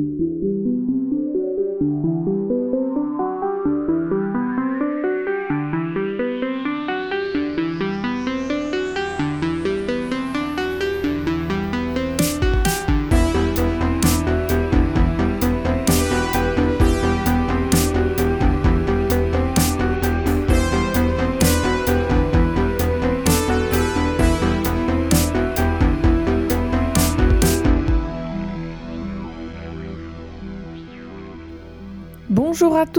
Bonjour à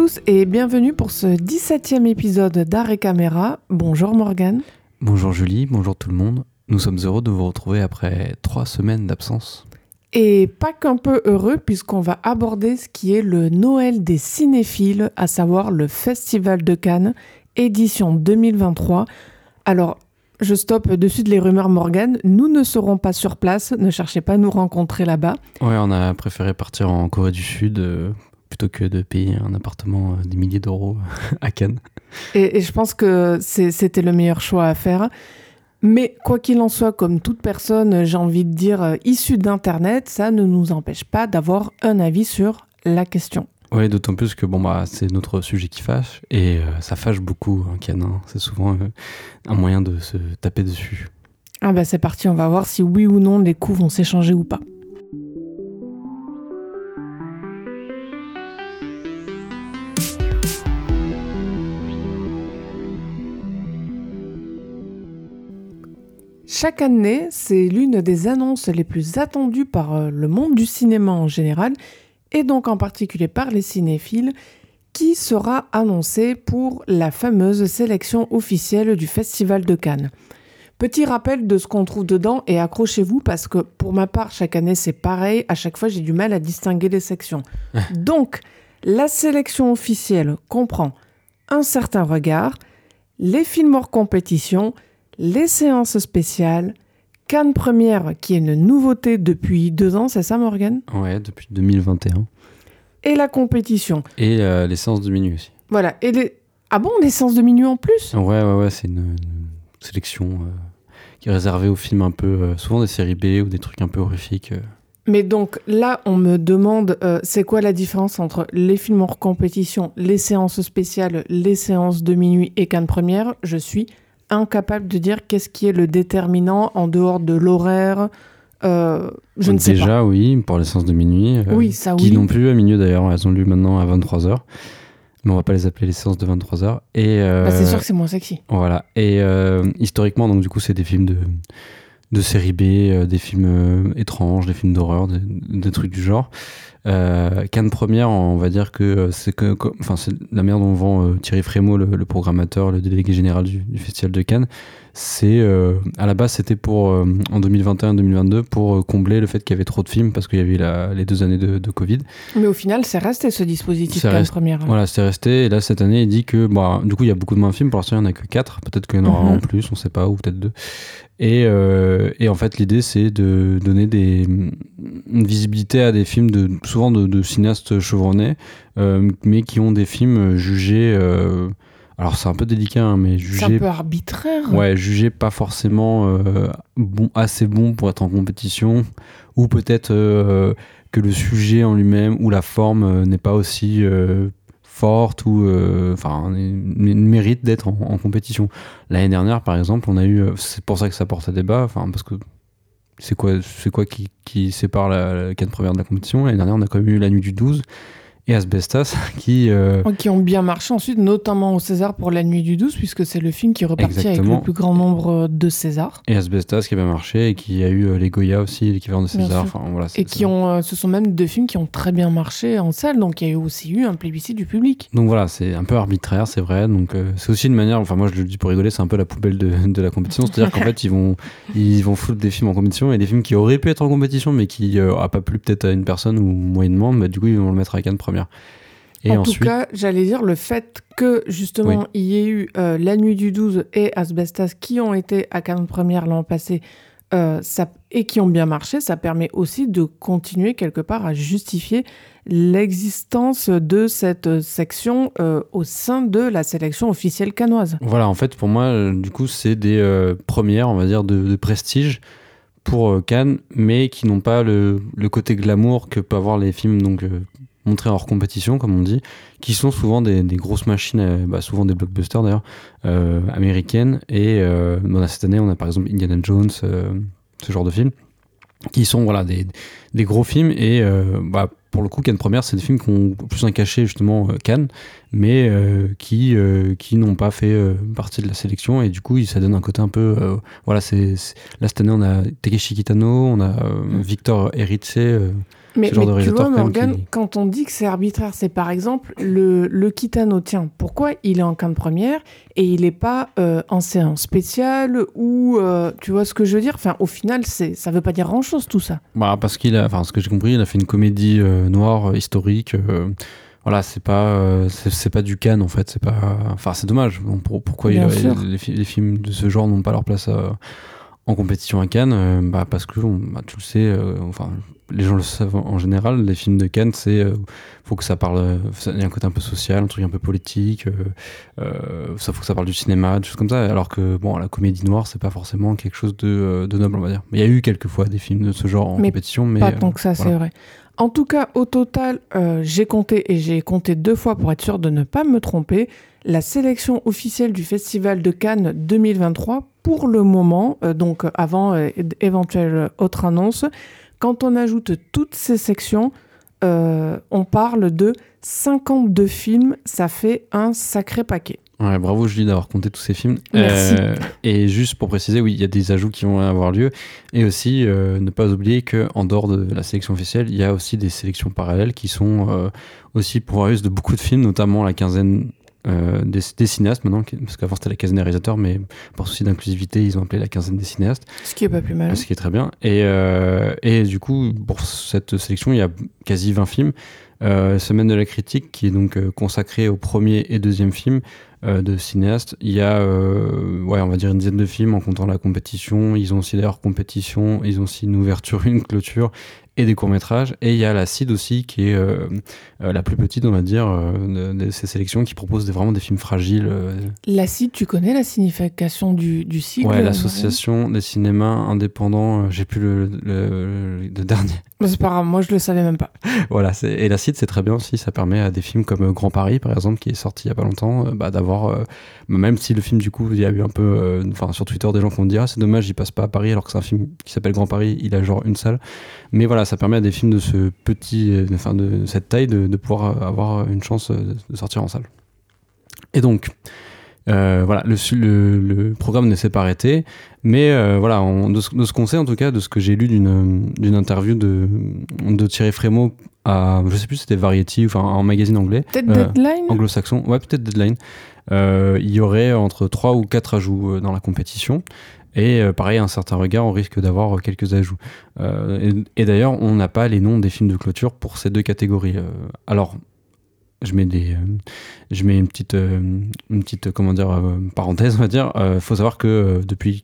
tous et bienvenue pour ce 17e épisode d'Art et Caméra. Bonjour Morgane. Bonjour Julie, bonjour tout le monde. Nous sommes heureux de vous retrouver après trois semaines d'absence. Et pas qu'un peu heureux puisqu'on va aborder ce qui est le Noël des cinéphiles, à savoir le Festival de Cannes, édition 2023. Alors, je stoppe de suite les rumeurs Morgane. Nous ne serons pas sur place, ne cherchez pas à nous rencontrer là-bas. Ouais, on a préféré partir en Corée du Sud euh, plutôt que de payer un appartement euh, des milliers d'euros à Cannes. Et, et je pense que c'était le meilleur choix à faire. Mais quoi qu'il en soit, comme toute personne, j'ai envie de dire, euh, issue d'Internet, ça ne nous empêche pas d'avoir un avis sur la question. Ouais, d'autant plus que bon bah c'est notre sujet qui fâche et euh, ça fâche beaucoup un Cannes. hein. C'est souvent euh, un moyen de se taper dessus. Ah bah c'est parti, on va voir si oui ou non les coups vont s'échanger ou pas. Chaque année, c'est l'une des annonces les plus attendues par euh, le monde du cinéma en général, et donc en particulier par les cinéphiles, qui sera annoncée pour la fameuse sélection officielle du Festival de Cannes. Petit rappel de ce qu'on trouve dedans et accrochez-vous parce que pour ma part, chaque année c'est pareil, à chaque fois j'ai du mal à distinguer les sections. Donc, la sélection officielle comprend un certain regard, les films hors compétition, les séances spéciales, Cannes Première qui est une nouveauté depuis deux ans, c'est ça Morgan Ouais, depuis 2021. Et la compétition. Et euh, les séances de minuit aussi. Voilà. Et les... Ah bon, les séances de minuit en plus? Ouais, ouais, ouais, c'est une, une sélection euh, qui est réservée aux films un peu, euh, souvent des séries B ou des trucs un peu horrifiques. euh. Mais donc là, on me demande, euh, c'est quoi la différence entre les films hors compétition, les séances spéciales, les séances de minuit et Cannes Première? Je suis incapable de dire qu'est-ce qui est le déterminant en dehors de l'horaire. euh, je ne sais Déjà, pas. oui, pour les séances de minuit. euh, Oui, ça qui oui. n'ont plus à minuit d'ailleurs, elles ont lieu maintenant à 23h. Mais on va pas les appeler les séances de 23h. Et, euh, Bah, c'est sûr que c'est moins sexy. Voilà. Et euh, historiquement, donc du coup, c'est des films de, de série B, euh, des films euh, étranges, des films d'horreur, des, des trucs du genre. Euh, Cannes première, on va dire que c'est que, c'est la manière dont vend Thierry Frémaux, le, programmateur, le délégué général du festival de Cannes. C'est euh, à la base, c'était pour euh, en 2021-2022 pour euh, combler le fait qu'il y avait trop de films parce qu'il y avait eu la- les deux années de, de Covid. Mais au final, c'est resté ce dispositif Cannes resté- Première. Voilà, c'est resté. Et là, cette année, il dit que, bah, du coup, il y a beaucoup de moins de films. Pour l'instant, il n'y en a que 4. Peut-être qu'il y en aura un en plus, on sait pas, ou peut-être deux. Et, euh, et en fait, l'idée, c'est de donner des, une visibilité à des films, de, souvent de, de cinéastes chevronnés, mais qui ont des films jugés. Alors, c'est un peu délicat, hein, mais C'est un peu arbitraire. Ouais, jugés pas forcément euh, bon, assez bons pour être en compétition, ou peut-être euh, que le sujet en lui-même ou la forme euh, n'est pas aussi forte ou enfin mérite d'être en, en compétition. L'année dernière, par exemple, on a eu, c'est pour ça que ça porte à débat, enfin parce que c'est quoi, c'est quoi qui, qui sépare la, la Cannes première de la compétition? L'année dernière, on a quand même eu La Nuit du 12 et Asbestas qui euh, Qui ont bien marché ensuite, notamment au César pour La Nuit du 12, puisque c'est le film qui est reparti avec le plus grand nombre de Césars. et Asbestas qui a bien marché et qui a eu euh, les Goya aussi, l'équivalent de César. Enfin voilà. Et qui ont, euh, ce sont même deux films qui ont très bien marché en salle, donc il y a eu aussi eu un plébiscite du public. Donc voilà, c'est un peu arbitraire, c'est vrai. Donc euh, c'est aussi une manière, enfin moi je le dis pour rigoler, c'est un peu la poubelle de, de la compétition. C'est-à-dire qu'en fait ils vont ils vont foutre des films en compétition et des films qui auraient pu être en compétition mais qui euh, a pas plu peut-être à une personne ou moyennement, bah, du coup ils vont le mettre à Cannes première. Et en ensuite, tout cas, j'allais dire le fait que justement il y ait eu euh, La Nuit du 12 et Asbestas qui ont été à Cannes Première l'an passé euh, ça, et qui ont bien marché, ça permet aussi de continuer quelque part à justifier l'existence de cette section euh, au sein de la sélection officielle canoise. voilà, en fait pour moi, du coup c'est des premières, on va dire, de, de prestige pour Cannes, mais qui n'ont pas le, le, côté glamour que peut avoir les films donc montrés hors compétition, comme on dit, qui sont souvent des, des grosses machines, bah, souvent des blockbusters d'ailleurs, américaines. Et dans cette année, on a par exemple Indiana Jones, ce genre de films qui sont voilà des, des gros films et euh, bah, pour le coup Cannes Première c'est des films qui ont plus un cachet justement euh, Cannes mais euh, qui qui n'ont pas fait partie de la sélection et du coup ça donne un côté un peu voilà c'est là cette année on a Takeshi Kitano on a mm. Victor Eritze mais, tu vois, Morgan, quand on dit que c'est arbitraire, c'est par exemple le, le Kitano, tiens, pourquoi il est en camp de première et il n'est pas euh, en séance spéciale ou euh, tu vois ce que je veux dire? Enfin, au final, c'est ça veut pas dire grand chose tout ça. Bah, parce qu'il a, enfin, ce que j'ai compris, il a fait une comédie euh, noire historique. voilà, c'est pas, c'est pas du Cannes en fait. C'est pas, enfin, c'est dommage. pourquoi il, les, les, films de ce genre n'ont pas leur place en compétition à Cannes bah, parce que bah, tu le sais, enfin les gens le savent en général, les films de Cannes, c'est euh, faut que ça parle, il y a un côté un peu social, un truc un peu politique, euh, euh, ça faut que ça parle du cinéma, des choses comme ça. Alors que bon, la comédie noire, c'est pas forcément quelque chose de, de, noble, on va dire. Il y a eu quelques fois des films de ce genre en compétition, mais pas tant que ça, c'est vrai. En tout cas, au total, j'ai compté et j'ai compté deux fois pour être sûr de ne pas me tromper. La sélection officielle du Festival de Cannes 2023, pour le moment, donc avant éventuelle autre annonce, quand on ajoute toutes ces sections, euh, on parle de 52 films, ça fait un sacré paquet. Ouais, bravo Julie d'avoir compté tous ces films. Merci. Euh, et juste pour préciser, oui, il y a des ajouts qui vont avoir lieu. Et aussi, euh, ne pas oublier qu'en dehors de la sélection officielle, il y a aussi des sélections parallèles qui sont aussi pourvoyeuses de beaucoup de films, notamment la quinzaine euh, des, cinéastes maintenant, parce qu'avant c'était la quinzaine des réalisateurs, mais pour souci d'inclusivité, ils ont appelé la quinzaine des cinéastes. Ce qui est pas plus mal. Ce qui est très bien. Et, euh, et du coup, pour cette sélection, il y a quasi 20 films. Euh, Semaine de la critique, qui est donc consacrée au premier et deuxième film de cinéastes. Il y a, ouais, on va dire une dizaine de films en comptant la compétition. Ils ont aussi d'ailleurs compétition, ils ont aussi une ouverture, une clôture et des courts-métrages. Et il y a la CID aussi, qui est euh, euh, la plus petite, on va dire, euh, de, ces sélections, qui propose des, vraiment des films fragiles. La CID, tu connais la signification du, du sigle Ouais, l'Association des cinémas indépendants, j'ai plus le, le, dernier. C'est pas grave, moi je le savais même pas. voilà, et la CID, c'est très bien aussi, ça permet à des films comme Grand Paris, par exemple, qui est sorti il y a pas longtemps, bah, d'avoir, même si le film, du coup, il y a eu un peu, enfin, sur Twitter, des gens qui ont dit, ah, c'est dommage, il passe pas à Paris, alors que c'est un film qui s'appelle Grand Paris, il a genre une salle. Mais voilà, ça permet à des films de ce petit, euh, enfin de cette taille, de, pouvoir avoir une chance de sortir en salle. Et donc, euh, voilà, le, le, programme ne s'est pas arrêté, mais euh, voilà, de, ce, qu'on sait en tout cas, de ce que j'ai lu d'une interview de, de Thierry Frémaux à, je sais plus, c'était Variety, enfin en magazine anglais. Peut-être Deadline? Anglo-saxon, ouais, peut-être Deadline. il y aurait entre 3 ou 4 ajouts dans la compétition. Et euh, pareil, un certain regard, on risque d'avoir euh, quelques ajouts. Euh, et, d'ailleurs, on n'a pas les noms des films de clôture pour ces deux catégories. alors, je mets des, je mets une petite, une petite, comment dire, parenthèse, on va dire. Il faut savoir que depuis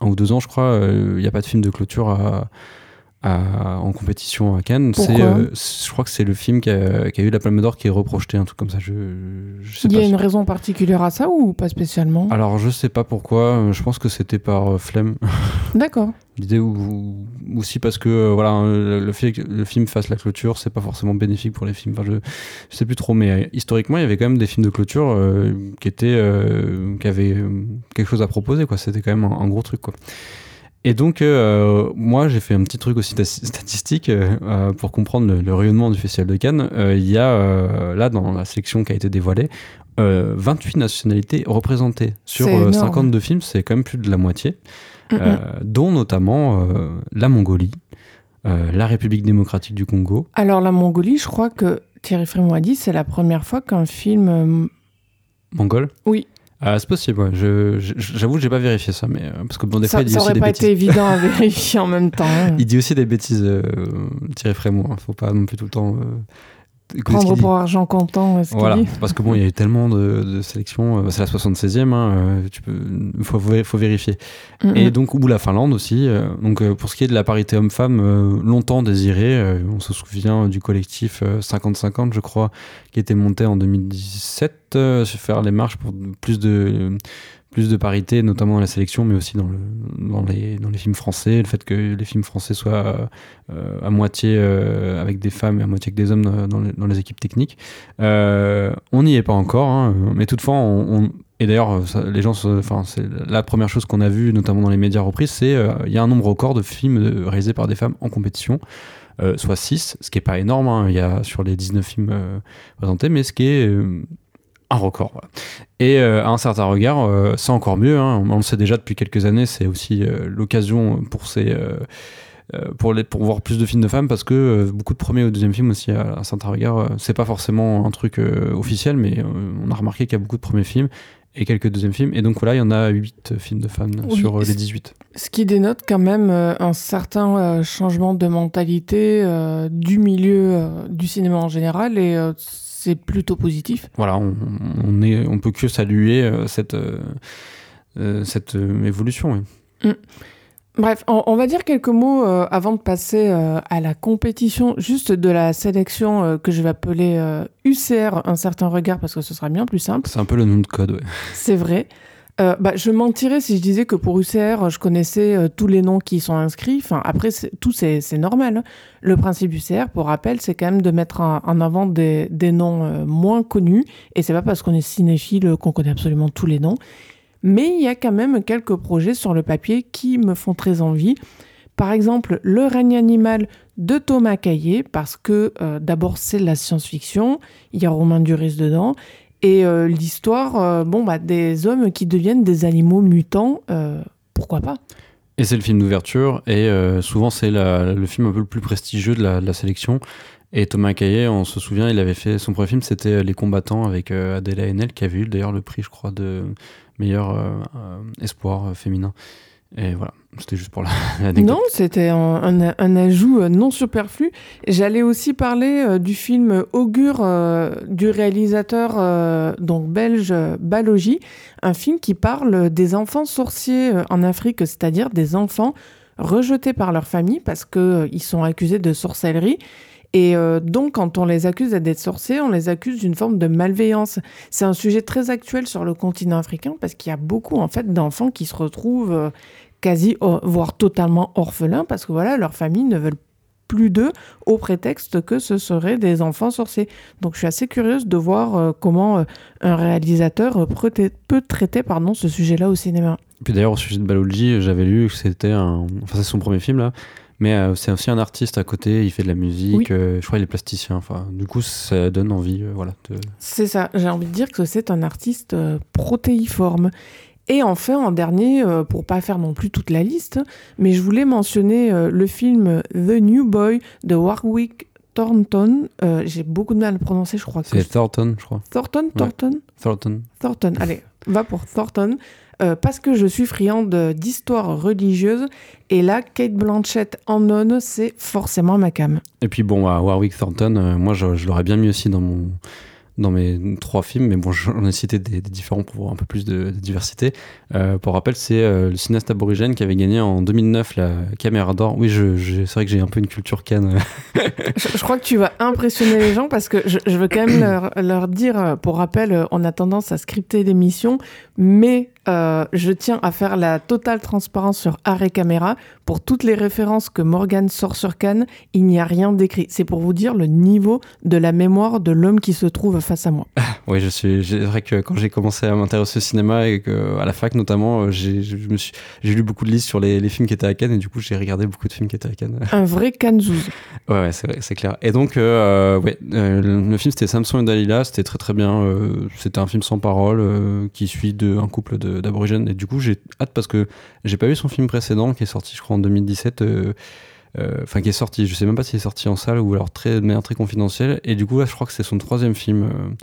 un ou deux ans, je crois, il n'y a pas de film de clôture à en compétition à Cannes. C'est, euh, je crois que c'est le film qui a, eu la Palme d'Or qui est reprojeté, un truc comme ça. Je, Il y a une raison particulière à ça ou pas spécialement? Alors je sais pas pourquoi. Je pense que c'était par euh, flemme. D'accord. L'idée ou, aussi parce que euh, voilà le fait que le film fasse la clôture, c'est pas forcément bénéfique pour les films. Enfin, je, je sais plus trop, mais historiquement, il y avait quand même des films de clôture qui étaient qui avaient quelque chose à proposer. Quoi, c'était quand même un, un gros truc. Quoi. Et donc, euh, moi, j'ai fait un petit truc aussi statistique euh, euh, pour comprendre le, rayonnement du Festival de Cannes. il y a, là, dans la sélection qui a été dévoilée, 28 nationalités représentées sur 52 films, c'est quand même plus de la moitié, dont notamment la Mongolie, la République démocratique du Congo. Alors, la Mongolie, je crois que Thierry Frémont a dit, c'est la première fois qu'un film. Mongol? Oui. Ah, c'est possible, ouais. Je, j'avoue, j'ai pas vérifié ça, mais euh, parce que bon, des ça, fois, il dit ça aurait pas été évident à vérifier en même temps. Hein. Il dit aussi des bêtises, euh, Thierry Frémont. Hein. Faut pas non plus tout le temps. Prendre pour argent comptant. Ce voilà, parce que bon, il y a eu tellement de, de sélections. Euh, c'est la 76e, hein, euh, tu peux, faut, faut vérifier. Et donc, ou la Finlande aussi. Euh, donc, pour ce qui est de la parité homme-femme, longtemps désirée, on se souvient du collectif 50-50, je crois, qui était monté en 2017, faire les marches pour plus de plus de parité, notamment dans la sélection, mais aussi dans, dans, les, dans les films français, le fait que les films français soient euh, à moitié euh, avec des femmes et à moitié avec des hommes dans, les, dans les équipes techniques. Euh, on n'y est pas encore, hein, mais toutefois, on, et d'ailleurs, les gens, enfin, c'est la première chose qu'on a vue, notamment dans les médias reprises, c'est il y a un nombre record de films réalisés par des femmes en compétition. soit 6, ce qui est pas énorme, hein, il y a sur les 19 films présentés, mais ce qui est un record. Et euh, à un certain regard, euh, c'est encore mieux. Hein. on le sait déjà depuis quelques années. C'est aussi euh, l'occasion pour ces pour, les, pour voir plus de films de femmes parce que beaucoup de premiers ou deuxième films aussi à un certain regard, c'est pas forcément un truc officiel, mais on a remarqué qu'il y a beaucoup de premiers films et quelques deuxièmes films. Et donc voilà, il y en a 8 films de femmes sur les 18. Ce qui dénote quand même un certain changement de mentalité du milieu du cinéma en général et c'est plutôt positif. Voilà, on, on, est, on peut que saluer euh, cette, euh, euh, cette évolution. Mm. Bref, on, va dire quelques mots avant de passer à la compétition, juste de la sélection que je vais appeler UCR, un certain regard, parce que ce sera bien plus simple. C'est un peu le nom de code, ouais. C'est vrai. Euh, bah, je mentirais si je disais que pour UCR, je connaissais euh, tous les noms qui sont inscrits. Enfin, après, tout, c'est normal. Hein. Le principe UCR, pour rappel, c'est quand même de mettre en, avant des, des noms euh, moins connus. Et c'est pas parce qu'on est cinéphile qu'on connaît absolument tous les noms. Mais il y a quand même quelques projets sur le papier qui me font très envie. Par exemple, Le règne animal de Thomas Caillé, parce que d'abord c'est la science-fiction, il y a Romain Duris dedans, et euh, l'histoire, euh, bon, bah, des hommes qui deviennent des animaux mutants, euh, pourquoi pas? Et c'est le film d'ouverture, et souvent c'est le film un peu le plus prestigieux de la, sélection. Et Thomas Caillet, on se souvient, il avait fait son premier film, c'était Les Combattants avec Adèle Haenel, qui avait eu d'ailleurs le prix, je crois, de meilleur espoir féminin. Et voilà, c'était juste pour Non, c'était un, ajout euh, non superflu. J'allais aussi parler euh, du film Augure euh, du réalisateur donc belge Balogi, un film qui parle des enfants sorciers en Afrique, c'est-à-dire des enfants rejetés par leur famille parce qu'ils sont accusés de sorcellerie. Et donc, quand on les accuse d'être sorciers, on les accuse d'une forme de malveillance. C'est un sujet très actuel sur le continent africain parce qu'il y a beaucoup en fait d'enfants qui se retrouvent quasi, voire totalement orphelins, parce que voilà, leur famille ne veulent plus d'eux au prétexte que ce seraient des enfants sorciers. Donc je suis assez curieuse de voir euh, comment euh, un réalisateur peut traiter pardon, ce sujet-là au cinéma. Puis d'ailleurs au sujet de Balolji, j'avais lu que c'était. Enfin c'est son premier film là, mais euh, c'est aussi un artiste à côté, il fait de la musique, je crois il est plasticien. Enfin, du coup ça donne envie. voilà. C'est ça, j'ai envie de dire que c'est un artiste protéiforme. Et enfin, en dernier, euh, pour pas faire non plus toute la liste, mais je voulais mentionner euh, le film The New Boy de Warwick Thornton. Euh, j'ai beaucoup de mal à le prononcer, je crois. C'est Thornton, je crois. Thornton Thornton? Thornton. Thornton, allez, va pour Thornton. Parce que je suis friande d'histoire religieuse. Et là, Kate Blanchett en nonne, c'est forcément ma cam. Et puis bon, Warwick Thornton, moi je, je l'aurais bien mis aussi dans mon dans mes trois films, mais bon, j'en ai cité des, différents pour voir un peu plus de, diversité. Euh, pour rappel, c'est euh, le cinéaste aborigène qui avait gagné en 2009 la caméra d'or. Oui, je, c'est vrai que j'ai un peu une culture canne. je, crois que tu vas impressionner les gens parce que je, veux quand même leur, leur, dire, pour rappel, on a tendance à scripter l'émission, mais euh, je tiens à faire la totale transparence sur Arrêt Caméra. Pour toutes les références que Morgan sort sur Cannes, il n'y a rien d'écrit. C'est pour vous dire le niveau de la mémoire de l'homme qui se trouve face à moi. oui, je suis. C'est vrai que quand j'ai commencé à m'intéresser au cinéma et que, à la fac notamment, euh, j'ai lu beaucoup de listes sur les, les, films qui étaient à Cannes et du coup j'ai regardé beaucoup de films qui étaient à Cannes. Un vrai Canzouz. ouais, ouais c'est clair. Et donc, euh, ouais, le film c'était Samson et Dalila, c'était très très bien. c'était un film sans parole qui suit de, un couple de d'aborigène. Et du coup, j'ai hâte parce que j'ai pas vu son film précédent qui est sorti, je crois, en 2017. Euh, euh, enfin, qui est sorti, je sais même pas s'il est sorti en salle ou alors très, de manière très confidentielle. Et du coup, là, je crois que c'est son troisième film. Euh,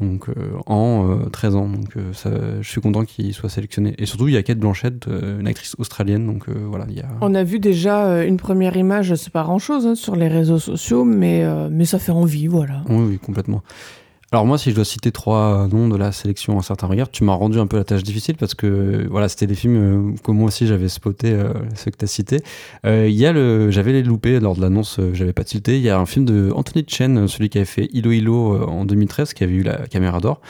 donc en 13 ans. Donc ça, je suis content qu'il soit sélectionné. Et surtout, il y a Kate Blanchett, une actrice australienne. Donc voilà, il y a... On a vu déjà une première image, c'est pas grand chose hein, sur les réseaux sociaux, mais, mais ça fait envie, voilà. Oui, oui, complètement. Alors moi, si je dois citer trois noms de la sélection à certains regards, tu m'as rendu un peu la tâche difficile parce que voilà, c'était des films euh, que moi aussi j'avais spoté, euh, ceux que tu as cités. Euh, il y a le, j'avais les loupés lors de l'annonce, j'avais pas tilté. Il y a un film de Anthony Chen, celui qui avait fait Ilo Ilo en 2013, qui avait eu la caméra d'or,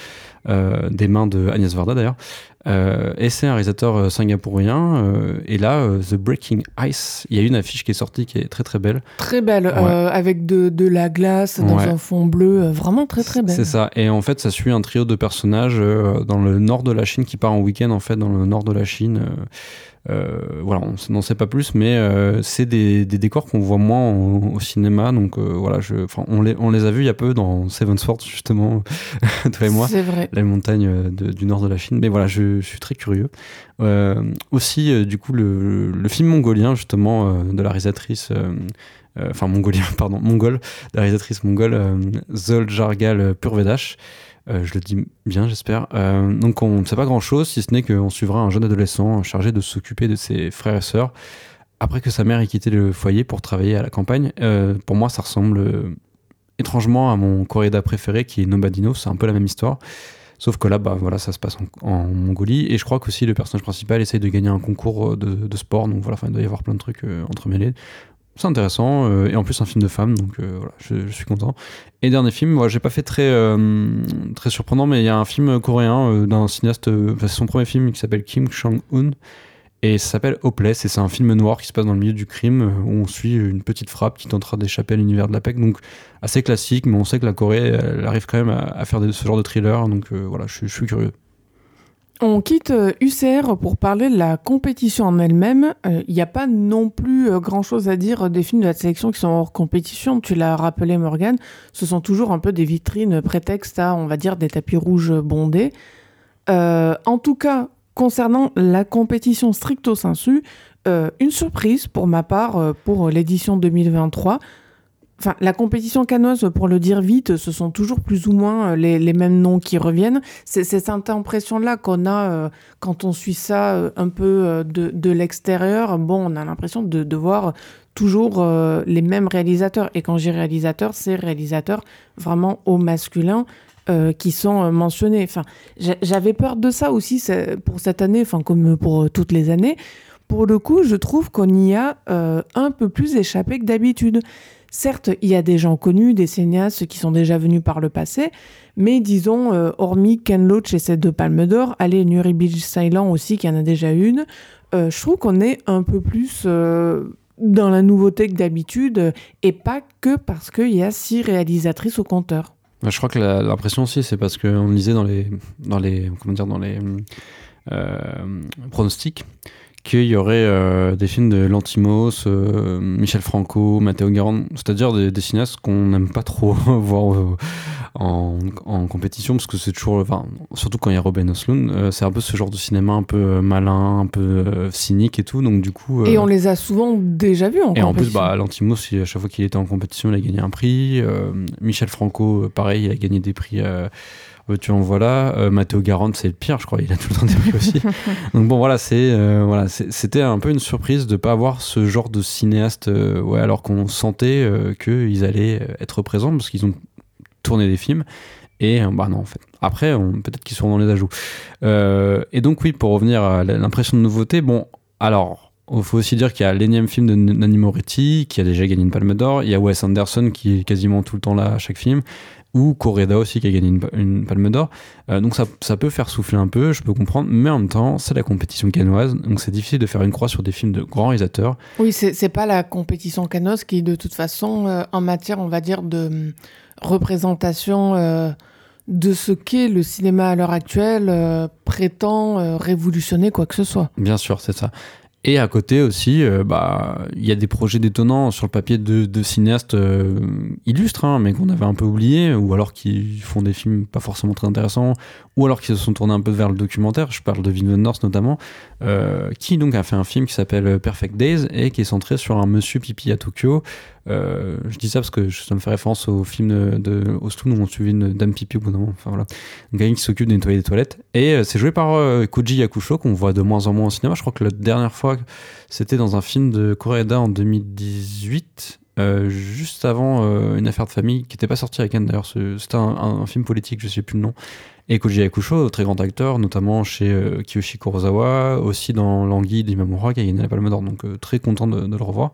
des mains de Agnès Varda d'ailleurs. Euh, et c'est un réalisateur euh, singapourien. Euh, et là, The Breaking Ice, il y a une affiche qui est sortie qui est très très belle. Très belle, avec de, de, la glace dans un fond bleu, vraiment très très belle. C'est ça. Et en fait, ça suit un trio de personnages dans le nord de la Chine qui part en week-end en fait dans le nord de la Chine. Euh, voilà, on n'en sait pas plus, mais euh, c'est des, décors qu'on voit moins au, cinéma. Donc euh, voilà, je, on, les, on les a vus il y a peu dans Seven Swords, justement, toi et moi. C'est vrai. La montagne du nord de la Chine. Mais voilà, je, suis très curieux. aussi, du coup, le, le, film mongolien, justement, de la réalisatrice. Enfin, mongolien, pardon, mongol, la réalisatrice mongole, Zol Jargal Purvedash. Euh, je le dis bien, j'espère. Euh, donc, on ne sait pas grand-chose, si ce n'est qu'on suivra un jeune adolescent chargé de s'occuper de ses frères et sœurs après que sa mère ait quitté le foyer pour travailler à la campagne. Euh, pour moi, ça ressemble étrangement à mon Coréda préféré qui est Nobadino. C'est un peu la même histoire. Sauf que là, bah, voilà, ça se passe en, Mongolie. Et je crois qu'aussi le personnage principal essaye de gagner un concours de, sport. Donc voilà, il doit y avoir plein de trucs entremêlés intéressant euh, et en plus un film de femme donc euh, voilà je, suis content. Et dernier film moi j'ai pas fait très euh, très surprenant mais il y a un film coréen d'un cinéaste c'est son premier film qui s'appelle Kim Chang Un et ça s'appelle Hopeless et c'est un film noir qui se passe dans le milieu du crime où on suit une petite frappe qui tentera d'échapper à l'univers de la PEC donc assez classique mais on sait que la Corée elle arrive quand même à, faire ce genre de thriller donc voilà je suis curieux on quitte UCR euh, pour parler de la compétition en elle-même. Il euh, n'y a pas non plus euh, grand-chose à dire des films de la sélection qui sont hors compétition. Tu l'as rappelé, Morgan. Ce sont toujours un peu des vitrines prétextes à, on va dire, des tapis rouges bondés. en tout cas, concernant la compétition stricto sensu, une surprise pour ma part pour l'édition 2023. Enfin, la compétition canoise, pour le dire vite, ce sont toujours plus ou moins euh, les, mêmes noms qui reviennent. C'est cette impression-là qu'on a euh, quand on suit ça euh, un peu de, l'extérieur. Bon, on a l'impression de, voir toujours les mêmes réalisateurs. Et quand j'ai réalisateur, c'est réalisateurs vraiment au masculin. qui sont mentionnés. Enfin, j'avais peur de ça aussi pour cette année, enfin comme pour toutes les années. Pour le coup, je trouve qu'on y a un peu plus échappé que d'habitude. Certes, il y a des gens connus, des cinéastes qui sont déjà venus par le passé, mais disons, euh, hormis Ken Loach et ses deux palmes d'or, allez, Nuri Bilge Ceylan aussi, qui en a déjà une, euh, je trouve qu'on est un peu plus euh, dans la nouveauté que d'habitude, et pas que parce qu'il y a six réalisatrices au compteur. Je crois que l'impression aussi, c'est parce qu'on lisait dans les, dans les, comment dire, dans les pronostics qu'il y aurait euh, des films de Lantimos, euh, Michel Franco, Matteo Garonne, c'est-à-dire des, cinéastes qu'on n'aime pas trop voir euh, en, compétition, parce que c'est toujours, enfin, surtout quand il y a Robin Osloon, c'est un peu ce genre de cinéma un peu malin, un peu cynique et tout, donc du coup... et on les a souvent déjà vus en et compétition. Et en plus, bah, Lantimos, à chaque fois qu'il était en compétition, il a gagné un prix. Michel Franco, pareil, il a gagné des prix tu en voilà. Euh, Matteo Garante, c'est le pire, je crois. Il a tout le temps des prix aussi. Donc bon, voilà, c'est euh, voilà, c'était un peu une surprise de pas avoir ce genre de cinéaste. Euh, ouais, alors qu'on sentait qu'ils allaient être présents parce qu'ils ont tourné des films. Et bah non, en fait. Après, peut-être qu'ils seront dans les ajouts. et donc oui, pour revenir à l'impression de nouveauté, bon, alors. Il faut aussi dire qu'il y a l'énième film de Nanni Moretti qui a déjà gagné une palme d'or. Il y a Wes Anderson qui est quasiment tout le temps là à chaque film ou Correda aussi qui a gagné une, palme d'or. Euh, donc ça, ça, peut faire souffler un peu, je peux comprendre, mais en même temps, c'est la compétition canoise, donc c'est difficile de faire une croix sur des films de grands réalisateurs. Oui, c'est pas la compétition canoise qui, de toute façon, euh, en matière, on va dire, de hum, représentation euh, de ce qu'est le cinéma à l'heure actuelle, prétend révolutionner quoi que ce soit. Bien sûr, c'est ça. Et à côté aussi, euh, bah, il y a des projets détonnants sur le papier de, cinéastes euh, illustres, hein, mais qu'on avait un peu oubliés, ou alors qui font des films pas forcément très intéressants, ou alors qui se sont tournés un peu vers le documentaire. Je parle de Vin North notamment, euh, qui donc a fait un film qui s'appelle Perfect Days et qui est centré sur un monsieur pipi à Tokyo. je dis ça parce que ça me fait référence au film de, de où on suivait une dame pipi au bout d'un moment. Enfin voilà, un qui s'occupe de nettoyer des toilettes. Et c'est joué par Koji Yakusho qu'on voit de moins en moins au cinéma. Je crois que la dernière fois c'était dans un film de Koreeda en 2018, euh, juste avant euh, une affaire de famille qui n'était pas sorti avec Anne d'ailleurs. C'était un, film politique, je sais plus le nom. Et Koji Yakusho, très grand acteur, notamment chez euh, Kiyoshi Kurosawa, aussi dans L'Anguille d'Imamura qui a gagné la Palme d'Or, donc très content de, le revoir.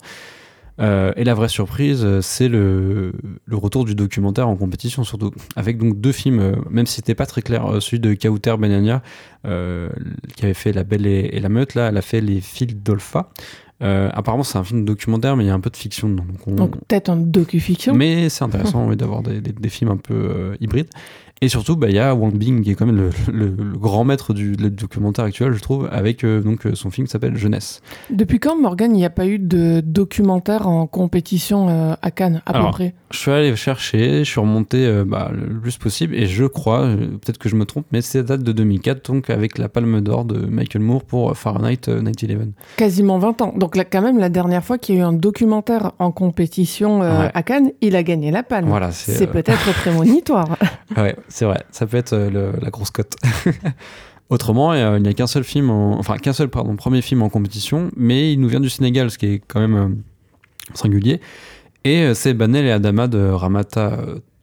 Euh, et la vraie surprise, euh, c'est le, le, retour du documentaire en compétition, surtout avec donc deux films, euh, même si c'était pas très clair, celui de Kauter Benania, qui avait fait La Belle et, la Meute, là, elle a fait Les Fils d'Olpha. apparemment, c'est un film documentaire, mais il y a un peu de fiction dedans. Donc, peut-être un docu-fiction. Mais c'est intéressant d'avoir des, des, des, films un peu hybrides. Et surtout, bah, il y a Wang Bing, qui est quand même le, grand maître du, documentaire actuel, je trouve, avec euh, donc, euh, son film qui s'appelle Jeunesse. Depuis quand, Morgan, il n'y a pas eu de documentaire en compétition euh, à Cannes, à peu près? Je suis allé chercher, je suis remonté bah, le plus possible, et je crois, peut-être que je me trompe, mais c'est date de 2004, donc avec la Palme d'Or de Michael Moore pour Fahrenheit 9/11. Quasiment 20 ans. Donc là, quand même, la dernière fois qu'il y a eu un documentaire en compétition à Cannes, il a gagné la Palme. Voilà, c'est peut-être prémonitoire. ouais c'est vrai, ça peut être euh, la grosse cote. Autrement, il n'y a qu'un seul film, enfin qu'un seul pardon, premier film en compétition, mais il nous vient du Sénégal, ce qui est quand même euh, singulier. Et euh, c'est Banel et Adama de Ramata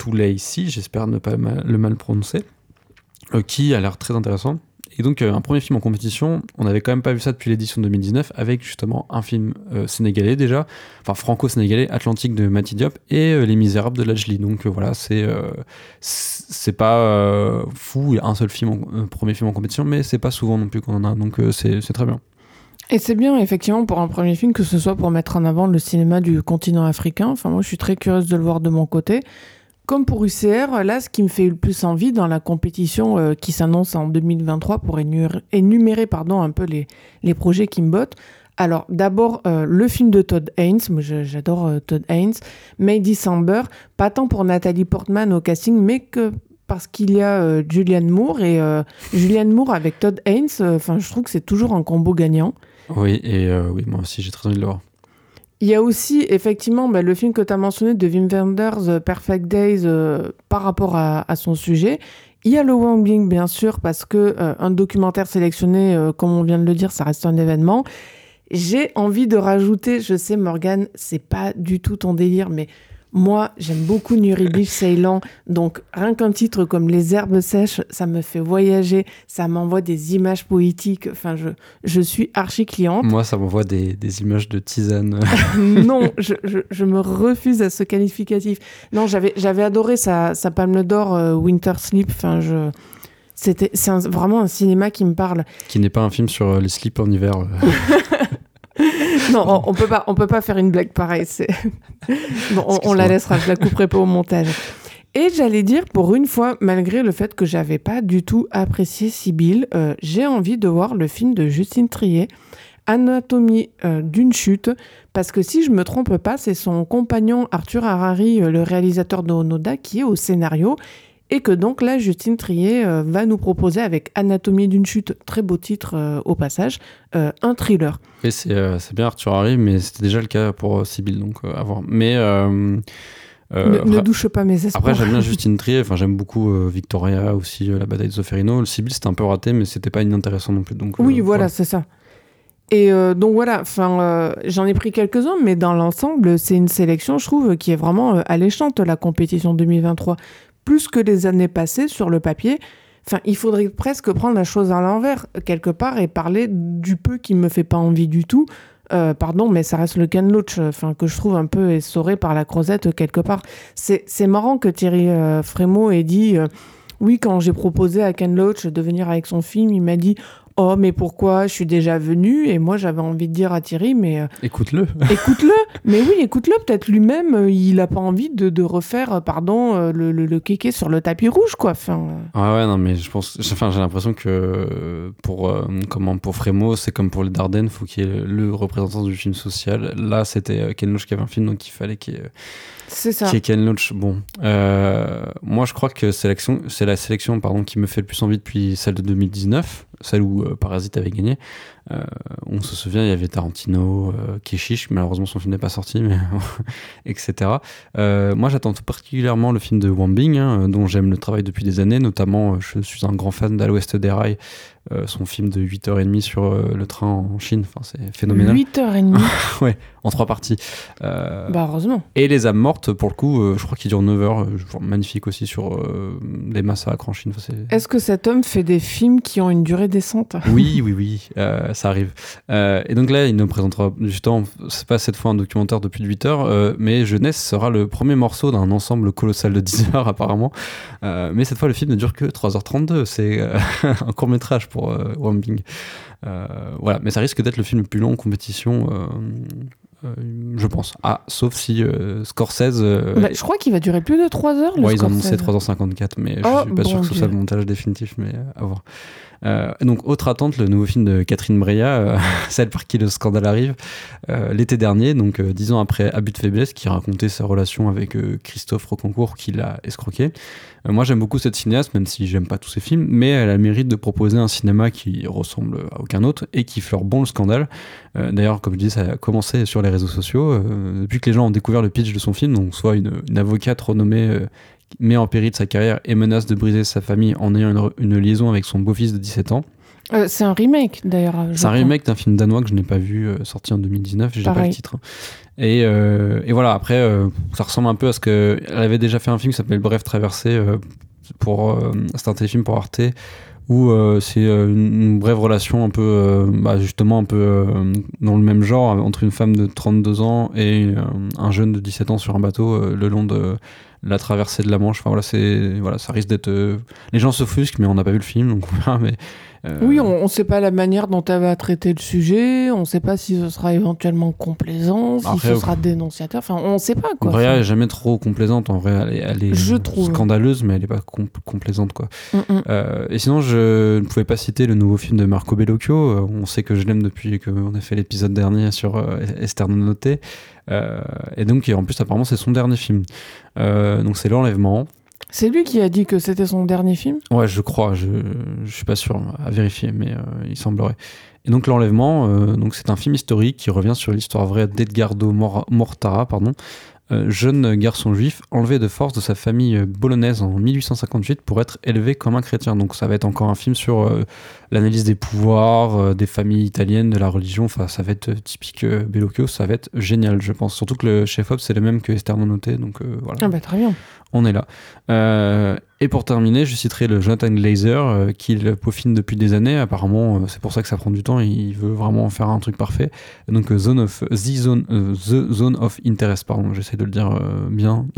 ici, j'espère ne pas le mal prononcer, qui a l'air très intéressant. Et donc, euh, un premier film en compétition, on n'avait quand même pas vu ça depuis l'édition 2019, avec justement un film euh, sénégalais déjà, enfin franco-sénégalais, Atlantique de Mati Diop, et euh, Les Misérables de Lajli. Donc voilà, c'est c'est pas fou, un seul film, en, premier film en compétition, mais c'est pas souvent non plus qu'on en a, donc c'est très bien. Et c'est bien, effectivement, pour un premier film, que ce soit pour mettre en avant le cinéma du continent africain. Enfin, moi, je suis très curieuse de le voir de mon côté. Comme pour UCR, là, ce qui me fait le plus envie dans la compétition euh, qui s'annonce en 2023 pour énumérer, pardon, un peu les, les projets qui me bottent. Alors, d'abord, euh, le film de Todd Haynes, moi j'adore euh, Todd Haynes, May December, pas tant pour Nathalie Portman au casting, mais que parce qu'il y a Julianne Moore et Julianne Moore avec Todd Haynes, enfin, je trouve que c'est toujours un combo gagnant. Oui, et oui, moi aussi j'ai très envie de le voir. Il y a aussi effectivement bah, le film que tu as mentionné de Wim Wenders, Perfect Days, euh, par rapport à, son sujet. Il y a le Wang Bing, bien sûr, parce que euh, un documentaire sélectionné, euh, comme on vient de le dire, ça reste un événement. J'ai envie de rajouter, je sais Morgan, c'est pas du tout ton délire, mais moi, j'aime beaucoup Nuri Ceylan, donc rien qu'un titre comme Les herbes sèches, ça me fait voyager, ça m'envoie des images poétiques, enfin, je, je suis archi cliente. Moi, ça m'envoie des, des, images de tisane. non, je, je, je, me refuse à ce qualificatif. Non, j'avais, adoré sa, sa palme d'or euh, Winter Sleep, enfin, je... C'est vraiment un cinéma qui me parle. Qui n'est pas un film sur euh, les slips en hiver. Non, on, peut pas, on peut pas faire une blague pareille. Bon, on, la laissera, je la couperai pas au montage. Et j'allais dire, pour une fois, malgré le fait que j'avais pas du tout apprécié Sibylle, euh, j'ai envie de voir le film de Justine Trier, Anatomie euh, d'une chute, parce que si je me trompe pas, c'est son compagnon Arthur Harari, euh, le réalisateur de Onoda, qui est au scénario et que donc là, Justine Trier euh, va nous proposer avec Anatomie d'une chute, très beau titre euh, au passage, euh, un thriller. Et c'est bien Arthur Harry, mais c'était déjà le cas pour Sibyl, donc à voir. Mais. ne, douche pas mes espoirs. Après, j'aime bien Justine Trier, enfin, j'aime beaucoup Victoria aussi, La bataille de Soferino. Le Sibyl, c'était un peu raté, mais c'était pas inintéressant non plus. Donc, oui, voilà, c'est ça. Et donc voilà, enfin, j'en ai pris quelques-uns, mais dans l'ensemble, c'est une sélection, je trouve, qui est vraiment alléchante, la compétition 2023 plus que les années passées sur le papier. Enfin, il faudrait presque prendre la chose à l'envers, quelque part, et parler du peu qui me fait pas envie du tout. Euh, pardon, mais ça reste le Ken Loach, enfin, que je trouve un peu essoré par la crozette quelque part. C'est marrant que Thierry euh, Frémaux ait dit euh, Oui, quand j'ai proposé à Ken Loach de venir avec son film, il m'a dit Oh, mais pourquoi Je suis déjà venu. Et moi, j'avais envie de dire à Thierry, mais. Euh, écoute-le. écoute-le. Mais oui, écoute-le. Peut-être lui-même, euh, il n'a pas envie de, de refaire, euh, pardon, le, le, le kéké sur le tapis rouge, quoi. Enfin, Ah ouais, non, mais je pense. Enfin, j'ai l'impression que pour, comment, pour Frémo, c'est comme pour les Dardennes, faut qu'il y ait le représentant du film social. Là, c'était Ken Loach qui avait un film, donc il fallait qu'il y ait. C'est ça. Qui est Ken Loach. Bon. moi, je crois que c'est la sélection pardon, qui me fait le plus envie depuis celle de 2019 celle où euh, Parasite avait gagné. Euh, on se souvient, il y avait Tarantino, euh, Keshish, malheureusement son film n'est pas sorti, mais etc. moi, j'attends tout particulièrement le film de Wang Bing, hein, dont j'aime le travail depuis des années. Notamment, je suis un grand fan d'À l'Ouest des Rails, son film de 8h30 sur le train en Chine. Enfin, c'est phénoménal. 8h30 Ouais, en trois parties. bah, heureusement. Et Les âmes mortes, pour le coup, je crois qu'il dure 9 heures. magnifique aussi sur les massacres en Chine. Est-ce que cet homme fait des films qui ont une durée décente? Oui, oui, oui. ça arrive. et donc là, il nous présentera justement, c'est pas cette fois un documentaire de plus de 8 heures, mais Jeunesse sera le premier morceau d'un ensemble colossal de 10 heures apparemment. mais cette fois, le film ne dure que 3h32. C'est un court métrage pour Wambing. Voilà, mais ça risque d'être le film le plus long en compétition euh, je pense. Ah, sauf si euh, Scorsese. Euh, bah, je crois qu'il va durer plus de 3 heures. ouais, ils ont annoncé 3h54, mais je je suis pas sûr que ce soit le montage définitif, mais à voir. Donc, autre attente, le nouveau film de Catherine Breillat, celle par qui le scandale arrive, l'été dernier, donc dix ans après Abus de faiblesse, qui racontait sa relation avec Christophe Rocancourt, qui l'a escroqué. moi, j'aime beaucoup cette cinéaste, même si j'aime pas tous ses films, mais elle a le mérite de proposer un cinéma qui ressemble à aucun autre et qui fleure bon le scandale. D'ailleurs, comme je dis, ça a commencé sur les réseaux sociaux. Euh, depuis que les gens ont découvert le pitch de son film, donc soit une, avocate renommée euh, met en péril sa carrière et menace de briser sa famille en ayant une, liaison avec son beau-fils de 17 ans. Euh, c'est un remake d'ailleurs. C'est un remake d'un film danois que je n'ai pas vu, sorti en 2019, j'ai pas le titre. Et, et voilà, après, ça ressemble un peu à ce que. Elle avait déjà fait un film qui s'appelle Bref Traversée, pour, c'est un téléfilm pour Arte, où euh, c'est euh, une, brève relation un peu, euh, bah, justement, un peu dans le même genre, entre une femme de 32 ans et un jeune de 17 ans sur un bateau le long de la traversée de la Manche. Enfin voilà, c'est voilà, ça risque d'être. Les gens s'offusquent, mais on n'a pas vu le film, donc. Mais euh, oui, on ne sait pas la manière dont elle va traiter le sujet, on ne sait pas si ce sera éventuellement complaisant, si ce sera dénonciateur, enfin on ne sait pas quoi. Brea n'est jamais trop complaisante, en vrai elle est, je scandaleuse mais elle n'est pas complaisante quoi. Mm, mm. Euh, et sinon je ne pouvais pas citer le nouveau film de Marco Bellocchio, euh, on sait que je l'aime depuis qu'on a fait l'épisode dernier sur Esther Noté. et donc en plus apparemment c'est son dernier film. donc c'est l'enlèvement. C'est lui qui a dit que c'était son dernier film Ouais, je crois. Je, je suis pas sûr à vérifier, mais euh, il semblerait. Et donc l'enlèvement, euh, donc c'est un film historique qui revient sur l'histoire vraie d'Edgardo Mortara, pardon, euh, jeune garçon juif enlevé de force de sa famille bolognaise en 1858 pour être élevé comme un chrétien. Donc ça va être encore un film sur l'analyse des pouvoirs, des familles italiennes, de la religion. Enfin, ça va être typique Bellocchio, ça va être génial, je pense. Surtout que le chef-op c'est le même que Esther Noté, donc voilà. Ah bah très bien on est là. Euh, et pour terminer, je citerai le Jonathan Glazer, euh, qu'il peaufine depuis des années. Apparemment, euh, c'est pour ça que ça prend du temps. Il veut vraiment faire un truc parfait. Donc, Zone of, The, Zone, The Zone of Interest, pardon, j'essaie de le dire bien.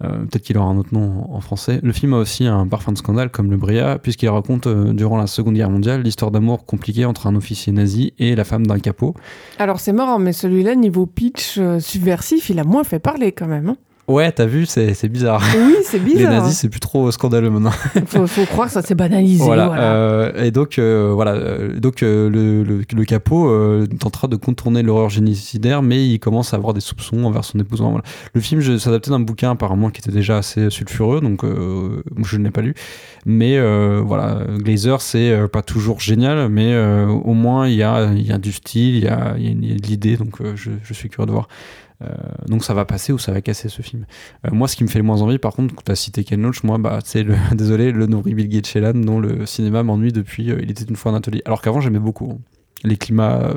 Peut-être qu'il aura un autre nom en, français. Le film a aussi un parfum de scandale comme le Bria, puisqu'il raconte durant la Seconde Guerre mondiale l'histoire d'amour compliquée entre un officier nazi et la femme d'un capot. Alors c'est marrant, mais celui-là, niveau pitch subversif, il a moins fait parler quand même. Hein. Ouais, t'as vu, c'est bizarre. Oui, c'est bizarre. Les nazis, c'est plus trop scandaleux maintenant. faut, faut croire que ça s'est banalisé. Voilà. Euh, et donc, euh, voilà. Euh, donc, le, le, capot tentera de contourner l'horreur génicidaire, mais il commence à avoir des soupçons envers son épouse. Voilà. Le film s'adaptait d'un bouquin apparemment qui était déjà assez sulfureux, donc je ne l'ai pas lu. Mais voilà, Glazer, c'est pas toujours génial, mais au moins il y a, y a, du style, il y a, y a, de l'idée, donc je, je suis curieux de voir. Euh, donc ça va passer ou ça va casser ce film. Euh, moi, ce qui me fait le moins envie, par contre, tu as cité Ken Loach, moi, bah, c'est le, désolé, le nourri Bill Gates dont le cinéma m'ennuie depuis euh, Il était une fois un atelier. Alors qu'avant, j'aimais beaucoup. Les climats,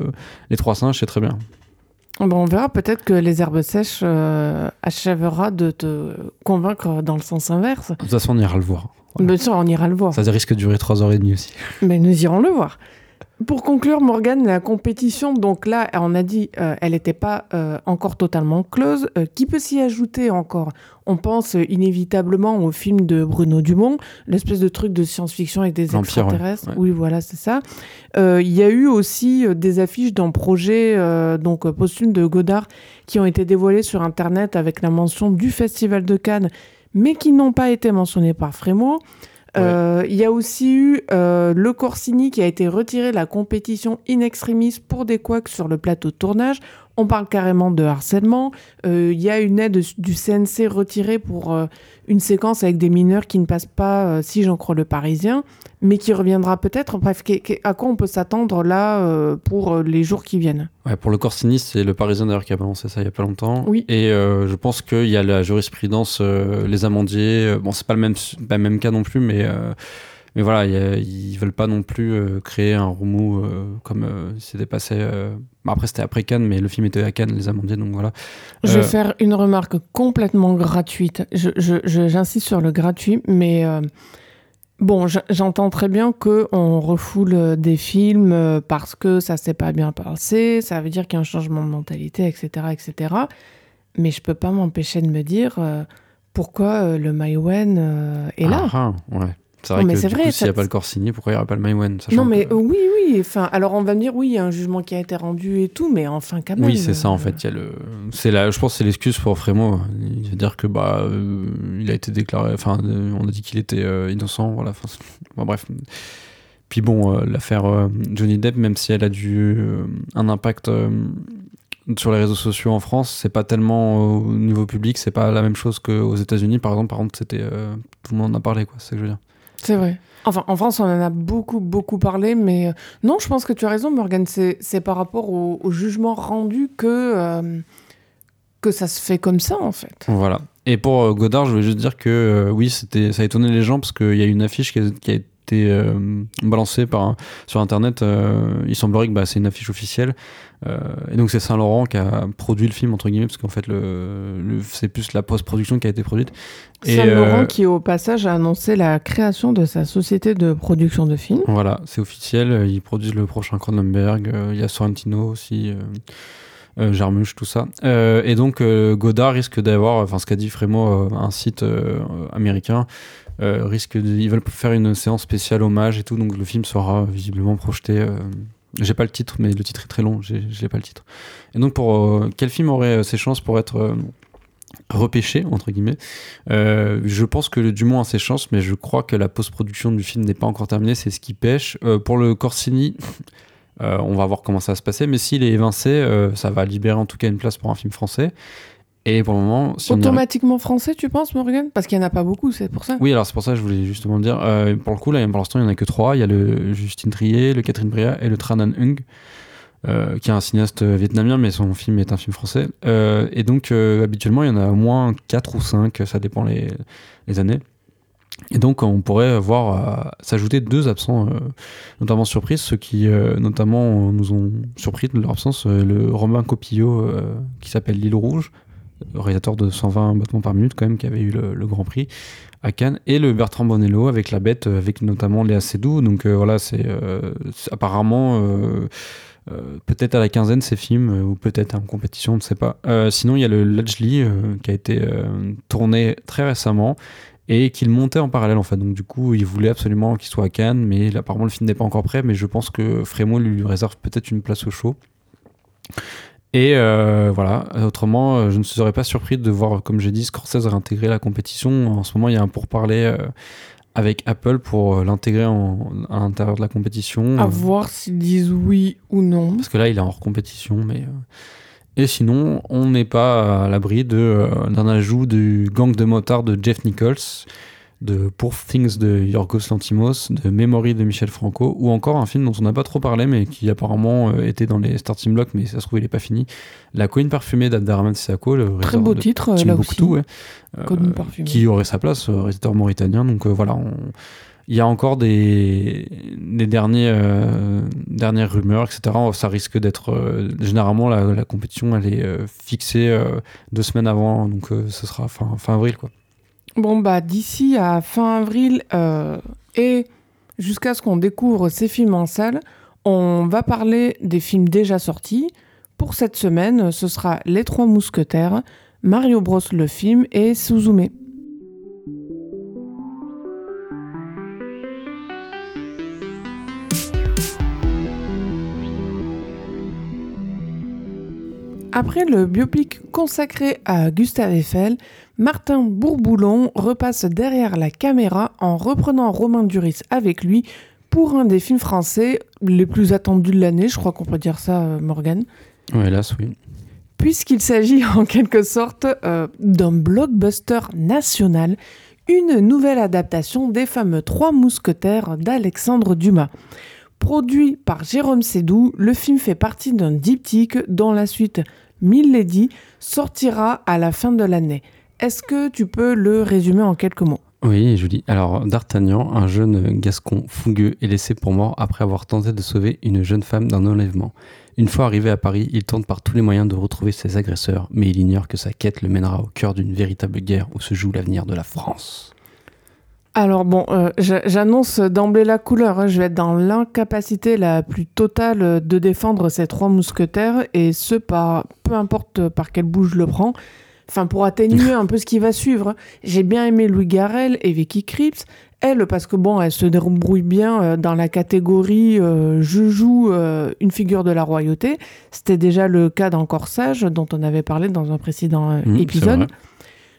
les trois singes, c'est très bien. Bon, on verra peut-être que les herbes sèches achèvera de te convaincre dans le sens inverse. De toute façon, on ira le voir. Bien sûr, on ira le voir. Ça risque de durer 3h30 aussi. Mais nous irons le voir. Pour conclure, Morgane, la compétition, donc là, on a dit, euh, elle n'était pas euh, encore totalement close. Euh, qui peut s'y ajouter encore? On pense inévitablement au film de Bruno Dumont, l'espèce de truc de science-fiction avec des extraterrestres. Oui, voilà, c'est ça. Il y a eu aussi des affiches d'un projet, donc posthume de Godard, qui ont été dévoilées sur Internet avec la mention du Festival de Cannes, mais qui n'ont pas été mentionnées par Frémaux. Euh, il y a aussi eu euh, le Corsini qui a été retiré de la compétition in extremis pour des couacs sur le plateau de tournage. On parle carrément de harcèlement. Euh, il y a une aide du CNC retirée pour une séquence avec des mineurs qui ne passent pas, si j'en crois le Parisien, mais qui reviendra peut-être. Bref, à quoi on peut s'attendre là pour les jours qui viennent? Ouais, pour le Corsini, c'est le Parisien d'ailleurs qui a balancé ça il y a pas longtemps. Oui. Et je pense qu'il y a la jurisprudence, les amandiers. bon, c'est pas le même, pas le même cas non plus, mais mais voilà, ils veulent pas non plus euh, créer un remous euh, comme euh, c'était passé. après, c'était après Cannes, mais le film était à Cannes, Les Amandiers, donc voilà. Je vais faire une remarque complètement gratuite. J'insiste sur le gratuit, mais Bon, j'entends très bien qu'on refoule des films parce que ça s'est pas bien passé, ça veut dire qu'il y a un changement de mentalité, etc., etc. Mais je peux pas m'empêcher de me dire pourquoi le Maïwen est là. Ah, ah ouais. C'est vrai que vrai, s'il n'y a pas le corps signé, pourquoi il n'y aurait pas le Maïwen Non, mais oui, oui. Enfin, alors on va me dire, oui, il y a un jugement qui a été rendu et tout, mais enfin, quand même. Oui, c'est ça, en fait. Il y a le... c'est la... Je pense que c'est l'excuse pour Frémo. Il veut dire que, bah, euh, il a été déclaré. Enfin, on a dit qu'il était euh, innocent. Voilà. Enfin, bon, bref. Puis bon, euh, l'affaire Johnny Depp, même si elle a dû un impact sur les réseaux sociaux en France, c'est pas tellement au niveau public, c'est pas la même chose qu'aux États-Unis, par exemple. Par contre, c'était tout le monde en a parlé, quoi. C'est ce que je veux dire. C'est vrai. Enfin, en France, on en a beaucoup, beaucoup parlé, mais euh, non, je pense que tu as raison, Morgan. C'est par rapport au, jugement rendu que, euh, que ça se fait comme ça, en fait. Voilà. Et pour euh, Godard, je voulais juste dire que oui, ça a étonné les gens parce qu'il y a une affiche qui a, qui a été balancée par, sur Internet. il semblerait que bah, c'est une affiche officielle. Euh, et donc c'est Saint Laurent qui a produit le film entre guillemets parce qu'en fait le, c'est plus la post-production qui a été produite. Saint Laurent euh, qui au passage a annoncé la création de sa société de production de films. Voilà, c'est officiel. Ils produisent le prochain Cronenberg. Euh, il y a Sorrentino aussi. Jarmusch, tout ça. et donc Godard risque d'avoir, enfin ce qu'a dit Frémo, un site américain, risque de, ils veulent faire une séance spéciale hommage et tout, donc le film sera visiblement projeté j'ai pas le titre, mais le titre est très long, je n'ai pas le titre. Et donc, pour euh, quel film aurait euh, ses chances pour être euh, repêché, entre guillemets? Je pense que le Dumont a ses chances, mais je crois que la post-production du film n'est pas encore terminée, c'est ce qui pêche. pour le Corsini, on va voir comment ça va se passer, mais s'il est évincé, ça va libérer en tout cas une place pour un film français. Et pour le moment, si automatiquement français, tu penses, Morgan? Parce qu'il n'y en a pas beaucoup, c'est pour ça. Oui, alors c'est pour ça que je voulais justement le dire. Euh, pour le coup, là, pour l'instant, il n'y en a que trois. Il y a le Justine Trier, le Catherine Bria et le Tranan Hung, euh, qui est un cinéaste vietnamien, mais son film est un film français. Euh, et donc, habituellement, il y en a au moins quatre ou cinq, ça dépend les, les années. Et donc, on pourrait voir s'ajouter deux absents, notamment surprises, ceux qui, notamment, nous ont surpris de leur absence. le Romain Copillot, qui s'appelle L'île Rouge, réalisateur de 120 battements par minute quand même, qui avait eu le, Grand Prix à Cannes, et le Bertrand Bonello avec La Bête, euh, avec notamment Léa Seydoux. Donc euh, voilà, c'est euh, apparemment peut-être à la quinzaine ces films, ou peut-être en compétition, on ne sait pas. sinon, il y a le Lajli qui a été tourné très récemment et qu'il montait en parallèle en. Donc du coup, il voulait absolument qu'il soit à Cannes, mais apparemment le film n'est pas encore prêt. Mais je pense que Frémo lui réserve peut-être une place au show. Et euh, voilà, autrement, euh, je ne serais pas surpris de voir, comme j'ai dit, Scorsese réintégrer la compétition. En ce moment, il y a un pourparler euh, avec Apple pour l'intégrer à l'intérieur de la compétition. À voir s'ils disent oui ou non. Parce que là, il est hors compétition, mais. Et sinon, on n'est pas à l'abri d'un ajout du gang de motards de Jeff Nichols de Poor Things de Yorgos Lantimos, de Memory de Michel Franco, ou encore un film dont on n'a pas trop parlé, mais qui apparemment euh, était dans les starting blocks, mais ça se trouve il n'est pas fini. La Queen parfumée d'Abderrahman Sissako, le Très beau titre, euh, là aussi. Euh, qui aurait sa place, réalisateur mauritanien. Donc voilà, il y a encore des, des derniers, dernières rumeurs, etc. Ça risque d'être. généralement, la, compétition, elle est fixée deux semaines avant, donc ce sera fin, fin avril. quoi. Bon, bah, d'ici à fin avril euh, et jusqu'à ce qu'on découvre ces films en salle, on va parler des films déjà sortis. Pour cette semaine, ce sera Les Trois Mousquetaires, Mario Bros le film et Suzume. Après le biopic consacré à Gustave Eiffel, Martin Bourboulon repasse derrière la caméra en reprenant Romain Duris avec lui pour un des films français les plus attendus de l'année, je crois qu'on peut dire ça, euh, Morgan. Oui, hélas, oui. Puisqu'il s'agit en quelque sorte euh, d'un blockbuster national, une nouvelle adaptation des fameux Trois Mousquetaires d'Alexandre Dumas. Produit par Jérôme Sédou, le film fait partie d'un diptyque dont la suite Milady sortira à la fin de l'année. Est-ce que tu peux le résumer en quelques mots? Oui, Julie. Alors, D'Artagnan, un jeune gascon fougueux, est laissé pour mort après avoir tenté de sauver une jeune femme d'un enlèvement. Une fois arrivé à Paris, il tente par tous les moyens de retrouver ses agresseurs, mais il ignore que sa quête le mènera au cœur d'une véritable guerre où se joue l'avenir de la France. Alors bon, euh, j'a- j'annonce d'emblée la couleur. hein. Je vais être dans l'incapacité la plus totale de défendre ces trois mousquetaires, et ce, par, peu importe par quel bout je le prends. Enfin, pour atténuer un peu ce qui va suivre. J'ai bien aimé Louis Garrel et Vicky Krieps. Elle, parce que bon, elle se débrouille bien euh, dans la catégorie euh, je joue euh, une figure de la royauté. C'était déjà le cas dans Corsage, dont on avait parlé dans un précédent euh, Mmh, épisode.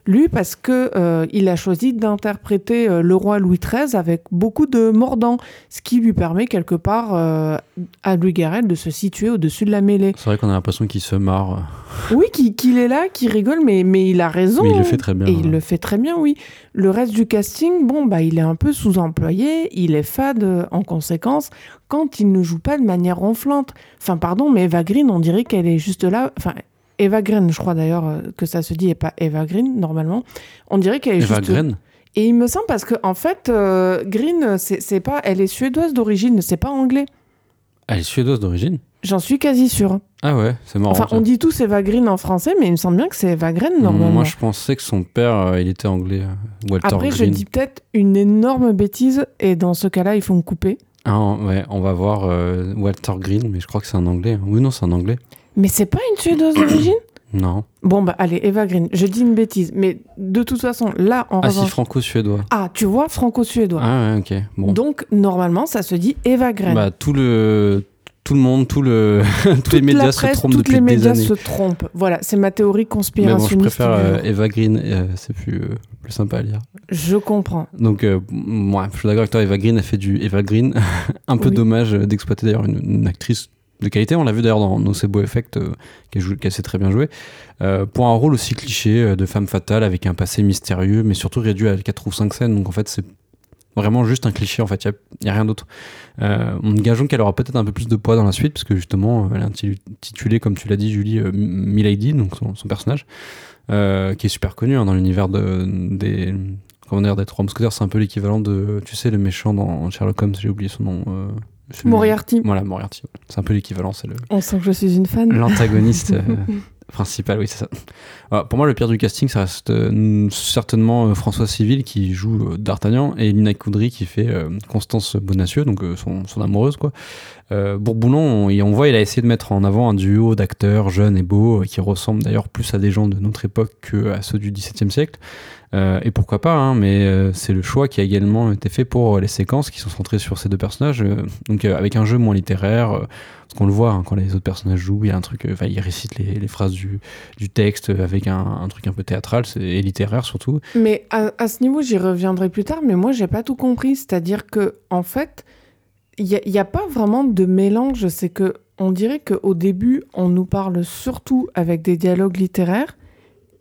Lui, parce que euh, il a choisi d'interpréter euh, le roi Louis XIII avec beaucoup de mordants, ce qui lui permet quelque part euh, à Louis Garrel de se situer au-dessus de la mêlée. C'est vrai qu'on a l'impression qu'il se marre. Oui, qu'il est là, qu'il rigole, mais, mais il a raison. Mais il le fait très bien. Et il le fait très bien, oui. Le reste du casting, bon, bah, il est un peu sous-employé, il est fade en conséquence quand il ne joue pas de manière ronflante. Enfin, pardon, mais Eva Green, on dirait qu'elle est juste là. Enfin, Eva Green, je crois d'ailleurs euh, que ça se dit et pas Eva Green, normalement. On dirait qu'elle est Eva juste. Green Et il me semble parce que, en fait, euh, Green, c'est pas. Elle est suédoise d'origine, c'est pas anglais. Elle est suédoise d'origine J'en suis quasi sûre. Ah ouais, c'est marrant. Enfin, ça. on dit tous Eva Green en français, mais il me semble bien que c'est Eva Green, normalement. Moi, je pensais que son père, euh, il était anglais. Walter Après, je dis peut-être une énorme bêtise, et dans ce cas-là, il faut me couper. Ah, ouais, on va voir euh, Walter Green, mais je crois que c'est un anglais. Oui, non, c'est un anglais. Mais c'est pas une suédoise d'origine Non. Bon, bah allez, Eva Green, je dis une bêtise, mais de toute façon, là, en Ah, si, franco-suédois. Ah, tu vois, franco-suédois. Ah, ouais, ok. Bon. Donc, normalement, ça se dit Eva Green. Bah, tout le. Tout le monde, tout le, tous les médias se trompent toutes depuis les des médias années. se trompent. Voilà, c'est ma théorie Mais bon, je conspirationniste. préfère du euh, jour. Eva Green, euh, c'est plus, euh, plus sympa à lire. Je comprends. Donc, euh, moi, je suis d'accord avec toi, Eva Green a fait du Eva Green. un peu Oui. dommage euh, d'exploiter d'ailleurs une, une actrice de qualité. On l'a vu d'ailleurs dans Nocebo Effect, euh, qui, joué- qui a très bien joué. Euh, pour un rôle aussi cliché euh, de femme fatale avec un passé mystérieux, mais surtout réduit à 4 ou 5 scènes. Donc, en fait, c'est vraiment juste un cliché. En fait, il n'y a, rien d'autre. Euh, on gageons qu'elle aura peut-être un peu plus de poids dans la suite, parce que justement, elle est inti- intitulée, comme tu l'as dit, Julie, euh, Milady, donc son, son personnage, euh, qui est super connu hein, dans l'univers de, des. Comment dire, des trois c'est un peu l'équivalent de, tu sais, le méchant dans Sherlock Holmes, j'ai oublié son nom. Celui- Moriarty. Voilà, Moriarty. C'est un peu l'équivalent, c'est le, On sent que je suis une fan. l'antagoniste euh, principal, oui, c'est ça. Voilà, pour moi, le pire du casting, ça reste euh, certainement euh, François Civil qui joue D'Artagnan et Lina Coudry qui fait Constance Bonacieux, donc son, son amoureuse, quoi. Bourboulon, on, et on voit, il a essayé de mettre en avant un duo d'acteurs jeunes et beaux qui ressemblent d'ailleurs plus à des gens de notre époque que à ceux du XVIIe siècle. Euh, et pourquoi pas, hein, mais euh, c'est le choix qui a également été fait pour euh, les séquences qui sont centrées sur ces deux personnages, donc avec un jeu moins littéraire, parce qu'on le voit hein, quand les autres personnages jouent, il y a un truc, enfin ils récitent les, phrases du, texte avec un, truc un peu théâtral et littéraire surtout. Mais à, à ce niveau, j'y reviendrai plus tard, mais moi, j'ai pas tout compris. C'est-à-dire que, en fait, il n'y a, pas vraiment de mélange. C'est que on dirait qu'au début, on nous parle surtout avec des dialogues littéraires,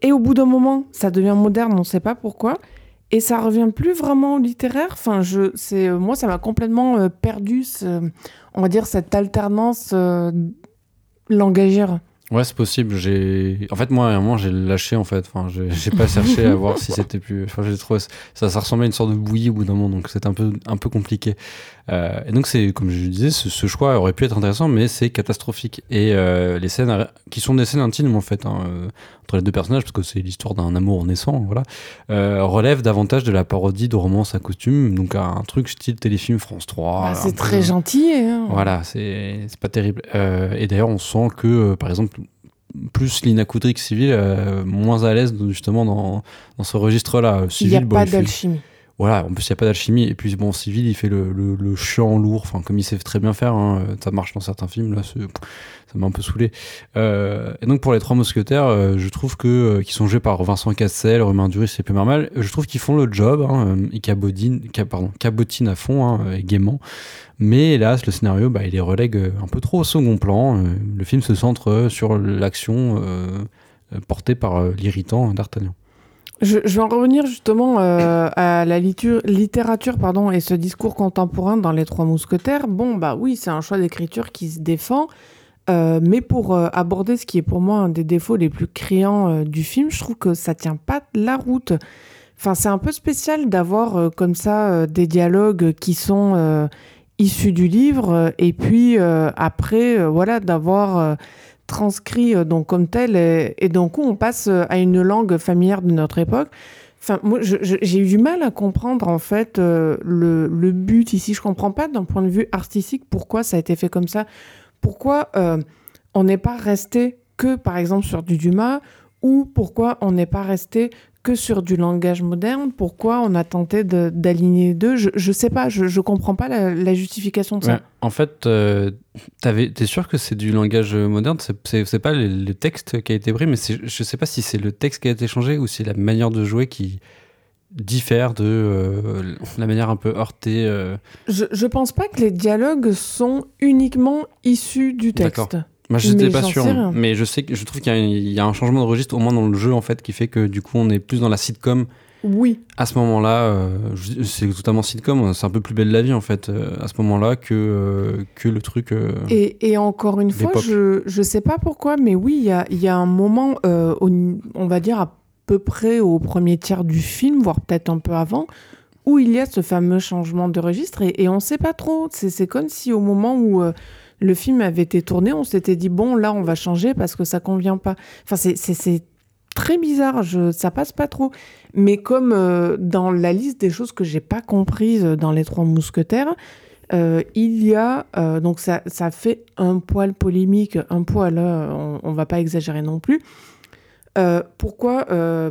et au bout d'un moment, ça devient moderne, on ne sait pas pourquoi, et ça revient plus vraiment au littéraire. Enfin, je, c'est, euh, moi, ça m'a complètement euh, perdu, on va dire, cette alternance euh. Ouais, c'est possible. J'ai, en fait, moi, à un moment, j'ai lâché en fait. Enfin, j'ai pas cherché à voir si c'était plus. Enfin, j'ai trouvé ça, ça ressemblait à une sorte de bouillie au bout d'un moment, donc c'était un peu, un peu compliqué. Euh, et donc, c'est comme je disais, ce, ce choix aurait pu être intéressant, mais c'est catastrophique. Et euh, les scènes qui sont des scènes intimes en fait hein, euh, entre les deux personnages, parce que c'est l'histoire d'un amour naissant, voilà, euh, relèvent davantage de la parodie de romance à costume, donc un truc style téléfilm France 3. Bah, c'est peu- très gentil. hein. voilà, c'est c'est pas terrible. Et d'ailleurs, on sent que, par exemple, plus Lina civil, euh, moins à l'aise justement dans, dans ce registre-là. Euh, Il Civil, n'y a bon, pas d'alchimie. Voilà, en plus, il n'y a pas d'alchimie. Et puis, bon, civil, il fait le, le, chiant lourd, enfin, comme il sait très bien faire. hein, ça marche dans certains films, là, ça m'a un peu saoulé. Euh, et donc, pour les trois mousquetaires, euh, je trouve que, euh, qui sont joués par Vincent Cassel, Romain Duris et Peu Marmal, je trouve qu'ils font le job. Hein, ils pardon, cabotinent à fond, hein, et gaiement. Mais hélas, le scénario, bah, il les relègue un peu trop au second plan. Le film se centre sur l'action portée par l'irritant d'Artagnan. Je, vais en revenir justement euh, à la littérature pardon, et ce discours contemporain dans Les Trois Mousquetaires. Bon, bah oui, c'est un choix d'écriture qui se défend, euh, mais pour euh, aborder ce qui est pour moi un des défauts les plus criants du film, je trouve que ça tient pas la route. Enfin, c'est un peu spécial d'avoir comme ça des dialogues qui sont issus du livre, et puis après, voilà, d'avoir transcrit euh, donc comme tel et, et d'un on passe euh, à une langue familière de notre époque. Enfin, moi, j'ai eu du mal à comprendre en fait le, le, but ici. Je comprends pas d'un point de vue artistique pourquoi ça a été fait comme ça. Pourquoi on n'est pas resté que, par exemple, sur du Dumas ou pourquoi on n'est pas resté que sur du langage moderne Pourquoi on a tenté d'aligner deux? Je ne sais pas, je ne comprends pas la, justification de ça. en fait, euh, tu es sûr que c'est du langage moderne? C'est pas le, texte qui a été pris, mais je ne sais pas si c'est le texte qui a été changé ou si c'est la manière de jouer qui diffère de euh, la manière un peu heurtée. Euh. Je ne pense pas que les dialogues sont uniquement issus du texte. Moi, je n'étais pas sûr, mais je sais que je trouve qu'il y, a un changement de registre au moins dans le jeu en fait qui fait que du coup on est plus dans la sitcom. Oui. À ce moment-là, euh, c'est totalement sitcom. C'est un peu plus belle la vie en fait euh, à ce moment-là que euh, que le truc. Et, et, encore une fois, je je sais pas pourquoi, mais oui, il y a, y a un moment, on va dire à peu près au premier tiers du film, voire peut-être un peu avant, où il y a ce fameux changement de registre et, et on sait pas trop. C'est comme si au moment où le film avait été tourné, on s'était dit bon là on va changer parce que ça convient pas. Enfin c'est très bizarre, ça passe pas trop. Mais comme euh, dans la liste des choses que j'ai pas comprises dans les Trois Mousquetaires, euh, il y a euh, donc ça, ça, fait un poil polémique, un poil, on, on va pas exagérer non plus. pourquoi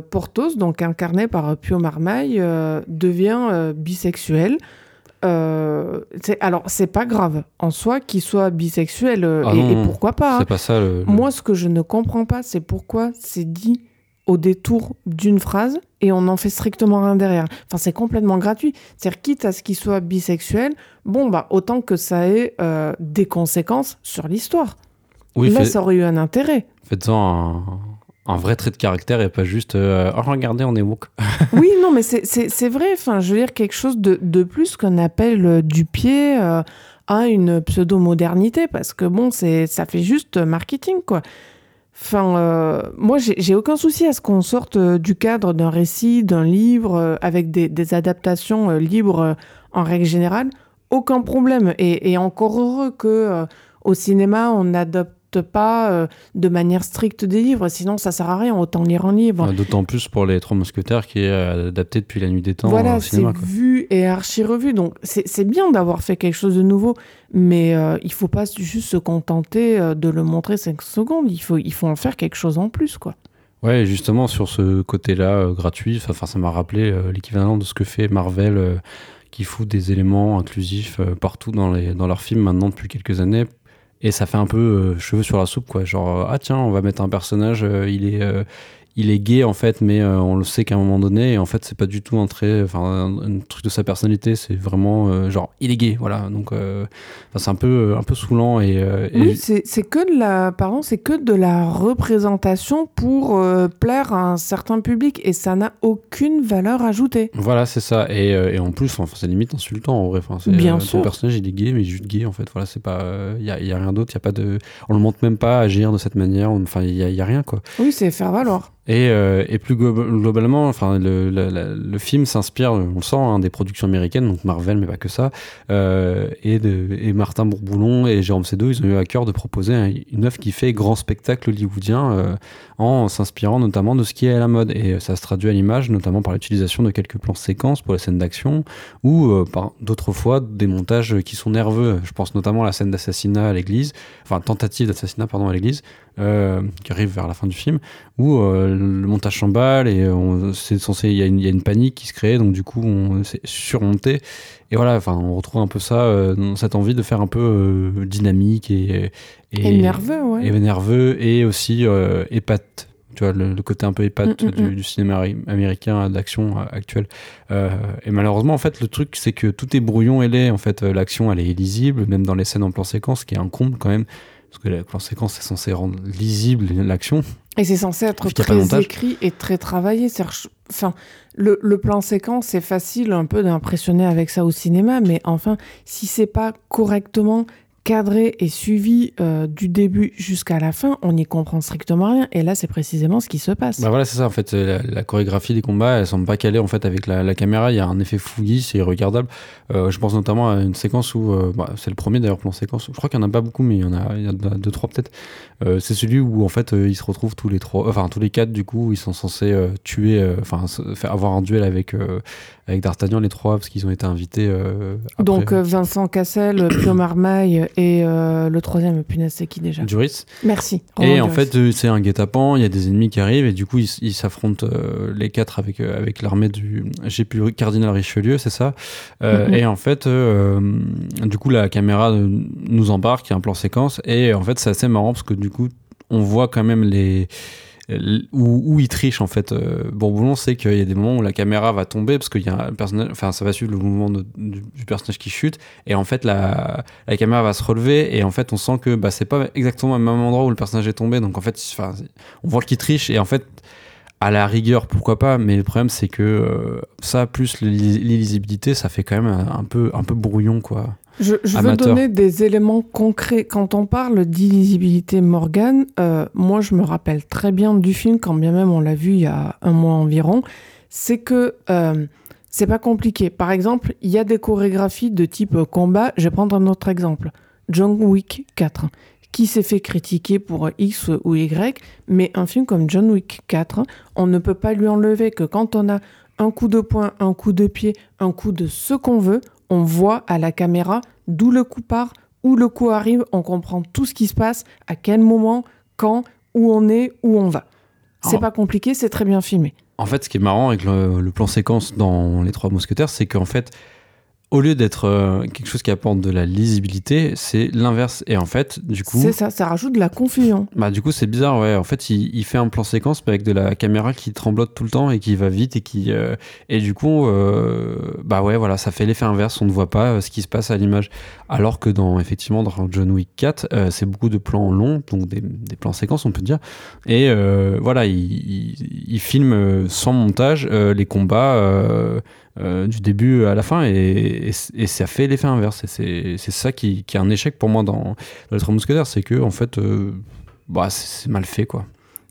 Porthos, donc incarné par Pio Marmaille, devient bisexuel? Euh, alors, c'est pas grave en soi qu'il soit bisexuel, euh, ah et, pourquoi pas. Hein. pas ça. Moi, ce que je ne comprends pas, c'est pourquoi c'est dit au détour d'une phrase et on n'en fait strictement rien derrière. Enfin, c'est complètement gratuit. C'est-à-dire, quitte à ce qu'il soit bisexuel, bon, bah, autant que ça ait euh, des conséquences sur l'histoire. Oui, Là, ça aurait eu un intérêt. Faites-en un un vrai trait de caractère et pas juste euh, oh, regardez on est woke. Oui non mais c'est vrai. Enfin je veux dire quelque chose de, de plus qu'on appelle euh, du pied euh, à une pseudo modernité parce que bon c'est ça fait juste marketing quoi. Enfin moi j'ai aucun souci à ce qu'on sorte du cadre d'un récit d'un livre avec des, des adaptations libres en règle générale. Aucun problème. Et, et encore heureux que au cinéma on adopte pas euh, de manière stricte des livres, sinon ça sert à rien, autant lire un livre. D'autant plus pour les Trois Mousquetaires qui est euh, adapté depuis la nuit des temps voilà, c'est vu et archi-revu, donc c'est bien d'avoir fait quelque chose de nouveau, mais euh, il faut pas juste se contenter de le montrer 5 secondes, il faut, il faut en faire quelque chose en plus, quoi. Ouais, justement sur ce côté-là gratuit, ça m'a rappelé l'équivalent de ce que fait Marvel qui fout des éléments inclusifs partout dans, les, dans leurs films maintenant depuis quelques années et ça fait un peu euh, cheveux sur la soupe quoi. Genre euh, ah tiens on va mettre un personnage euh, il est il est gay en fait, mais euh, on le sait qu'à un moment donné, et en fait c'est pas du tout un trait, enfin un, truc de sa personnalité, c'est vraiment euh, genre il est gay, voilà. Donc euh, c'est un peu un peu saoulant et, oui, c'est que de la, pardon, c'est que de la représentation pour plaire à un certain public et ça n'a aucune valeur ajoutée. Voilà, c'est ça. Et, et, en plus, enfin c'est limite insultant en vrai. Enfin, Bien sûr. Son personnage il est gay, mais il est juste gay en fait. Voilà, c'est pas, il y a, y, a, rien d'autre, il y a pas de, on le montre même pas agir de cette manière. Enfin il y, y a, rien quoi. Oui, c'est faire valoir. Et, euh, et, plus globalement, enfin, le, film s'inspire, on le sent, hein, des productions américaines, donc Marvel, mais pas que ça. Euh, et, Martin Bourboulon et Jérôme Sédou, ils ont eu à cœur de proposer une œuvre qui fait grand spectacle hollywoodien euh, en s'inspirant notamment de ce qui est à la mode. Et ça se traduit à l'image, notamment par l'utilisation de quelques plans séquences pour les scènes d'action ou par d'autres fois des montages qui sont nerveux. Je pense notamment à la scène d'assassinat à l'église, enfin tentative d'assassinat pardon à l'église, euh, qui arrive vers la fin du film, où euh, le montage s'emballe et c'est censé il y, y, a une panique qui se crée, donc du coup on s'est surmonté et voilà, enfin on retrouve un peu ça, cette envie de faire un peu dynamique et, et, nerveux, ouais. Et nerveux et aussi épate tu vois, le, côté un peu épate mm, mm, mm. du, cinéma américain d'action euh, actuel. Euh, et malheureusement, en fait, le truc, c'est que tout est brouillon et laid. En fait, euh, l'action, elle est illisible, même dans les scènes en plan séquence, qui est un comble quand même. Parce que la plan séquence, c'est censé rendre lisible l'action. Et c'est censé être très écrit et très travaillé. Enfin, le, le, plan séquence, c'est facile un peu d'impressionner avec ça au cinéma, mais enfin, si c'est pas correctement cadré et suivi euh, du début jusqu'à la fin, on n'y comprend strictement rien. Et là, c'est précisément ce qui se passe. Bah voilà, c'est ça. En fait, la, la, chorégraphie des combats, elle semble pas calée en fait avec la, la caméra. Il y a un effet fouillis, c'est regardable. Euh, je pense notamment à une séquence où, euh, bah, c'est le premier d'ailleurs plan séquence. Je crois qu'il y en a pas beaucoup, mais il y en a, il y en a deux trois peut-être. C'est celui où en fait ils se retrouvent tous les trois, enfin tous les quatre du coup, ils sont censés tuer, enfin avoir un duel avec avec D'Artagnan les trois parce qu'ils ont été invités. Après. Donc Vincent Cassel, Pio Marmaille et le troisième, punaise, c'est qui déjà? Duris. Merci. et en fait, c'est un guet-apens, il y a des ennemis qui arrivent et du coup, ils s'affrontent les quatre avec, avec l'armée du. J'ai plus Cardinal Richelieu, c'est ça? Euh, mm -hmm. Et en fait, euh, du coup, la caméra nous embarque, il y a un plan séquence et en fait, c'est assez marrant parce que du coup, on voit quand même les où, il triche en fait. Euh, Bourboulon sait qu'il y a des moments où la caméra va tomber parce qu'il y a un personnage, enfin ça va suivre le mouvement du, personnage qui chute et en fait la, la caméra va se relever et en fait on sent que bah, c'est pas exactement au même endroit où le personnage est tombé donc en fait on voit qu'il triche et en fait à la rigueur, pourquoi pas, mais le problème c'est que euh, ça, plus l'illisibilité, ça fait quand même un, un, peu, un peu brouillon, quoi. Je, je veux donner des éléments concrets. Quand on parle d'illisibilité Morgan, euh, moi je me rappelle très bien du film, quand bien même on l'a vu il y a un mois environ, c'est que euh, c'est pas compliqué. Par exemple, il y a des chorégraphies de type combat. Je vais prendre un autre exemple. John Wick 4 qui s'est fait critiquer pour X ou Y, mais un film comme John Wick 4, on ne peut pas lui enlever que quand on a un coup de poing, un coup de pied, un coup de ce qu'on veut, on voit à la caméra d'où le coup part, où le coup arrive, on comprend tout ce qui se passe, à quel moment, quand, où on est, où on va. C'est pas compliqué, c'est très bien filmé. En fait, ce qui est marrant avec le, le plan séquence dans Les Trois Mousquetaires, c'est qu'en fait, au lieu d'être euh, quelque chose qui apporte de la lisibilité, c'est l'inverse. Et en fait, du coup. C'est ça, ça rajoute de la confusion. Bah, du coup, c'est bizarre, ouais. En fait, il, il, fait un plan séquence avec de la caméra qui tremblote tout le temps et qui va vite et qui. Euh, et du coup, euh, bah ouais, voilà, ça fait l'effet inverse. On ne voit pas ce qui se passe à l'image. Alors que dans, effectivement, dans John Wick 4, c'est beaucoup de plans longs, donc des, des, plans séquences, on peut dire. Et voilà, il, il, il filme sans montage les combats. Euh, du début à la fin et, ça fait l'effet inverse. C'est ça qui, est un échec pour moi dans Mousquetaires, c'est que en fait, euh, bah, c'est mal fait quoi.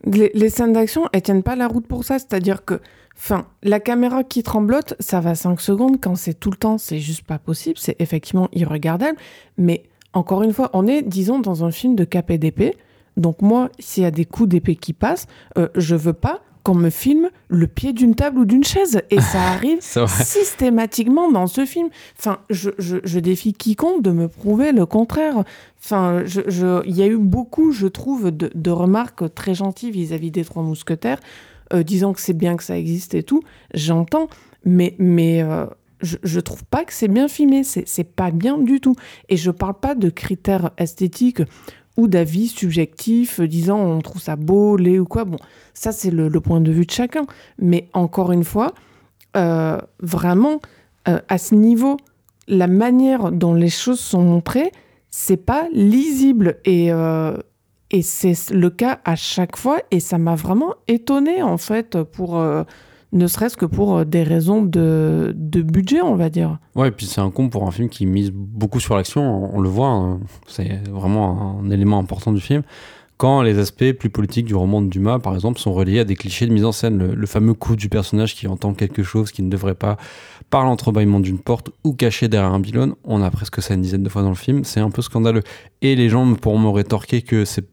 Les, scènes d'action, elles tiennent pas la route pour ça, c'est-à-dire que Enfin, la caméra qui tremblote, ça va 5 secondes. Quand c'est tout le temps, c'est juste pas possible. C'est effectivement irregardable. Mais encore une fois, on est, disons, dans un film de cap et d'épée. Donc moi, s'il y a des coups d'épée qui passent, euh, je veux pas qu'on me filme le pied d'une table ou d'une chaise. Et ça arrive systématiquement dans ce film. Enfin, je, je, je, défie quiconque de me prouver le contraire. Enfin, il y a eu beaucoup, je trouve, de, de remarques très gentilles vis-à-vis -vis des Trois Mousquetaires, euh, disant que c'est bien que ça existe et tout. J'entends, mais, mais euh, je, je trouve pas que c'est bien filmé. C'est pas bien du tout. Et je parle pas de critères esthétiques ou d'avis subjectifs disant on trouve ça beau, laid ou quoi. Bon, ça c'est le, point de vue de chacun. Mais encore une fois, euh, vraiment, euh, à ce niveau, la manière dont les choses sont montrées, c'est pas lisible. Et, euh, et c'est le cas à chaque fois. Et ça m'a vraiment étonné en fait pour ne serait-ce que pour euh, des raisons de, budget, on va dire. Ouais, et puis c'est un con pour un film qui mise beaucoup sur l'action, on, le voit, hein. c'est vraiment un élément important du film. Quand les aspects plus politiques du roman de Dumas, par exemple, sont reliés à des clichés de mise en scène, le, fameux coup du personnage qui entend quelque chose qui ne devrait pas par l'entrebâillement d'une porte ou caché derrière un pylône, on a presque ça une dizaine de fois dans le film, c'est un peu scandaleux. Et les gens pourront me rétorquer que c'est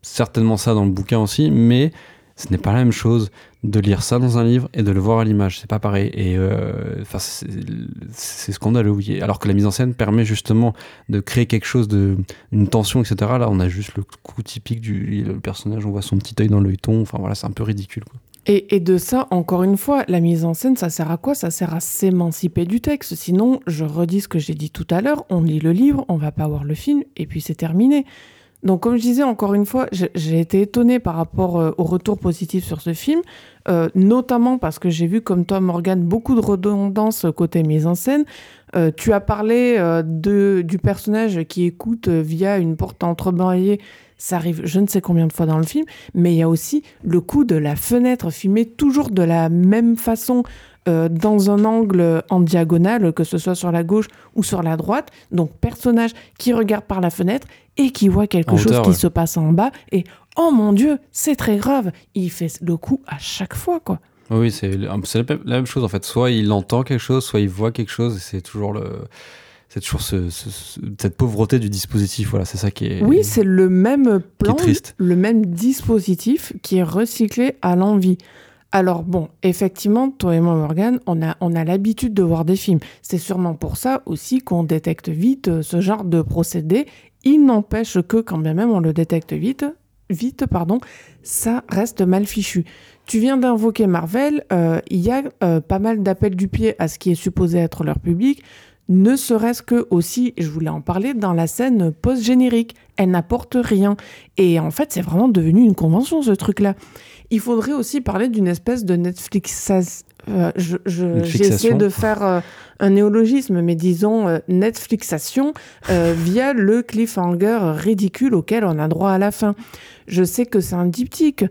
certainement ça dans le bouquin aussi, mais ce n'est pas la même chose de lire ça dans un livre et de le voir à l'image. C'est pas pareil. Et euh, c'est scandaleux, oui. Alors que la mise en scène permet justement de créer quelque chose de une tension, etc. Là, on a juste le coup typique du personnage. On voit son petit œil dans l'œilleton. Enfin voilà, c'est un peu ridicule. Et, de ça, encore une fois, la mise en scène, ça sert à quoi? Ça sert à s'émanciper du texte. Sinon, je redis ce que j'ai dit tout à l'heure, on lit le livre, on va pas voir le film, et puis c'est terminé. Donc, comme je disais, encore une fois, j'ai été étonnée par rapport euh, au retour positif sur ce film, euh, notamment parce que j'ai vu, comme toi, Morgane, beaucoup de redondance côté mise en scène. Euh, tu as parlé euh, de, du personnage qui écoute via une porte entrebâillée. Ça arrive je ne sais combien de fois dans le film, mais il y a aussi le coup de la fenêtre filmée toujours de la même façon euh, dans un angle en diagonale, que ce soit sur la gauche ou sur la droite. Donc personnage qui regarde par la fenêtre et qui voit quelque En chose hauteur, qui ouais. se passe en bas et oh mon dieu, c'est très grave. Il fait le coup à chaque fois quoi. Oui, c'est la, même- chose en fait. Soit il entend quelque chose, soit il voit quelque chose, c'est toujours le. C'est toujours ce- ce- ce- cette pauvreté du dispositif, voilà, c'est ça qui est. Oui, c'est le même plan, triste. le même dispositif qui est recyclé à l'envie. Alors bon, effectivement, toi et moi, Morgan, on a, on a l'habitude de voir des films. C'est sûrement pour ça aussi qu'on détecte vite euh, ce genre de procédé. Il n'empêche que quand bien même on le détecte vite, vite, pardon, ça reste mal fichu. Tu viens d'invoquer Marvel, euh, il y a euh, pas mal d'appels du pied à ce qui est supposé être leur public, ne serait-ce que aussi, je voulais en parler, dans la scène post-générique. Elle n'apporte rien. Et en fait, c'est vraiment devenu une convention, ce truc-là. Il faudrait aussi parler d'une espèce de Netflix. Euh, je- je- J'ai Netflixation. essayé de faire euh, un néologisme, mais disons euh, Netflixation euh, via le cliffhanger ridicule auquel on a droit à la fin. Je sais que c'est un diptyque,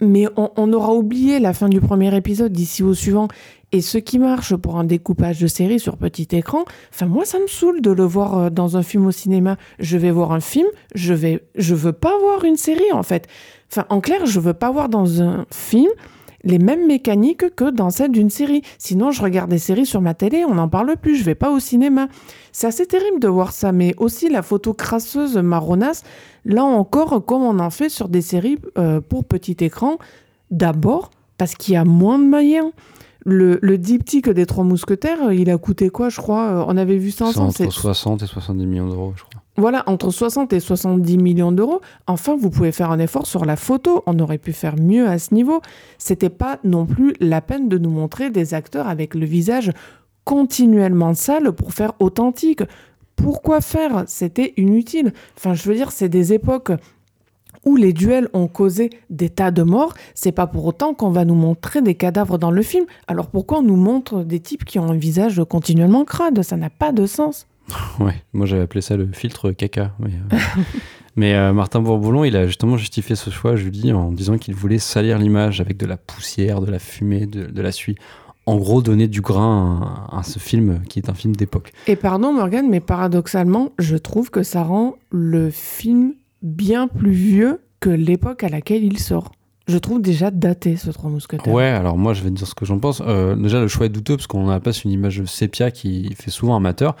mais on, on aura oublié la fin du premier épisode d'ici au suivant. Et ce qui marche pour un découpage de série sur petit écran, enfin moi ça me saoule de le voir dans un film au cinéma. Je vais voir un film, je vais, je veux pas voir une série en fait. Enfin en clair, je veux pas voir dans un film les mêmes mécaniques que dans celle d'une série. Sinon, je regarde des séries sur ma télé, on n'en parle plus, je vais pas au cinéma. C'est assez terrible de voir ça, mais aussi la photo crasseuse marronasse, là encore, comme on en fait sur des séries euh, pour petit écran, d'abord parce qu'il y a moins de moyens. Le, le diptyque des Trois Mousquetaires, il a coûté quoi, je crois euh, On avait vu ça ensemble. entre c'est- 60 et 70 millions d'euros, je crois. Voilà, entre 60 et 70 millions d'euros. Enfin, vous pouvez faire un effort sur la photo. On aurait pu faire mieux à ce niveau. C'était pas non plus la peine de nous montrer des acteurs avec le visage continuellement sale pour faire authentique. Pourquoi faire? C'était inutile. Enfin, je veux dire, c'est des époques où les duels ont causé des tas de morts, c'est pas pour autant qu'on va nous montrer des cadavres dans le film. Alors pourquoi on nous montre des types qui ont un visage continuellement crade? Ça n'a pas de sens. Ouais, moi j'avais appelé ça le filtre caca. Mais, euh, mais, euh, Martin Bourboulon, il a justement justifié ce choix, Julie, en disant qu'il voulait salir l'image avec de la poussière, de la fumée, de, de la suie. En gros, donner du grain à, à ce film qui est un film d'époque. Et pardon Morgane, mais paradoxalement, je trouve que ça rend le film bien plus vieux que l'époque à laquelle il sort. Je trouve déjà daté ce Trois Mousquetaires. Ouais, alors moi je vais te dire ce que j'en pense. Euh, déjà, le choix est douteux parce qu'on a pas une image sépia qui fait souvent amateur,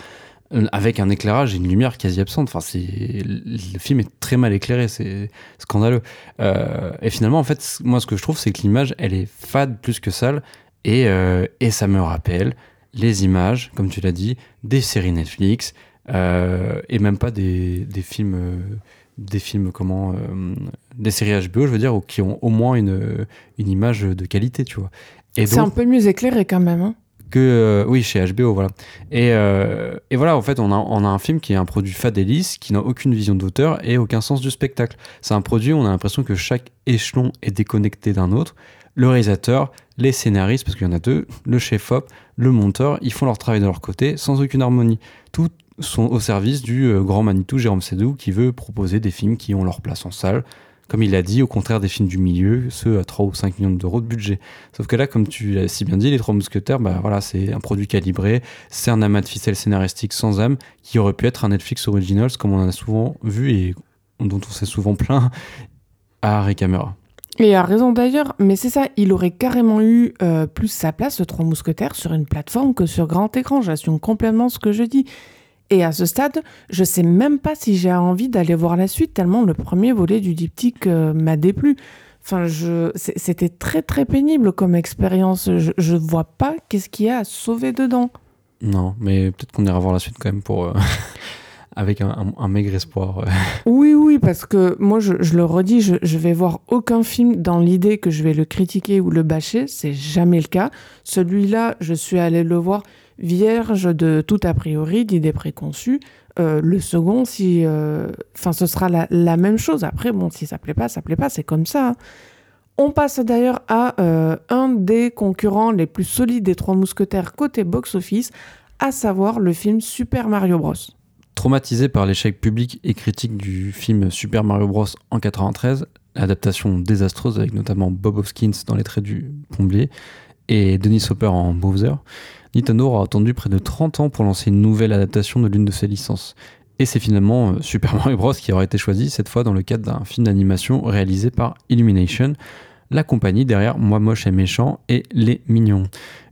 avec un éclairage et une lumière quasi absente. Enfin, le film est très mal éclairé, c'est scandaleux. Euh, et finalement, en fait, moi ce que je trouve, c'est que l'image, elle est fade plus que sale, et, euh, et ça me rappelle les images, comme tu l'as dit, des séries Netflix, euh, et même pas des, des films. euh, des films comment euh, des séries HBO je veux dire ou qui ont au moins une, une image de qualité tu vois et C'est un peu mieux éclairé quand même. hein. Que euh, oui chez HBO voilà. Et, euh, et voilà en fait on a, on a un film qui est un produit lisse qui n'a aucune vision d'auteur et aucun sens du spectacle. C'est un produit on a l'impression que chaque échelon est déconnecté d'un autre. Le réalisateur les scénaristes parce qu'il y en a deux le chef op le monteur ils font leur travail de leur côté sans aucune harmonie. Tout sont au service du euh, grand Manitou Jérôme Sédou qui veut proposer des films qui ont leur place en salle comme il l'a dit, au contraire des films du milieu, ceux à 3 ou 5 millions d'euros de budget. Sauf que là, comme tu l'as si bien dit, Les Trois Mousquetaires, bah c'est un produit calibré, c'est un amas de ficelles scénaristiques sans âme, qui aurait pu être un Netflix Originals, comme on en a souvent vu et dont on s'est souvent plaint à Harry Camera. Et a raison d'ailleurs, mais c'est ça, il aurait carrément eu euh, plus sa place, ce Trois Mousquetaires, sur une plateforme que sur grand écran. J'assume complètement ce que je dis. Et à ce stade, je sais même pas si j'ai envie d'aller voir la suite, tellement le premier volet du diptyque euh, m'a déplu. Enfin, je... c'était très très pénible comme expérience. Je, je vois pas qu'est-ce qu'il y a à sauver dedans. Non, mais peut-être qu'on ira voir la suite quand même pour. euh, avec un, un- un maigre espoir. euh. Oui, oui, parce que moi, je, je le redis, je, je vais voir aucun film dans l'idée que je vais le critiquer ou le bâcher. C'est jamais le cas. Celui-là, je suis allée le voir vierge de tout a priori, d'idées préconçues. Euh, le second, si, euh, enfin, ce sera la, même chose. Après, bon, si ça plaît pas, ça plaît pas, c'est comme ça. hein. On passe d'ailleurs à euh, un des concurrents les plus solides des Trois Mousquetaires côté box-office, à savoir le film Super Mario Bros. Traumatisé par l'échec public et critique du film Super Mario Bros. en 93, adaptation désastreuse avec notamment Bob Hoskins dans les traits du plombier et Denis Hopper en Bowser, Nintendo aura attendu près de 30 ans pour lancer une nouvelle adaptation de l'une de ses licences. Et c'est finalement euh, Super Mario Bros. qui aura été choisi, cette fois dans le cadre d'un film d'animation réalisé par Illumination, la compagnie derrière Moi Moche et Méchant et Les Mignons.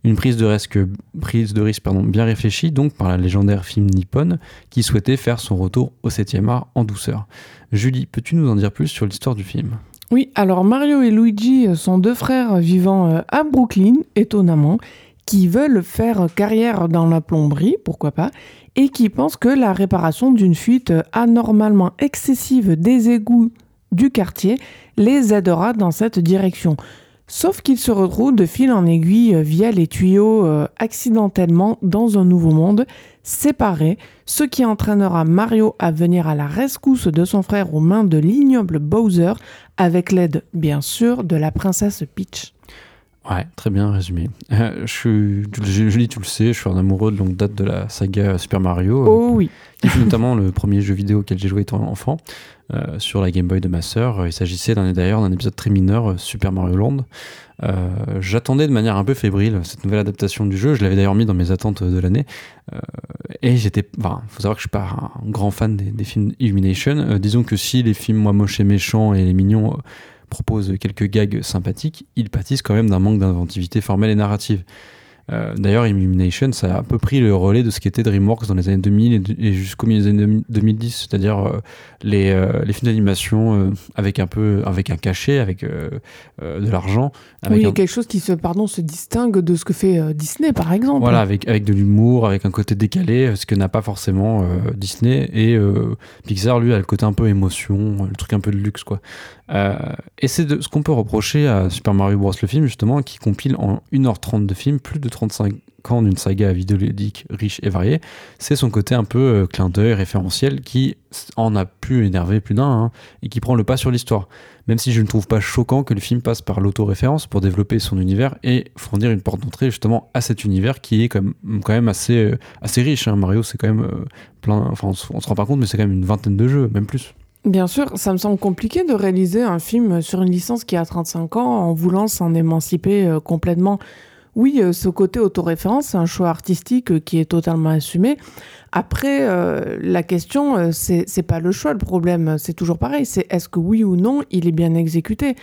Une prise de risque, bien réfléchie donc par la légendaire film Nippon qui souhaitait faire son retour au 7e art en douceur. Julie, peux-tu nous en dire plus sur l'histoire du film? Oui, alors Mario et Luigi sont deux frères vivant euh, à Brooklyn, étonnamment, qui veulent faire carrière dans la plomberie, pourquoi pas, et qui pensent que la réparation d'une fuite anormalement excessive des égouts du quartier les aidera dans cette direction. Sauf qu'ils se retrouvent de fil en aiguille via les tuyaux euh, accidentellement dans un nouveau monde, séparés, ce qui entraînera Mario à venir à la rescousse de son frère aux mains de l'ignoble Bowser, avec l'aide bien sûr de la princesse Peach. Ouais, très bien résumé. Euh, je suis, Julie, tu le sais, je suis un amoureux de longue date de la saga Super Mario. Oh oui. Qui fut notamment le premier jeu vidéo auquel j'ai joué étant enfant, euh, sur la Game Boy de ma sœur. Il s'agissait d'ailleurs d'un épisode très mineur, euh, Super Mario Land. J'attendais de manière un peu fébrile cette nouvelle adaptation du jeu. Je l'avais d'ailleurs mis dans mes attentes de l'année. et j'étais. Enfin, faut savoir que je suis pas un grand fan des, des films Illumination. disons que si les films Moi Moche et Méchant et Les Mignons propose quelques gags sympathiques, ils pâtissent quand même d'un manque d'inventivité formelle et narrative. Euh, d'ailleurs, Illumination, ça a un peu pris le relais de ce qu'était DreamWorks dans les années 2000 et, jusqu'au milieu des années 2010, c'est-à-dire euh, les, euh, les, films d'animation avec un peu, avec un cachet, avec de l'argent. Oui, quelque chose qui se, pardon, se distingue de ce que fait Disney, par exemple. Voilà, avec, avec de l'humour, avec un côté décalé, ce que n'a pas forcément Disney. Et Pixar, lui, a le côté un peu émotion, le truc un peu de luxe, quoi. Et c'est ce qu'on peut reprocher à Super Mario Bros. le film, justement, qui compile en 1h30 de film plus de 35 ans d'une saga vidéoludique riche et variée, c'est son côté un peu euh, clin d'œil référentiel qui en a pu énerver plus d'un hein, et qui prend le pas sur l'histoire. Même si je ne trouve pas choquant que le film passe par l'autoréférence pour développer son univers et fournir une porte d'entrée justement à cet univers qui est quand même, quand même assez, euh, assez riche. Hein. Mario, c'est quand même euh, plein. Enfin, on, on se rend pas compte, mais c'est quand même une vingtaine de jeux, même plus. Bien sûr, ça me semble compliqué de réaliser un film sur une licence qui a 35 ans en voulant s'en émanciper complètement. Oui, euh, ce côté autoréférence, c'est un choix artistique euh, qui est totalement assumé. Après, euh, la question, c'est pas le choix, le problème, c'est toujours pareil, c'est est-ce que oui ou non, il est bien exécuté?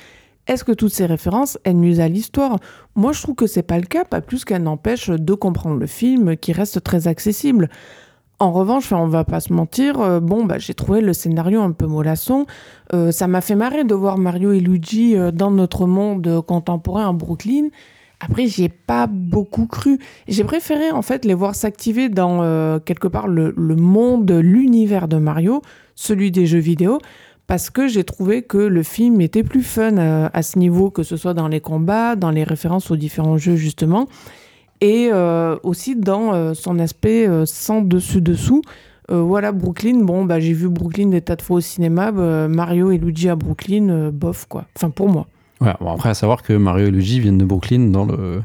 Est-ce que toutes ces références, elles nuisent à l'histoire? Moi, je trouve que c'est pas le cas, pas plus qu'elles n'empêchent de comprendre le film, qui reste très accessible. En revanche, on va pas se mentir, bon, bah, j'ai trouvé le scénario un peu mollasson. ça m'a fait marrer de voir Mario et Luigi dans notre monde contemporain à Brooklyn. Après, j'y ai pas beaucoup cru. J'ai préféré en fait les voir s'activer dans euh, quelque part le, monde, l'univers de Mario, celui des jeux vidéo, parce que j'ai trouvé que le film était plus fun euh, à, ce niveau, que ce soit dans les combats, dans les références aux différents jeux justement, et euh, aussi dans son aspect sans dessus-dessous. voilà, Brooklyn, bon, bah, j'ai vu Brooklyn des tas de fois au cinéma, Mario et Luigi à Brooklyn, bof quoi. Enfin, pour moi. Ouais, bon, après, à savoir que Mario et Luigi viennent de Brooklyn dans le...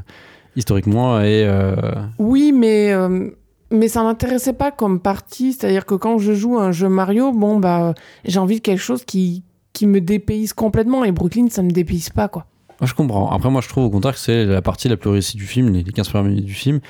historiquement. Et, euh, Oui, mais, euh, mais ça m'intéressait pas comme partie. C'est-à-dire que quand je joue un jeu Mario, bon, bah, j'ai envie de quelque chose qui, qui me dépayse complètement. Et Brooklyn, ça me dépayse pas, quoi. Je comprends. Après, moi, je trouve au contraire que c'est la partie la plus réussie du film, les 15 premières minutes du film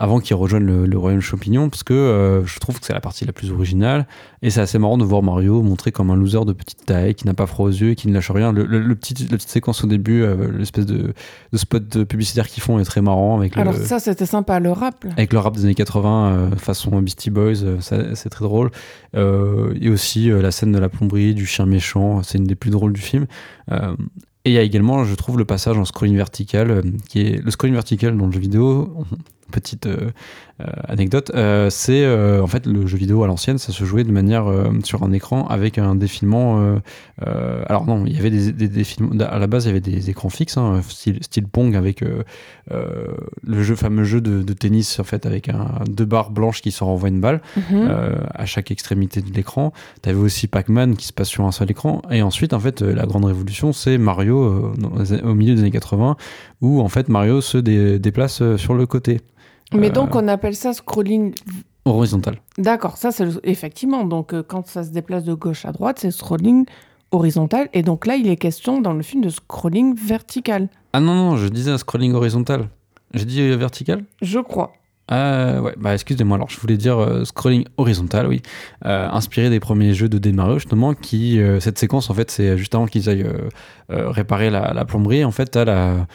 avant qu'il rejoigne le, royaume champignon, parce que euh, je trouve que c'est la partie la plus originale, et c'est assez marrant de voir Mario montré comme un loser de petite taille, qui n'a pas froid aux yeux, et qui ne lâche rien. Le, petit, la petite séquence au début, euh, l'espèce de, de, spot publicitaire qu'ils font est très marrant. Avec Alors ça, c'était sympa, le rap. Avec le rap des années 80, euh, façon Beastie Boys, c'est très drôle. et aussi la scène de la plomberie, du chien méchant, c'est une des plus drôles du film. Et il y a également, je trouve, le passage en scrolling vertical, qui est le scrolling vertical dans le jeu vidéo petite euh, euh, anecdote, euh, c'est en fait le jeu vidéo à l'ancienne, ça se jouait de manière sur un écran avec un défilement. alors non, il y avait des, défilements. À la base, il y avait des écrans fixes, hein, style, style, Pong avec le jeu, fameux jeu de, tennis en fait avec un, deux barres blanches qui se renvoient une balle mhm. à chaque extrémité de l'écran. Tu avais aussi Pac-Man qui se passe sur un seul écran. Et ensuite, en fait, la grande révolution, c'est Mario au milieu des années 80 où en fait Mario se déplace sur le côté. Mais euh, donc on appelle ça scrolling Horizontal. D'accord, ça c'est le- effectivement. Donc euh, quand ça se déplace de gauche à droite, c'est scrolling horizontal. Et donc là, il est question dans le film de scrolling vertical, Ah non, non, je disais un scrolling horizontal. J'ai dit euh, vertical? Je crois. Ah ouais, bah excusez-moi, alors je voulais dire euh, scrolling horizontal, oui. Euh, inspiré des premiers jeux de Dead Mario, justement, qui. euh, cette séquence, en fait, c'est juste avant qu'ils aillent euh, euh, réparer la, la plomberie. En fait, t'as la.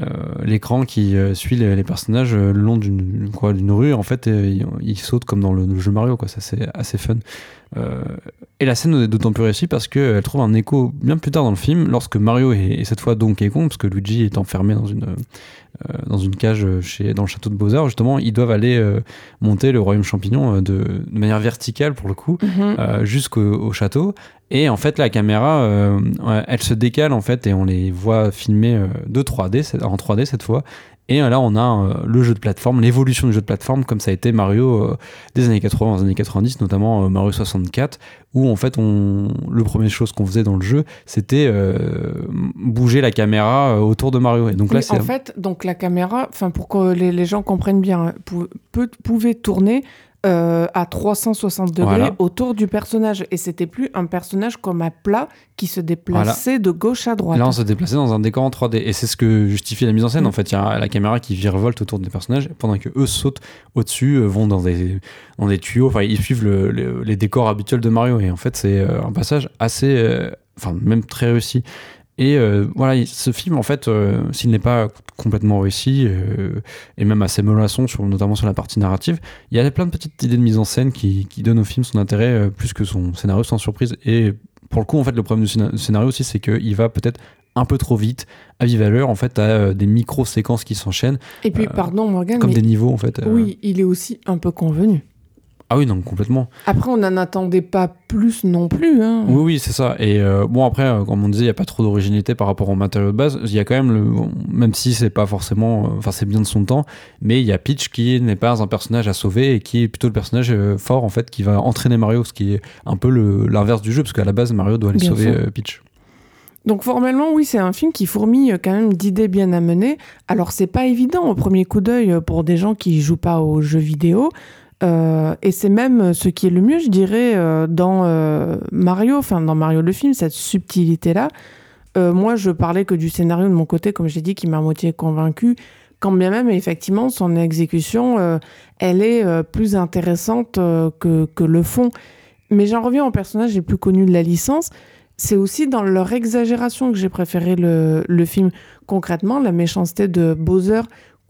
Euh, l'écran qui euh, suit les, les personnages euh, le long d'une quoi d'une rue en fait ils, sautent comme dans le, le jeu Mario quoi ça c'est assez fun Euh, et la scène est d'autant plus réussie parce qu'elle trouve un écho bien plus tard dans le film lorsque Mario et cette fois Donkey Kong parce que Luigi est enfermé dans une euh, dans une cage chez dans le château de Bowser justement ils doivent aller euh, monter le royaume champignon de, de manière verticale pour le coup Mhm. jusqu'au au château. Et en fait, la caméra, euh, elle se décale en fait et on les voit filmer euh, de 3D, c'est- en 3D cette fois. Et euh, là, on a le jeu de plateforme, l'évolution du jeu de plateforme, comme ça a été Mario des années 80 aux années 90, notamment Mario 64, où en fait, on, le première chose qu'on faisait dans le jeu, c'était euh, bouger la caméra autour de Mario. Et donc là, c'est en fait, donc la caméra, enfin pour que les, les gens comprennent bien, hein, pou- peut- pouvait tourner euh, à 360 degrés Voilà. autour du personnage. Et c'était plus un personnage comme à plat qui se déplaçait de gauche à droite. Là, on se déplaçait dans un décor en 3D. Et c'est ce que justifie la mise en scène. Mm. En fait, il y a la caméra qui virevolte autour des personnages pendant que eux sautent au-dessus, euh, vont dans des, dans des tuyaux. Enfin, ils suivent le- le- les décors habituels de Mario. Et en fait, c'est euh, un passage assez. euh, Enfin, même très réussi. Et euh, voilà, il- ce film, en fait, euh, s'il n'est pas complètement réussi, euh, et même assez mollasson, sur, notamment sur la partie narrative, il y a plein de petites idées de mise en scène qui, qui donnent au film son intérêt plus que son scénario sans surprise. Et pour le coup, en fait, le problème du scéna- scénario aussi, c'est qu'il va peut-être un peu trop vite, à vive allure. En fait, euh, des micro-séquences qui s'enchaînent, Et puis, euh, pardon Morgan, comme mais des niveaux, en fait. euh. oui, il est aussi un peu convenu. Ah oui, non, complètement. Après, on n'en attendait pas plus non plus. Hein. Oui, oui, c'est ça. Et euh, bon, après, euh, comme on disait, il n'y a pas trop d'originalité par rapport au matériau de base. Il y a quand même, le, bon, même si c'est pas forcément, euh, enfin, c'est bien de son temps, mais il y a Peach qui n'est pas un personnage à sauver et qui est plutôt le personnage fort, en fait, qui va entraîner Mario, ce qui est un peu l'inverse du jeu, parce qu'à la base, Mario doit aller Bien sauver Peach. Donc formellement, oui, c'est un film qui fourmille quand même d'idées bien amenées. Alors c'est pas évident au premier coup d'œil pour des gens qui jouent pas aux jeux vidéo. Euh, et c'est même ce qui est le mieux, je dirais, euh, dans euh, Mario, enfin dans Mario le film, cette subtilité-là. Euh, moi, je parlais que du scénario de mon côté, comme j'ai dit, qui m'a moitié convaincu. Quand bien même, effectivement, son exécution, euh, elle est euh, plus intéressante euh, que, le fond. Mais j'en reviens aux personnages les plus connus de la licence c'est aussi dans leur exagération que j'ai préféré le film. Concrètement, la méchanceté de Bowser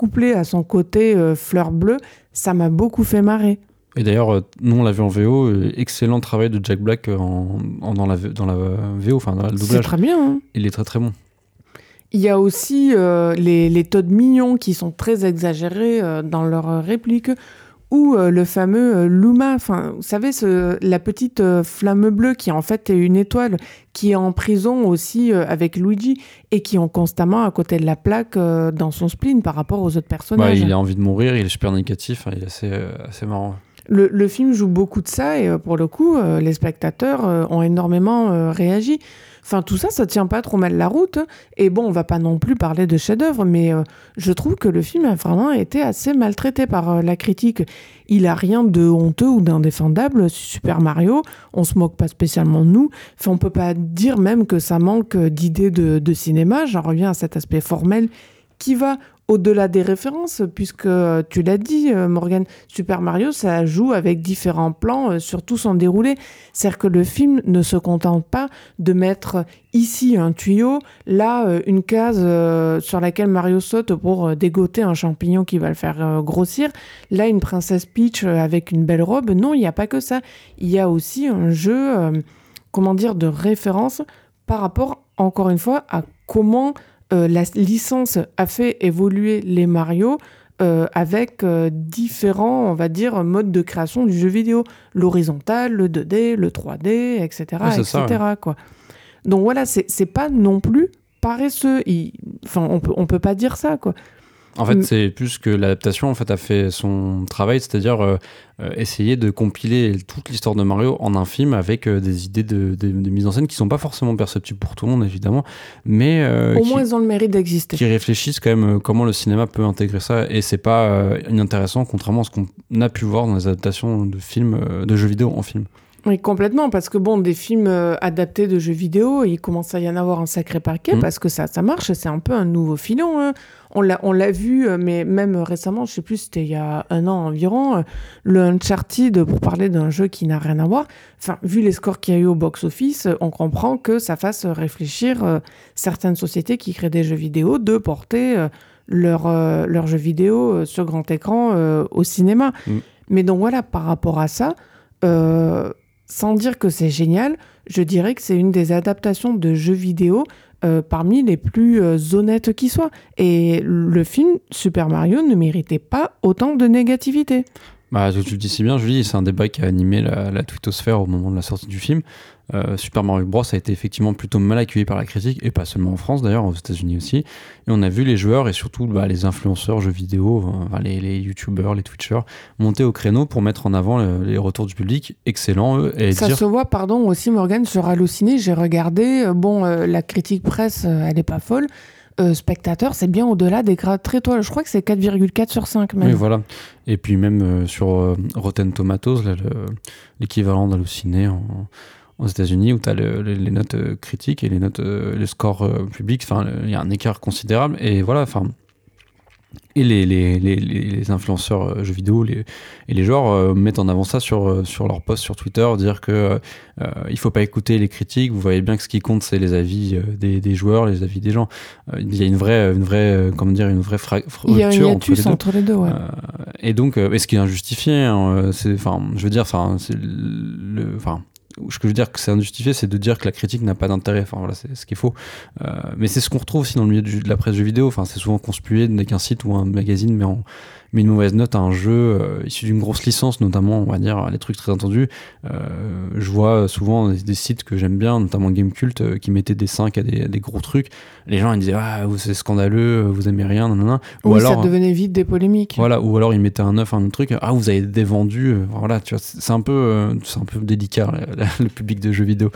couplée à son côté euh, fleur bleue, ça m'a beaucoup fait marrer. Et d'ailleurs, euh, nous on l'a vu en VO, euh, excellent travail de Jack Black euh, en, en- dans, la, dans la VO, enfin dans le C'est doublage. très bien. hein. Il est très très bon. Il y a aussi euh, les, les Todd mignons qui sont très exagérés euh, dans leurs répliques, ou euh, le fameux euh, Luma, enfin, vous savez, ce, la petite euh, flamme bleue qui en fait est une étoile, qui est en prison aussi avec Luigi, et qui ont constamment à côté de la plaque dans son spleen par rapport aux autres personnages. il a envie de mourir, il est super négatif, hein, il est assez, assez marrant. Le, le film joue beaucoup de ça et pour le coup, les spectateurs ont énormément réagi. Enfin, tout ça, ça tient pas trop mal la route. Et bon, on va pas non plus parler de chef-d'œuvre, mais euh, je trouve que le film a vraiment été assez maltraité par euh, la critique. Il a rien de honteux ou d'indéfendable. Super Mario, on se moque pas spécialement de nous. Enfin, on peut pas dire même que ça manque euh, d'idées de, de cinéma. J'en reviens à cet aspect formel qui va au-delà des références, puisque euh, tu l'as dit, euh, Morgan, Super Mario, ça joue avec différents plans euh, sur tout son déroulé. C'est-à-dire que le film ne se contente pas de mettre ici un tuyau, là une case sur laquelle Mario saute pour dégoter un champignon qui va le faire grossir, là une princesse Peach avec une belle robe. Non, il n'y a pas que ça. Il y a aussi un jeu, comment dire, de référence par rapport, encore une fois, à comment euh, la licence a fait évoluer les Mario euh, avec euh, différents, on va dire, modes de création du jeu vidéo. L'horizontal, le 2D, le 3D, etc. Etc. ça, quoi. Donc voilà, c'est c'est pas non plus paresseux. Il- Enfin, on peut, on peut pas dire ça, quoi. En fait, c'est plus que l'adaptation en fait a fait son travail, c'est-à-dire euh, euh, essayer de compiler toute l'histoire de Mario en un film avec euh, des idées de, mise en scène qui sont pas forcément perceptibles pour tout le monde évidemment, mais au moins ils ont le mérite d'exister. Qui réfléchissent quand même comment le cinéma peut intégrer ça et c'est pas inintéressant contrairement à ce qu'on a pu voir dans les adaptations de films, de jeux vidéo en film. Oui, complètement, parce que bon, des films euh, adaptés de jeux vidéo, il commence à y en avoir un sacré paquet, mm. parce que ça, ça marche, c'est un peu un nouveau filon. Hein. On l'a vu, euh, mais même récemment, je sais plus, c'était il y a un an environ, euh, le Uncharted, pour parler d'un jeu qui n'a rien à voir. Enfin, vu les scores qu'il y a eu au box-office, on comprend que ça fasse réfléchir certaines sociétés qui créent des jeux vidéo de porter leurs leur jeux vidéo sur grand écran au cinéma. Mm. Mais donc voilà, par rapport à ça, sans dire que c'est génial, je dirais que c'est une des adaptations de jeux vidéo euh, parmi les plus euh, honnêtes qui soient. Et le film Super Mario ne méritait pas autant de négativité. Bah, tu le dis si bien, Julie, c'est un débat qui a animé la, la twittosphère au moment de la sortie du film. Euh, Super Mario Bros a été effectivement plutôt mal accueilli par la critique, et pas seulement en France d'ailleurs, aux États-Unis aussi. Et on a vu les joueurs et surtout bah, les influenceurs jeux vidéo, les, les youtubeurs, les twitchers, monter au créneau pour mettre en avant les retours du public. Excellent, eux. Et Ça se voit, pardon, aussi Morgan sur Allociné, j'ai regardé, euh, bon, euh, la critique presse, elle est pas folle. Euh, spectateurs, c'est bien au-delà des grades très étoiles. Je crois que c'est 4,4 sur 5 même. Oui, voilà. Et puis même euh, sur euh, Rotten Tomatoes, l'équivalent d'Halluciné aux États-Unis, où tu as les notes critiques et les notes, les scores publics, enfin, il y a un écart considérable. Et voilà, enfin et les, les, les, les, influenceurs euh, jeux vidéo les, et les joueurs euh, mettent en avant ça sur, euh, sur leur post sur Twitter, dire que euh, il faut pas écouter les critiques, vous voyez bien que ce qui compte c'est les avis des, des, joueurs, les avis des gens. il y a une vraie, une vraie comment dire, une vraie fracture entre, les entre les deux. Ouais. et donc, et ce qui est injustifié, hein, c'est, enfin, je veux dire, enfin, c'est le, enfin ce que je veux dire que c'est injustifié, c'est de dire que la critique n'a pas d'intérêt. Enfin voilà, c'est ce qu'il faut. Euh, mais c'est ce qu'on retrouve aussi dans le milieu de la presse jeux vidéo. Enfin, c'est souvent conspué dès qu'un site ou un magazine met en, mais une mauvaise note à un jeu euh, issu d'une grosse licence, notamment, on va dire, les trucs très entendus. Euh, je vois souvent des, sites que j'aime bien, notamment Gamecult, euh, qui mettaient des 5 à des, des, gros trucs. Les gens, ils disaient, ah, c'est scandaleux, vous aimez rien, nanana. Ou alors, ça devenait vite des polémiques. Voilà, ou alors ils mettaient un 9 à un autre truc, ah, vous avez dévendu. Voilà, tu vois, c'est un peu, c'est un peu délicat, le, public de jeux vidéo.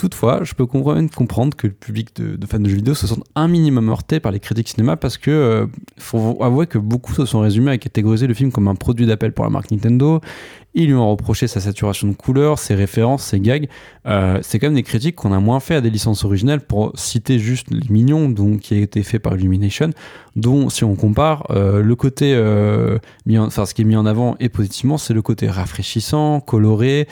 Toutefois, je peux comprendre que le public de, fans de jeux vidéo se sente un minimum heurté par les critiques cinéma parce que faut avouer que beaucoup se sont résumés à catégoriser le film comme un produit d'appel pour la marque Nintendo. Ils lui ont reproché sa saturation de couleurs, ses références, ses gags. Euh, c'est quand même des critiques qu'on a moins fait à des licences originales pour citer juste Les Mignons, donc, qui a été fait par Illumination, dont, si on compare, euh, le côté, euh, mis enfin, ce qui est mis en avant et positivement, c'est le côté rafraîchissant, coloré,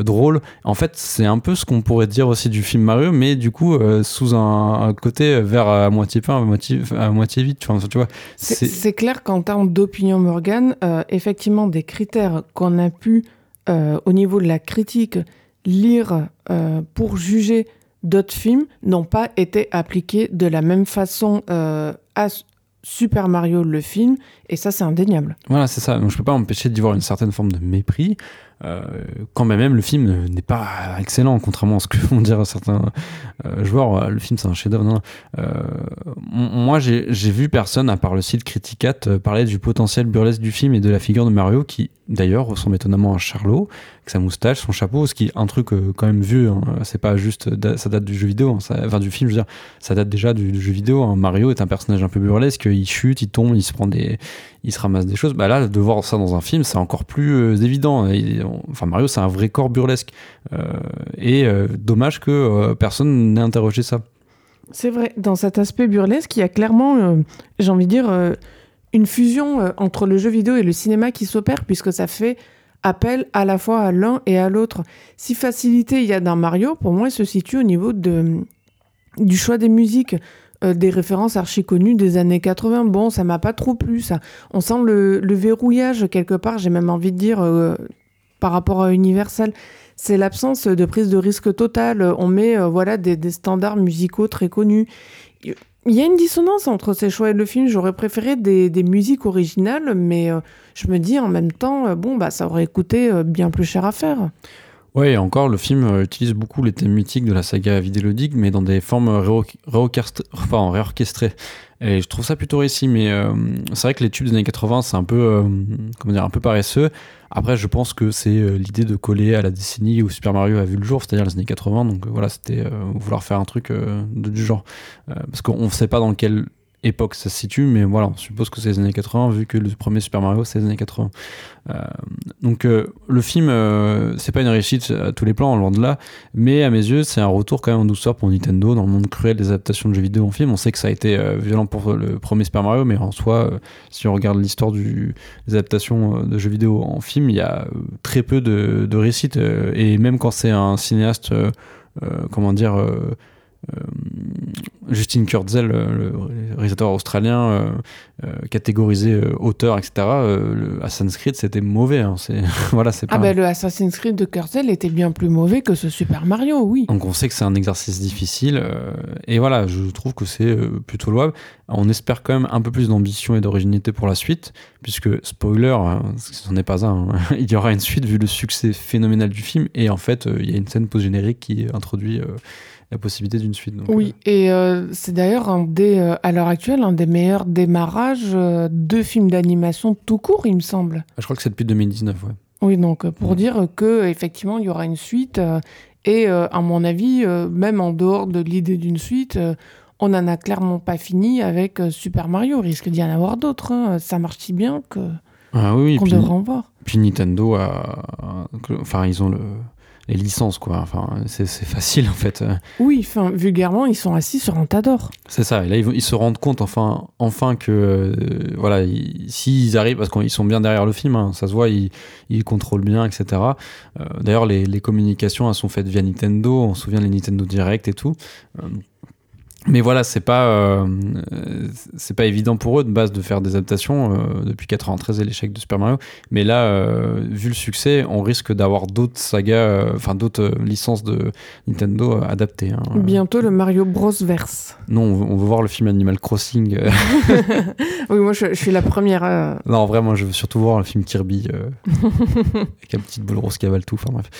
drôle. En fait, c'est un peu ce qu'on pourrait dire aussi du film Mario, mais du coup, sous un, côté vers à moitié pain, à moitié, à moitié vide. Tu vois, c'est clair qu'en termes d'opinion, Morgan, effectivement, des critères qu'on a pu, euh, au niveau de la critique, lire euh, pour juger d'autres films n'ont pas été appliqués de la même façon euh, à Super Mario le film, et ça c'est indéniable. Voilà, c'est ça. Donc, je peux pas m'empêcher d'y voir une certaine forme de mépris, quand même le film n'est pas excellent, contrairement à ce que vont dire certains euh, joueurs. Le film, c'est un chef-d'œuvre. Euh, moi, j'ai vu personne, à part le site Criticat, parler du potentiel burlesque du film et de la figure de Mario, qui d'ailleurs ressemble étonnamment à Charlot, avec sa moustache, son chapeau, ce qui est un truc quand même vieux. Hein. C'est pas juste, ça date du jeu vidéo, hein. enfin du film, je veux dire, ça date déjà du, jeu vidéo. Hein. Mario est un personnage un peu burlesque, il chute, il tombe, il se prend des, il se ramasse des choses. Bah là, de voir ça dans un film, c'est encore plus évident enfin Mario c'est un vrai corps burlesque euh, et euh, dommage que euh, personne n'ait interrogé ça. C'est vrai, dans cet aspect burlesque, il y a clairement, j'ai envie de dire, une fusion entre le jeu vidéo et le cinéma qui s'opère puisque ça fait appel à la fois à l'un et à l'autre. Si facilité il y a dans Mario, pour moi, il se situe au niveau de, du choix des musiques. Des références archi connues des années 80. Bon, ça m'a pas trop plu, ça. On sent le, le verrouillage quelque part, j'ai même envie de dire, par rapport à Universal. C'est l'absence de prise de risque totale. On met euh, voilà des, standards musicaux très connus. Il y a une dissonance entre ces choix et le film. J'aurais préféré des, musiques originales, mais euh, je me dis en même temps, euh, bon, bah, ça aurait coûté bien plus cher à faire. Ouais, encore, le film euh, utilise beaucoup les thèmes mythiques de la saga vidéoludique, mais dans des formes réorchestrées. Et je trouve ça plutôt réussi, mais euh, c'est vrai que les tubes des années 80, c'est un peu, euh, comment dire, un peu paresseux. Après, je pense que c'est l'idée de coller à la décennie où Super Mario a vu le jour, c'est-à-dire les années 80. Donc voilà, c'était vouloir faire un truc du genre. parce qu'on ne sait pas dans quel époque ça se situe, mais voilà, on suppose que c'est les années 80, vu que le premier Super Mario, c'est les années 80. Euh, donc euh, le film, euh, c'est pas une réussite à tous les plans, loin de là, mais à mes yeux, c'est un retour quand même en douceur pour Nintendo dans le monde cruel des adaptations de jeux vidéo en film. On sait que ça a été violent pour le premier Super Mario, mais en soi, si on regarde l'histoire des adaptations de jeux vidéo en film, il y a très peu de, de réussite, et même quand c'est un cinéaste, comment dire euh, Justin Kurzel, le réalisateur australien, euh, euh, catégorisé auteur, etc. le Assassin's Creed, c'était mauvais. Hein, c'est voilà, c'est ah ben le Assassin's Creed de Kurzel était bien plus mauvais que ce Super Mario, oui. Donc on sait que c'est un exercice difficile. et voilà, je trouve que c'est plutôt louable. On espère quand même un peu plus d'ambition et d'originalité pour la suite, puisque, spoiler, hein, ce n'en est pas un, il y aura une suite vu le succès phénoménal du film. Et en fait, il y a une scène post-générique qui introduit la possibilité d'une suite. oui, euh. et euh, c'est d'ailleurs un des, euh, à l'heure actuelle un des meilleurs démarrages de films d'animation tout court, il me semble. Ah, je crois que c'est depuis 2019, ouais. Oui, donc pour dire que effectivement il y aura une suite et à mon avis, même en dehors de l'idée d'une suite, on n'en a clairement pas fini avec Super Mario. Il risque d'y en avoir d'autres. Hein. Ça marche si bien que ah, oui, qu'on devrait en voir. Puis Nintendo a, enfin ils ont le les licences, quoi. Enfin, c'est facile, en fait. Oui, enfin, vulgairement, ils sont assis sur un tas d'or. C'est ça. Et là, ils, ils, se rendent compte, enfin, enfin que, euh, voilà, s'ils arrivent, parce qu'ils sont bien derrière le film, hein, ça se voit, ils, ils, contrôlent bien, etc. Euh, d'ailleurs, les, les, communications, elles sont faites via Nintendo. On se souvient les Nintendo Direct et tout. Euh, mais voilà, c'est pas euh, c'est pas évident pour eux de base de faire des adaptations euh, depuis 93 et l'échec de Super Mario. Mais là, euh, vu le succès, on risque d'avoir d'autres sagas, enfin d'autres licences de Nintendo adaptées. Hein. Bientôt le Mario Bros verse. Non, on veut, voir le film Animal Crossing. oui, moi je, suis la première. Non, vraiment, je veux surtout voir le film Kirby avec un petit boule rose qui avale tout. Enfin bref.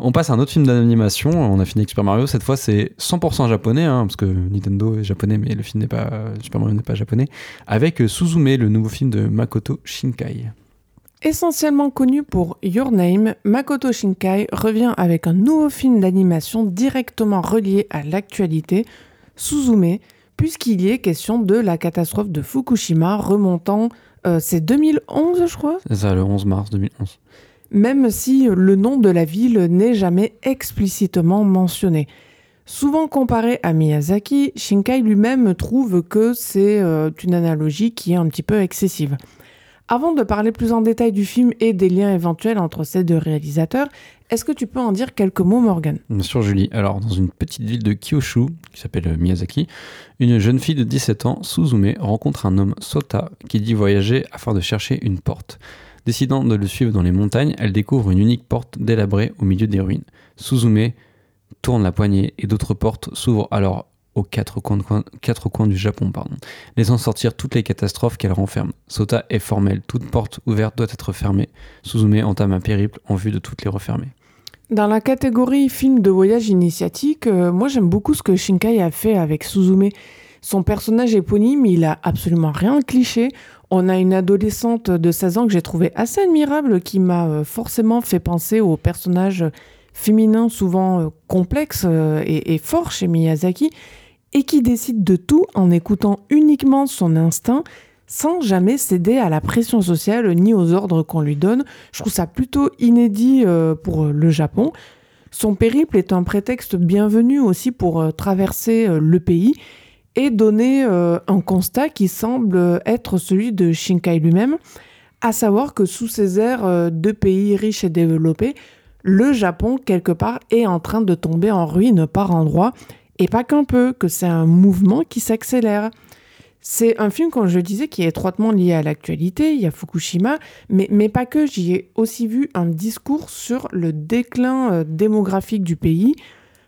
on passe à un autre film d'animation. On a fini avec Super Mario. Cette fois, c'est 100% japonais, hein, parce que Nintendo est japonais, mais le film n'est pas Super Mario n'est pas japonais, avec Suzume, le nouveau film de Makoto Shinkai. Essentiellement connu pour Your Name, Makoto Shinkai revient avec un nouveau film d'animation directement relié à l'actualité, Suzume, puisqu'il y est question de la catastrophe de Fukushima remontant, euh, c'est 2011 je crois C'est ça, le 11 mars 2011. Même si le nom de la ville n'est jamais explicitement mentionné. Souvent comparé à Miyazaki, Shinkai lui-même trouve que c'est euh, une analogie qui est un petit peu excessive. Avant de parler plus en détail du film et des liens éventuels entre ces deux réalisateurs, est-ce que tu peux en dire quelques mots, Morgan? Bien sûr, Julie. Alors, dans une petite ville de Kyushu, qui s'appelle euh, Miyazaki, une jeune fille de 17 ans, Suzume, rencontre un homme, Sota, qui dit voyager afin de chercher une porte. Décidant de le suivre dans les montagnes, elle découvre une unique porte délabrée au milieu des ruines. Suzume tourne la poignée et d'autres portes s'ouvrent alors aux quatre coins, du Japon, pardon, laissant sortir toutes les catastrophes qu'elle renferme. Sota est formelle, toute porte ouverte doit être fermée. Suzume entame un périple en vue de toutes les refermer. Dans la catégorie film de voyage initiatique, euh, moi j'aime beaucoup ce que Shinkai a fait avec Suzume. Son personnage éponyme, il a absolument rien de cliché. On a une adolescente de 16 ans que j'ai trouvé assez admirable, qui m'a euh, forcément fait penser au personnage féminin souvent euh, complexe euh, et, fort chez Miyazaki, et qui décide de tout en écoutant uniquement son instinct sans jamais céder à la pression sociale ni aux ordres qu'on lui donne. Je trouve ça plutôt inédit euh, pour le Japon. Son périple est un prétexte bienvenu aussi pour traverser le pays et donner un constat qui semble être celui de Shinkai lui-même, à savoir que sous ces airs de pays riches et développés, le Japon, quelque part, est en train de tomber en ruine par endroits, et pas qu'un peu, que c'est un mouvement qui s'accélère. C'est un film, comme je le disais, qui est étroitement lié à l'actualité. Il y a Fukushima, mais, pas que. J'y ai aussi vu un discours sur le déclin euh, démographique du pays.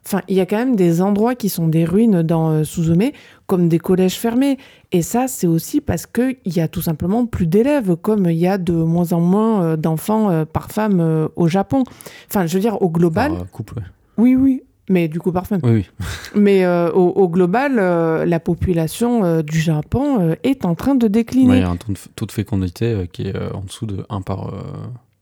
Enfin, il y a quand même des endroits qui sont des ruines dans euh, Suzume, comme des collèges fermés. Et ça, c'est aussi parce qu'il y a tout simplement plus d'élèves, comme il y a de moins en moins euh, d'enfants euh, par femme au Japon. Enfin, je veux dire, au global. Par couple, ouais. Oui, oui. Mais du coup, par femme. Oui, oui. Mais au, au, global, la population du Japon est en train de décliner. il y a un taux de, taux de fécondité qui est en dessous de 1 par,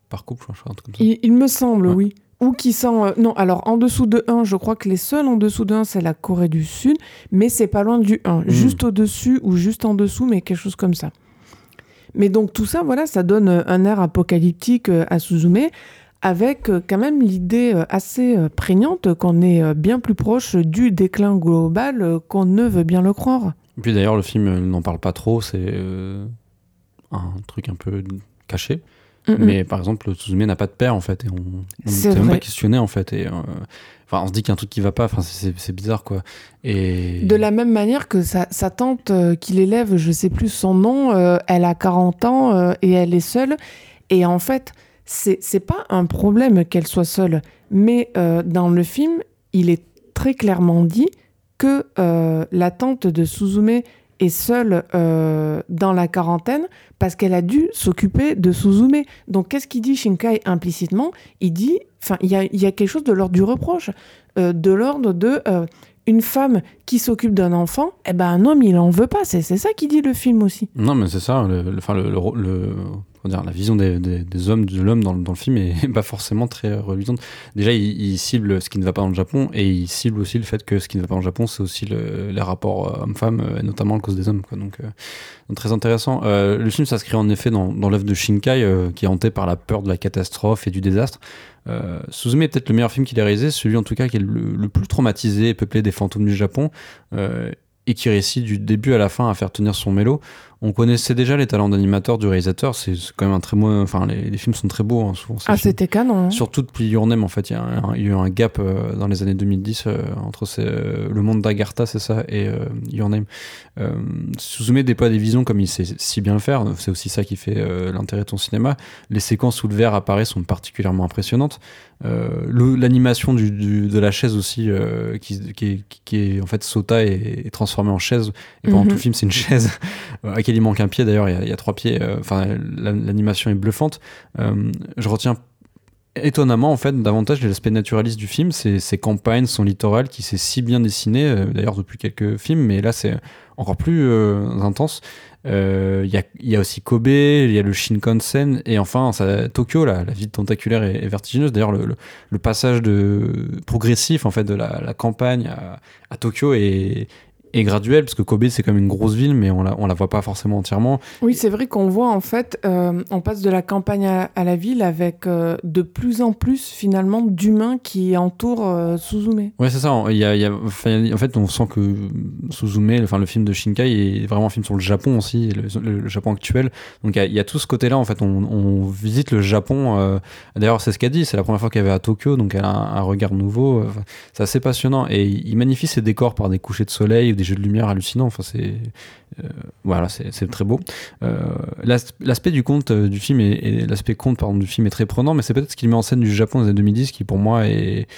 par couple, je crois, un truc comme ça. Il, il me semble, oui. Ou qui sont... Euh, non, alors en dessous de 1, je crois que les seuls en dessous de 1, c'est la Corée du Sud, mais c'est pas loin du 1. Hmm. Juste au-dessus ou juste en dessous, mais quelque chose comme ça. Mais donc tout ça, voilà, ça donne euh, un air apocalyptique euh, à Suzume, avec quand même l'idée assez prégnante qu'on est bien plus proche du déclin global qu'on ne veut bien le croire. Et puis d'ailleurs, le film n'en parle pas trop, c'est un truc un peu caché. Mais par exemple, Suzume n'a pas de père en fait, et on ne s'est même pas questionné en fait. Et, euh, enfin, on se dit qu'il y a un truc qui va pas, enfin, c'est bizarre quoi. Et... De la même manière que sa, sa tante euh, qui l'élève, je sais plus son nom, euh, elle a 40 ans et elle est seule. Et en fait, c'est pas un problème qu'elle soit seule, mais dans le film, il est très clairement dit que la tante de Suzume est seule euh, dans la quarantaine parce qu'elle a dû s'occuper de Suzume. Donc qu'est-ce qu'il dit Shinkai implicitement? Il dit, enfin, il y a, quelque chose de l'ordre du reproche, euh, de l'ordre de euh, une femme qui s'occupe d'un enfant, eh ben un homme il en veut pas. C'est ça qui dit le film aussi. Non mais c'est ça. Le, le, dire, la vision des, hommes, de l'homme dans, le film est pas forcément très reluisante. Déjà, il, cible ce qui ne va pas dans le Japon et il cible aussi le fait que ce qui ne va pas dans le Japon, c'est aussi les rapports hommes-femmes, euh, notamment à cause des hommes. Quoi. Donc, euh, très intéressant. Euh, le film s'inscrit en effet dans, l'œuvre de Shinkai, qui est hanté par la peur de la catastrophe et du désastre. Euh, Suzume est peut-être le meilleur film qu'il ait réalisé, celui en tout cas qui est le, plus traumatisé et peuplé des fantômes du Japon, et qui réussit du début à la fin à faire tenir son mélo on connaissait déjà les talents d'animateur du réalisateur. C'est quand même un très beau. Enfin, les, films sont très beaux, hein, souvent. Ah, c'était canon. Hein. Surtout depuis Your Name, en fait. Il y, a eu un gap euh, dans les années 2010 euh, entre euh, le monde d'Agartha, c'est ça, et Your Name. Suzume déploie des visions comme il sait si bien le faire. C'est aussi ça qui fait l'intérêt de ton cinéma. Les séquences où le verre apparaît sont particulièrement impressionnantes. L'animation de la chaise aussi, qui, est en fait Sota est, transformée en chaise. Et pendant mhm. tout le film, c'est une chaise il manque un pied d'ailleurs, il, y, a trois pieds. Euh, enfin, l'animation est bluffante. Euh, je retiens étonnamment en fait davantage l'aspect naturaliste du film, ces, ces campagnes, son littoral qui s'est si bien dessiné euh, d'ailleurs depuis quelques films, mais là c'est encore plus intense. Il y, a, y, a, aussi Kobe, il y a le Shinkansen et enfin Tokyo, la, ville tentaculaire et, vertigineuse. D'ailleurs le, passage de progressif en fait de la, la campagne à, à Tokyo est, et graduel, parce que Kobe c'est comme une grosse ville, mais on la, on la voit pas forcément entièrement. Oui, c'est vrai qu'on voit en fait, euh, on passe de la campagne à, la ville avec euh, de plus en plus finalement d'humains qui entourent euh, Suzume. Ouais, c'est ça. Y a, il y a, en fait, on sent que Suzume, enfin le film de Shinkai, est vraiment un film sur le Japon aussi, le, Japon actuel. Donc il y, a, tout ce côté-là. En fait, on, on, visite le Japon. D'ailleurs, c'est ce qu'elle dit. C'est la première fois qu'elle va à Tokyo, donc elle a un, regard nouveau. c'est assez passionnant et il magnifie ses décors par des couchers de soleil ou des jeux de lumière hallucinants. Enfin, c'est voilà, c'est très beau. Euh, l'aspect du conte euh, du film et, l'aspect conte pardon du film est très prenant, mais c'est peut-être ce qu'il met en scène du Japon des années 2010 qui pour moi est,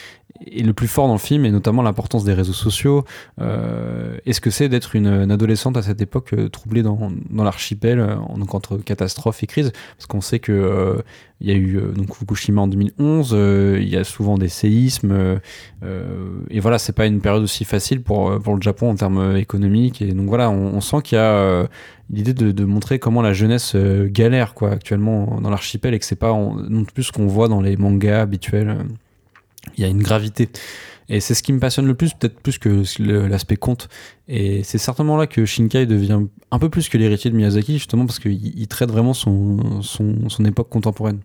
est le plus fort dans le film, et notamment l'importance des réseaux sociaux. Euh, et ce que c'est d'être une, adolescente à cette époque euh, troublée dans, l'archipel, euh, donc entre catastrophe et crise, parce qu'on sait que il y a eu donc Fukushima en 2011, il y a souvent des séismes, et voilà, c'est pas une période aussi facile pour, pour le Japon en termes économiques, et donc voilà, on, sent qu'il y a l'idée de, montrer comment la jeunesse galère quoi actuellement dans l'archipel et que c'est pas non plus ce qu'on voit dans les mangas habituels il y a une gravité. Et c'est ce qui me passionne le plus, peut-être plus que l'aspect conte. Et c'est certainement là que Shinkai devient un peu plus que l'héritier de Miyazaki, justement parce qu'il traite vraiment son, son, son, époque contemporaine.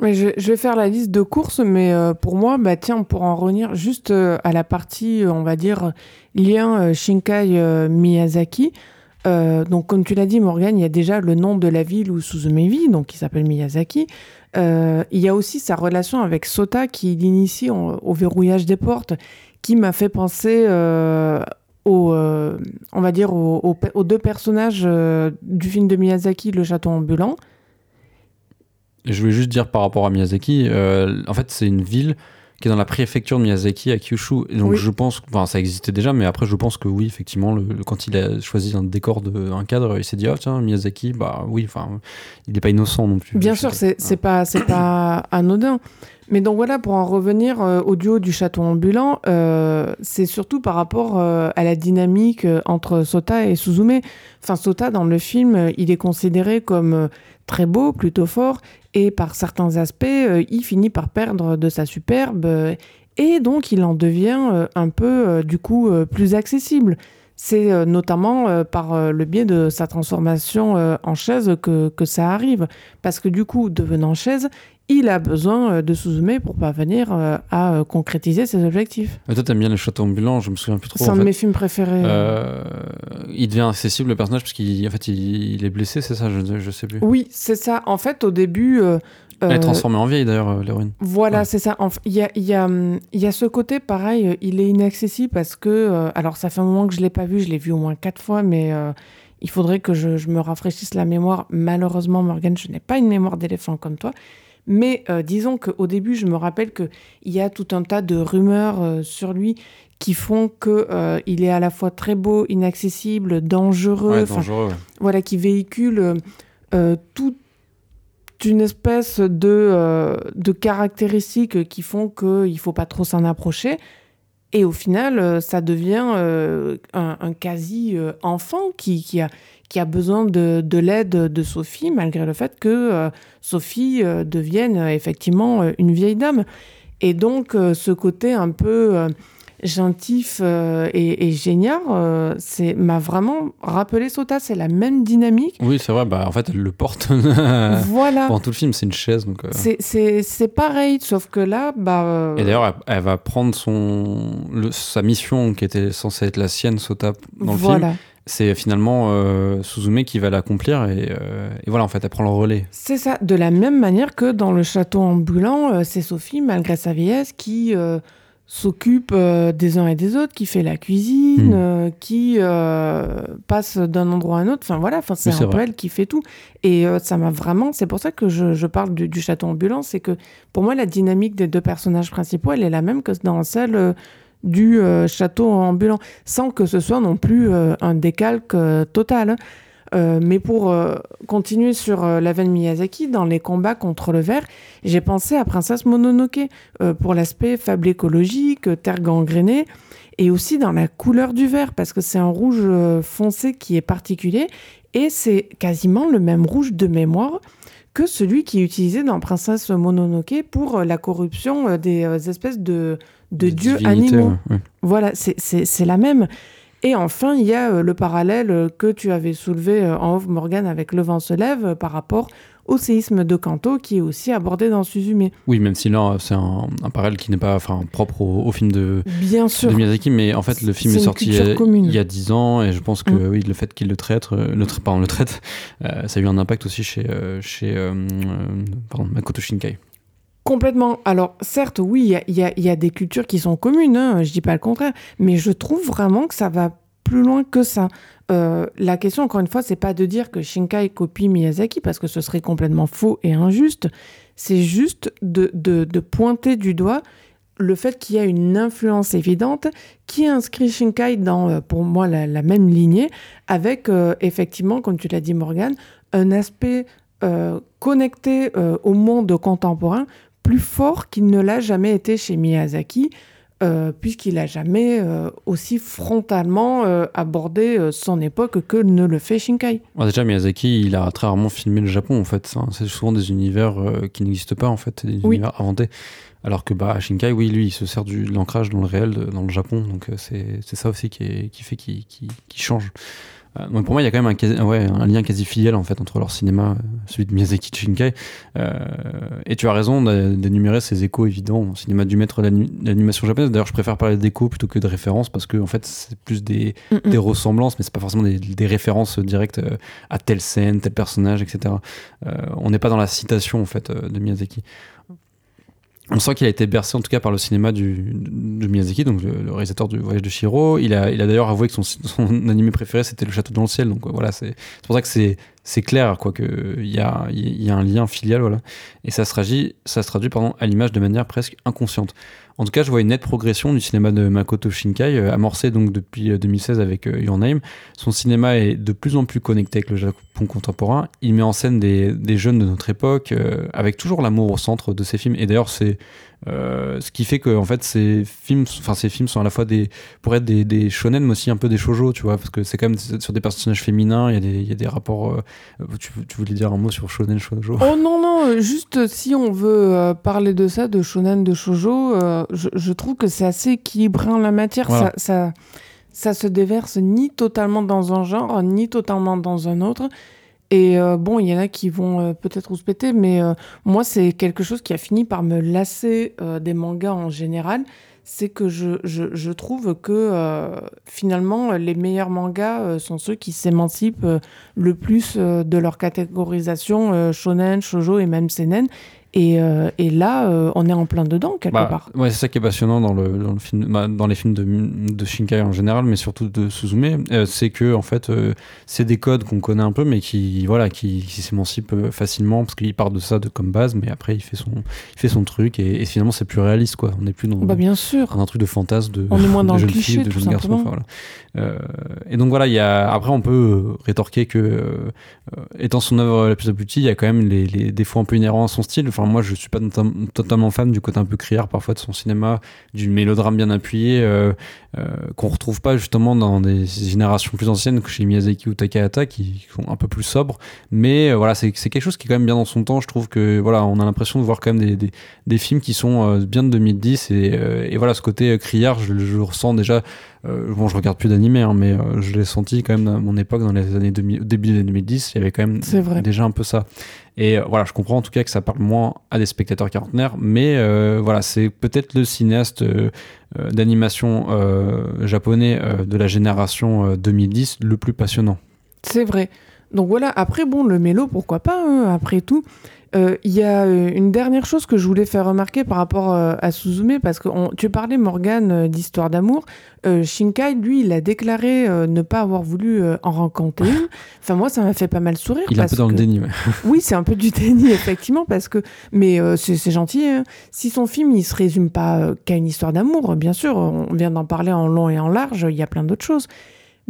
Mais je, vais faire la liste de courses, mais euh, pour moi, bah tiens, pour en revenir juste euh, à la partie, euh, on va dire, lien Shinkai-Miyazaki. donc, comme tu l'as dit, Morgan, il y a déjà le nom de la ville où Suzume vit, donc qui s'appelle Miyazaki. Il y a aussi sa relation avec Sota qui l'initie au verrouillage des portes, qui m'a fait penser euh, on va dire aux, deux personnages du film de Miyazaki, Le Château ambulant. Je voulais juste dire par rapport à Miyazaki, en fait c'est une ville qui est dans la préfecture de Miyazaki à Kyushu. Et donc Oui. je pense, enfin ça existait déjà, mais après je pense que oui, effectivement, le, le- quand il a choisi un décor, de, un cadre, il s'est dit, ah tiens, Miyazaki, bah oui, enfin, il n'est pas innocent non plus. Bien sûr, c'est pas. c'est pas, pas anodin. Mais donc voilà, pour en revenir euh, au duo du château ambulant, euh, c'est surtout par rapport euh, à la dynamique euh, entre Sota et Suzume. Enfin, Sota, dans le film, euh, il est considéré comme euh, très beau, plutôt fort, et par certains aspects, euh, il finit par perdre de sa superbe, euh, et donc il en devient euh, un peu, du coup, plus accessible. C'est notamment par le biais de sa transformation en chaise que, que ça arrive. Parce que du coup, devenant chaise, il a besoin euh, de Suzume pour parvenir euh, à euh, concrétiser ses objectifs. Mais toi, t'aimes bien les châteaux ambulants, je me souviens plus trop. C'est un de mes films préférés. Euh, il devient accessible le personnage parce qu'il en fait, il, il est blessé, c'est ça je, je sais plus. Oui, c'est ça. En fait, au début... euh, Elle est transformée en vieille d'ailleurs, l'héroïne. Voilà, Ouais. c'est ça. Il y a, y, a, y a ce côté, pareil, il est inaccessible parce que... alors, ça fait un moment que je ne l'ai pas vu, je l'ai vu au moins quatre fois, mais euh, il faudrait que je, je me rafraîchisse la mémoire. Malheureusement, Morgane, je n'ai pas une mémoire d'éléphant comme toi. Mais euh, disons qu'au début, je me rappelle qu'il y a tout un tas de rumeurs euh, sur lui qui font qu'il est à la fois très beau, inaccessible, dangereux, Ouais, enfin, dangereux. ouais. voilà, qui véhicule euh, euh, toute une espèce de, euh, de caractéristiques qui font qu'il ne faut pas trop s'en approcher. Et au final, euh, ça devient euh, un, quasi-enfant qui, qui, a, qui a besoin de, de l'aide de Sophie, malgré le fait que euh, Sophie euh, devienne euh, effectivement euh, une vieille dame. Et donc, euh, ce côté un peu euh, gentif euh, et, et génial, euh, c'est m'a vraiment rappelé Sota. C'est la même dynamique. Oui, c'est vrai, bah, en fait, elle le porte voilà. pendant tout le film, c'est une chaise. Donc, euh. C'est- pareil, sauf que là, bah. euh, Et d'ailleurs, elle, elle va prendre son, le- sa mission qui était censée être la sienne, Sota, dans le film. C'est finalement Suzume qui va l'accomplir et, et voilà, en fait, elle prend le relais. C'est ça, de la même manière que dans le château ambulant, c'est Sophie, malgré sa vieillesse, qui s'occupe euh, des uns et des autres, qui fait la cuisine, Mm. euh, qui euh, passe d'un endroit à un autre. Enfin voilà, enfin, c'est Oui, un peu elle qui fait tout. Et ça m'a vraiment. C'est pour ça que je, je parle du, du château ambulant, c'est que pour moi, la dynamique des deux personnages principaux, elle est la même que dans celle. du château ambulant, sans que ce soit non plus un décalque total. Euh, mais pour euh, continuer sur euh, la veine Miyazaki, dans les combats contre le verre, j'ai pensé à Princesse Mononoke euh, pour l'aspect fable écologique, terre gangrénée, et aussi dans la couleur du verre, parce que c'est un rouge foncé qui est particulier, et c'est quasiment le même rouge de mémoire que celui qui est utilisé dans Princesse Mononoke pour la corruption des espèces de, de dieux animaux. ouais. Voilà, c'est la même. Et enfin, il y a euh, le parallèle euh, que tu avais soulevé euh, en off, Morgan, avec Le vent se lève par rapport au séisme de Kanto, qui est aussi abordé dans Suzume. Oui, même si là, c'est un, un parallèle qui n'est pas enfin, propre au, au film de, Bien sûr. de Miyazaki, mais en fait, le film est sorti il y, a, 10 ans, et je pense que Mm. oui, le fait qu'il le traite, le, tra- pardon, le traite, euh, ça a eu un impact aussi chez, euh, chez euh, pardon, Makoto Shinkai. Complètement. Alors, certes, oui, il y a- des cultures qui sont communes, hein, je dis pas le contraire, mais je trouve vraiment que ça va plus loin que ça. Euh, la question, encore une fois, c'est pas de dire que Shinkai copie Miyazaki, parce que ce serait complètement faux et injuste. C'est juste de, pointer du doigt le fait qu'il y a une influence évidente qui inscrit Shinkai dans, euh, pour moi, la, même lignée, avec euh, effectivement, comme tu l'as dit, Morgan, un aspect connecté au monde contemporain plus fort qu'il ne l'a jamais été chez Miyazaki, euh, puisqu'il n'a jamais euh, aussi frontalement euh, abordé son époque que ne le fait Shinkai. Ouais, déjà, Miyazaki, il a très rarement filmé le Japon, en fait. Hein. C'est souvent des univers qui n'existent pas, en fait, des Oui. univers inventés. Alors que bah, Shinkai, oui, lui, il se sert du, de l'ancrage dans le réel, de- dans le Japon. Donc, c'est ça aussi qui, est- qui fait qu'il qui, qui change. Euh, donc pour moi, il y a quand même un, quasi- ouais, un lien quasi fidèle, en fait, entre leur cinéma, celui de Miyazaki Shinkai. Euh, et tu as raison d'énumérer ces échos évidents au cinéma du maître de l'ani- de l'animation japonaise. D'ailleurs, je préfère parler d'échos plutôt que de références, parce que, en fait, c'est plus des, Mm, des ressemblances, mais c'est pas forcément des, des références directes euh, à telle scène, tel personnage, etc. On n'est pas dans la citation en fait de Miyazaki. On sent qu'il a été bercé en tout cas par le cinéma de Miyazaki, donc le, réalisateur du Voyage de Shiro. Il a, il a d'ailleurs avoué que son, son animé préféré c'était Le Château dans le ciel. Donc voilà, c'est pour ça que c'est c'est clair, quoi, qu'il y a, il y a un lien filial, voilà. Et ça se traduit, ça se traduit pardon, à l'image de manière presque inconsciente. En tout cas, je vois une nette progression du cinéma de Makoto Shinkai, euh, amorcé donc depuis 2016 euh, avec euh, Your Name. Son cinéma est de plus en plus connecté avec le Japon contemporain. Il met en scène des jeunes de notre époque, avec toujours l'amour au centre de ses films. Et d'ailleurs, c'est euh, ce qui fait que en fait ces films enfin ces films sont à la fois des pour être des, des shonen mais aussi un peu des shojo tu vois parce que c'est quand même sur des personnages féminins il y a des, il y a des rapports euh, tu, tu, voulais dire un mot sur shonen shojo oh non non juste si on veut euh, parler de ça de shonen de shojo je, je, trouve que c'est assez équilibré en la matière. Ça, ça ça se déverse ni totalement dans un genre ni totalement dans un autre et euh, bon, il y en a qui vont euh, peut-être péter, mais euh, moi, c'est quelque chose qui a fini par me lasser des mangas en général. C'est que je, je, trouve que finalement, les meilleurs mangas sont ceux qui s'émancipent le plus de leur catégorisation shonen, shoujo et même seinen. Et, euh, et, là, euh, on est en plein dedans, quelque bah, part. Ouais, c'est ça qui est passionnant dans, le, dans, le film, bah, dans les films de, de, Shinkai en général, mais surtout de Suzume. Euh, c'est que, en fait, c'est des codes qu'on connaît un peu, mais qui, voilà, qui, qui s'émancipent facilement, parce qu'il part de ça de, comme base, mais après, il fait son, il fait son truc, et, finalement, c'est plus réaliste, quoi. On n'est plus dans, bah, bien sûr. un truc de fantasme de, on est moins dans de le cliché, de jeune garçon. Enfin, voilà. et donc, voilà, y a, après, on peut rétorquer que, étant son œuvre la plus aboutie, il y a quand même les, les défauts un peu inhérents à son style. Enfin, moi, je suis pas totalement fan du côté un peu criard parfois de son cinéma, du mélodrame bien appuyé, euh, euh, qu'on retrouve pas justement dans des générations plus anciennes que chez Miyazaki ou Takahata qui, sont un peu plus sobres. Mais euh, voilà, c'est quelque chose qui est quand même bien dans son temps. Je trouve que voilà, on a l'impression de voir quand même des, films qui sont bien de 2010 et, et, voilà, ce côté criard, je le ressens déjà euh, bon, je regarde plus d'animé, hein, mais euh, je l'ai senti quand même à mon époque, dans les années 2000, début des années 2010, il y avait quand même déjà un peu ça. Et euh, voilà, je comprends en tout cas que ça parle moins à des spectateurs quarantenaires, mais voilà, c'est peut-être le cinéaste d'animation japonais de la génération 2010 le plus passionnant. C'est vrai. Donc voilà, après, bon, le mélo, pourquoi pas, hein, après tout. Euh, il y a euh, une dernière chose que je voulais faire remarquer par rapport euh, à Suzume, parce que tu parlais, Morgane, d'histoire d'amour. Shinkai, lui, il a déclaré ne pas avoir voulu en rencontrer une. Enfin, moi, ça m'a fait pas mal sourire. Il est un peu dans le déni, ouais. Oui, c'est un peu du déni, effectivement, parce que. Mais c'est gentil. Hein. Si son film, il se résume pas qu'à une histoire d'amour, bien sûr, on vient d'en parler en long et en large, il y a plein d'autres choses.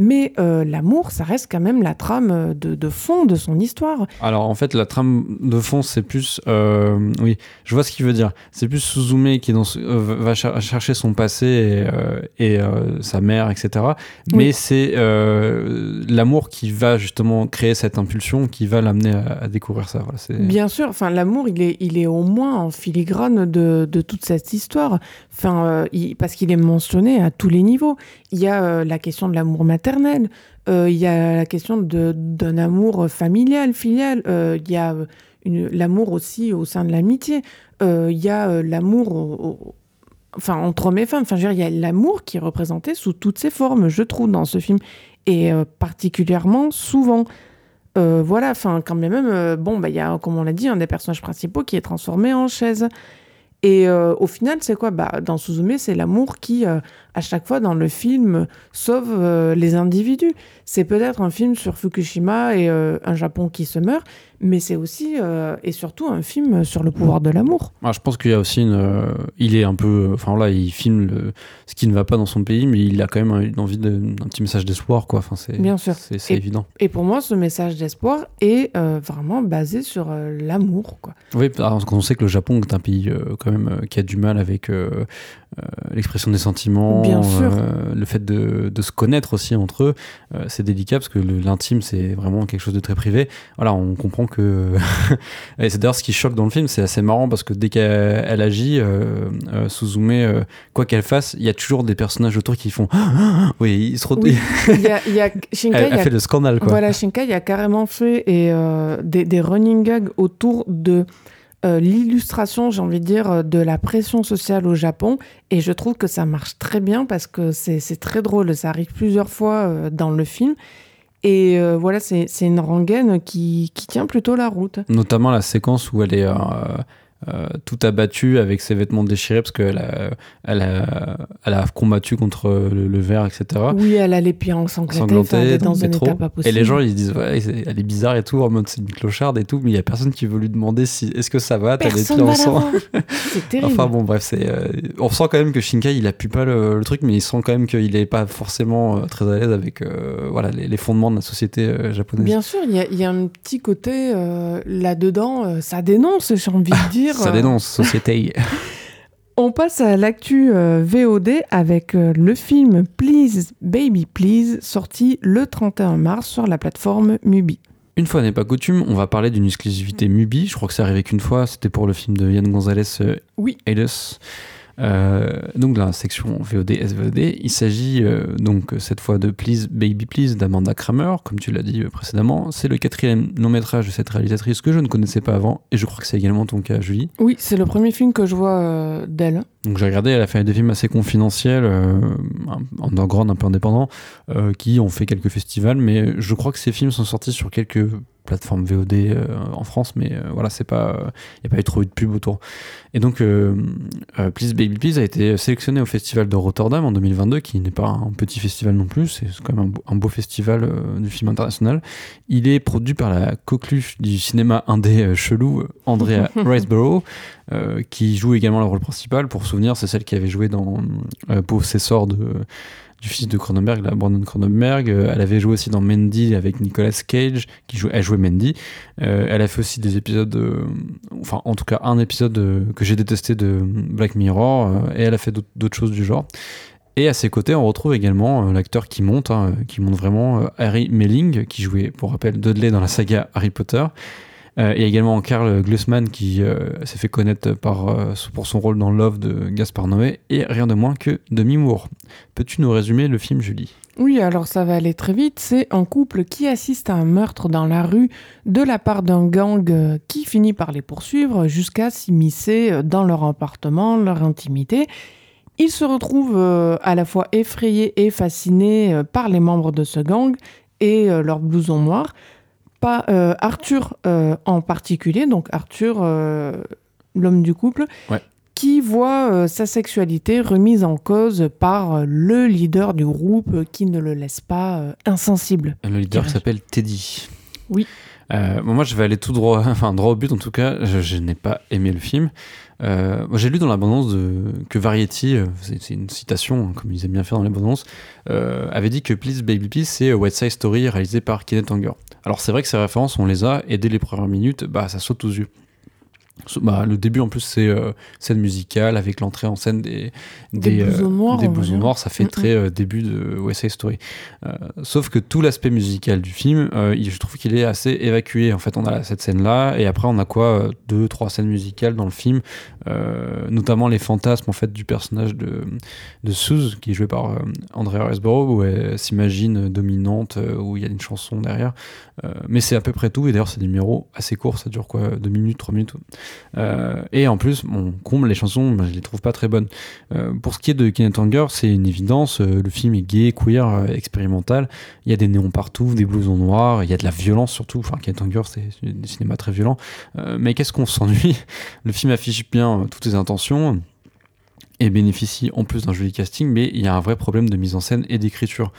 Mais euh, l'amour, ça reste quand même la trame de, de, fond de son histoire. Alors en fait, la trame de fond, c'est plus... Euh, oui, je vois ce qu'il veut dire. C'est plus Suzume qui dans, euh, va chercher son passé et, et sa mère, etc. Mais c'est l'amour qui va justement créer cette impulsion, qui va l'amener à, découvrir ça. Voilà, Bien sûr, enfin, l'amour, il est, il est au moins en filigrane de, de toute cette histoire. Enfin, parce qu'il est mentionné à tous les niveaux. Il y a la question de l'amour maternel euh, il y a la question d'un amour familial, filial. Euh, il y a l'amour aussi au sein de l'amitié. Euh, il y a l'amour enfin entre hommes et femmes. Enfin, il y a l'amour qui est représenté sous toutes ses formes, je trouve, dans ce film, et particulièrement souvent. voilà, enfin, quand même, bon, bah, il y a, comme on l'a dit, un des personnages principaux qui est transformé en chaise. Et euh, au final, c'est quoi? Bah, Dans Suzume, c'est l'amour qui, euh, à chaque fois dans le film, sauve euh, les individus. C'est peut-être un film sur Fukushima et un Japon qui se meurt, mais c'est aussi euh, et surtout un film sur le pouvoir de l'amour. Ah, je pense qu'il y a aussi une, euh, il est un peu, enfin là, il filme le, ce qui ne va pas dans son pays, mais il a quand même une envie d'un petit message d'espoir, quoi. Enfin, c'est bien sûr, c'est évident. Et pour moi, ce message d'espoir est euh, vraiment basé sur l'amour, quoi. Oui, parce qu'on sait que le Japon est un pays quand même qui a du mal avec l'expression des sentiments, bien sûr. le fait de, de, se connaître aussi entre eux, c'est délicat parce que l'intime c'est vraiment quelque chose de très privé. Voilà, on comprend que. et c'est d'ailleurs ce qui choque dans le film, c'est assez marrant parce que dès qu'elle agit, euh, euh, Suzume, euh, quoi qu'elle fasse, il y a toujours des personnages autour qui font. oui, ils se retrouvent. il y a, y a, Shinkai, elle, fait le scandale, quoi. Voilà, Shinkai a carrément fait et, des, des running gags autour de. L'illustration, j'ai envie de dire, de la pression sociale au Japon. Et je trouve que ça marche très bien parce que c'est très drôle. Ça arrive plusieurs fois dans le film. Et euh, voilà, c'est une rengaine qui, qui, tient plutôt la route. Notamment la séquence où elle est. Euh, tout abattue avec ses vêtements déchirés parce qu'elle a, elle a, elle a combattu contre le, verre, etc. Oui, elle a les pieds ensanglantés, elle est dans un état pas possible. Et les gens, ils disent, ouais, elle est bizarre et tout, en mode c'est une clocharde et tout, mais il y a personne qui veut lui demander si est-ce que ça va, t'as les pieds en sang. c'est terrible. Enfin bon, bref, c'est, euh, on sent quand même que Shinkai, il appuie pas le, truc, mais il sent quand même qu'il est pas forcément euh, très à l'aise avec voilà, les, fondements de la société japonaise. Bien sûr, il y a, un petit côté là-dedans, ça dénonce, j'ai envie de dire. Ça dénonce, société. On passe à l'actu euh, VOD avec euh, le film Please Baby Please, sorti le 31 mars sur la plateforme Mubi. Une fois n'est pas coutume, on va parler d'une exclusivité Mubi. Je crois que c'est arrivé qu'une fois, c'était pour le film de Yann Gonzalez, euh, oui. Euh, donc dans la section VOD SVOD, il s'agit euh, donc cette fois de Please Baby Please d'Amanda Kramer, comme tu l'as dit euh, précédemment. C'est le quatrième long métrage de cette réalisatrice que je ne connaissais pas avant, et je crois que c'est également ton cas, Julie. Oui, c'est le premier film que je vois d'elle. Donc j'ai regardé, elle a fait des films assez confidentiels, en underground un peu indépendants, qui ont fait quelques festivals, mais je crois que ces films sont sortis sur quelques plateforme VOD euh, en France, mais euh, voilà, c'est pas, il n'y a pas eu trop de pub autour. Et donc, euh, Please Baby Please a été sélectionné au festival de Rotterdam en 2022, qui n'est pas un petit festival non plus, c'est quand même un beau, festival du film international. Il est produit par la coqueluche du cinéma indé chelou, Andrea Riceborough, qui joue également le rôle principal. Pour souvenir, c'est celle qui avait joué dans Possessor de du fils de Cronenberg, la Brandon Cronenberg. Euh, elle avait joué aussi dans Mandy avec Nicolas Cage, qui jouait, elle jouait Mandy. Euh, elle a fait aussi des épisodes, enfin en tout cas un épisode que j'ai détesté de Black Mirror, et elle a fait d'autres choses du genre. Et à ses côtés, on retrouve également l'acteur qui monte, hein, qui monte vraiment, Harry Melling, qui jouait, pour rappel, Dudley dans la saga Harry Potter. Euh, et également Karl Glussmann qui euh, s'est fait connaître euh, pour son rôle dans Love de Gaspar Noé et rien de moins que Demi Moore. Peux-tu nous résumer le film, Julie? Oui, alors ça va aller très vite. C'est un couple qui assiste à un meurtre dans la rue de la part d'un gang qui finit par les poursuivre jusqu'à s'immiscer dans leur appartement, leur intimité. Ils se retrouvent à la fois effrayés et fascinés par les membres de ce gang et leurs blousons noirs pas euh, Arthur euh, en particulier, donc Arthur, euh, l'homme du couple, qui voit sa sexualité remise en cause par le leader du groupe qui ne le laisse pas insensible. Le leader s'appelle Teddy. Oui. Moi, je vais aller tout droit, enfin droit au but en tout cas. Je, n'ai pas aimé le film. j'ai lu dans l'abondance que Variety, c'est une citation, hein, comme ils aiment bien faire dans l'abondance, avait dit que Please Baby Please, c'est West Side Story réalisé par Kenneth Anger. Alors c'est vrai que ces références, on les a, et dès les premières minutes, bah, ça saute aux yeux. Bah, le début en plus c'est euh, scène musicale avec l'entrée en scène des des, des blousons euh, noirs, ça fait très euh, début de West Side Story. sauf que tout l'aspect musical du film, je trouve qu'il est assez évacué. En fait, on a cette scène là et après on a quoi deux trois scènes musicales dans le film, notamment les fantasmes en fait du personnage de de Suze qui est joué par Andrea Riseborough où elle s'imagine dominante où il y a une chanson derrière. mais c'est à peu près tout et d'ailleurs c'est des numéros assez courts, ça dure quoi deux minutes trois minutes. Euh, et en plus, on comble les chansons, je les trouve pas très bonnes. Euh, pour ce qui est de Kenneth c'est une évidence. Euh, le film est gay, queer, expérimental. Il y a des néons partout, des blousons noirs, il y a de la violence surtout. Enfin, Kenneth Anger, c'est du cinéma très violent. mais qu'est-ce qu'on s'ennuie? Le film affiche bien toutes ses intentions et bénéficie en plus d'un joli casting, mais il y a un vrai problème de mise en scène et d'écriture.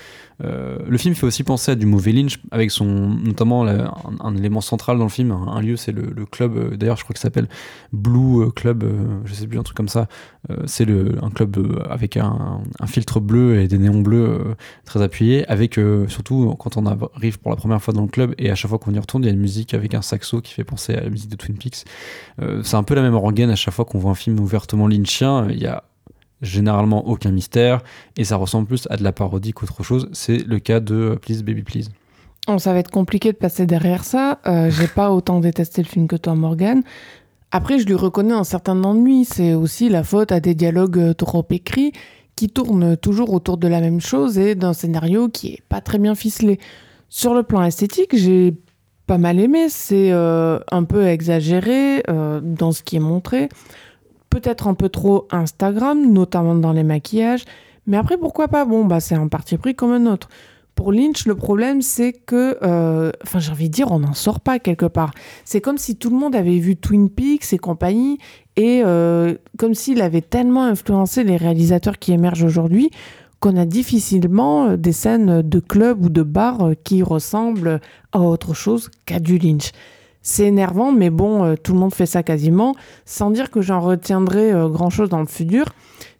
Euh, le film fait aussi penser à du mauvais Lynch, avec son notamment un, élément central dans le film, un, lieu, c'est le, club, euh, d'ailleurs je crois ça s'appelle Blue euh, Club, je sais plus, un truc comme ça. c'est un club avec un, filtre bleu et des néons bleus très appuyés, avec surtout quand on arrive pour la première fois dans le club et à chaque fois qu'on y retourne, il y a une musique avec un saxo qui fait penser à la musique de Twin Peaks. c'est un peu la même organe à chaque fois qu'on voit un film ouvertement lynchien. Il y a généralement aucun mystère, et ça ressemble plus à de la parodie qu'autre chose. C'est le cas de Please Baby Please. Oh, ça va être compliqué de passer derrière ça. Euh, j'ai pas autant détesté le film que toi, Morgan. Après, je lui reconnais un certain ennui. C'est aussi la faute à des dialogues euh, trop écrits qui tournent toujours autour de la même chose et d'un scénario qui est pas très bien ficelé. Sur le plan esthétique, j'ai pas mal aimé. C'est euh, un peu exagéré dans ce qui est montré peut-être un peu trop Instagram, notamment dans les maquillages. Mais après, pourquoi pas? Bon, bah, c'est un parti pris comme un autre. Pour Lynch, le problème, c'est que, euh, enfin, j'ai envie de dire, on n'en sort pas quelque part. C'est comme si tout le monde avait vu Twin Peaks et compagnie, et euh, comme s'il avait tellement influencé les réalisateurs qui émergent aujourd'hui qu'on a difficilement euh, des scènes de club ou de bar qui ressemblent à autre chose qu'à du Lynch. C'est énervant, mais bon, tout le monde fait ça quasiment, sans dire que j'en retiendrai grand-chose dans le futur.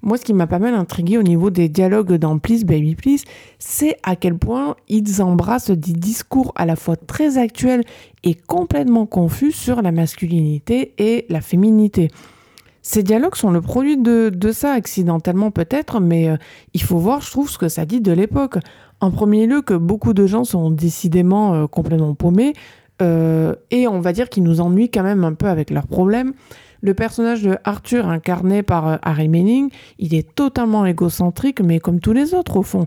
Moi, ce qui m'a pas mal intrigué au niveau des dialogues dans Please Baby Please, c'est à quel point ils embrassent des discours à la fois très actuels et complètement confus sur la masculinité et la féminité. Ces dialogues sont le produit de, ça, accidentellement peut-être, mais euh, il faut voir, je trouve, ce que ça dit de l'époque. En premier lieu, que beaucoup de gens sont décidément euh, complètement paumés, euh, et on va dire qu'ils nous ennuient quand même un peu avec leurs problèmes. Le personnage de Arthur, incarné par euh, Harry Manning, il est totalement égocentrique, mais comme tous les autres au fond,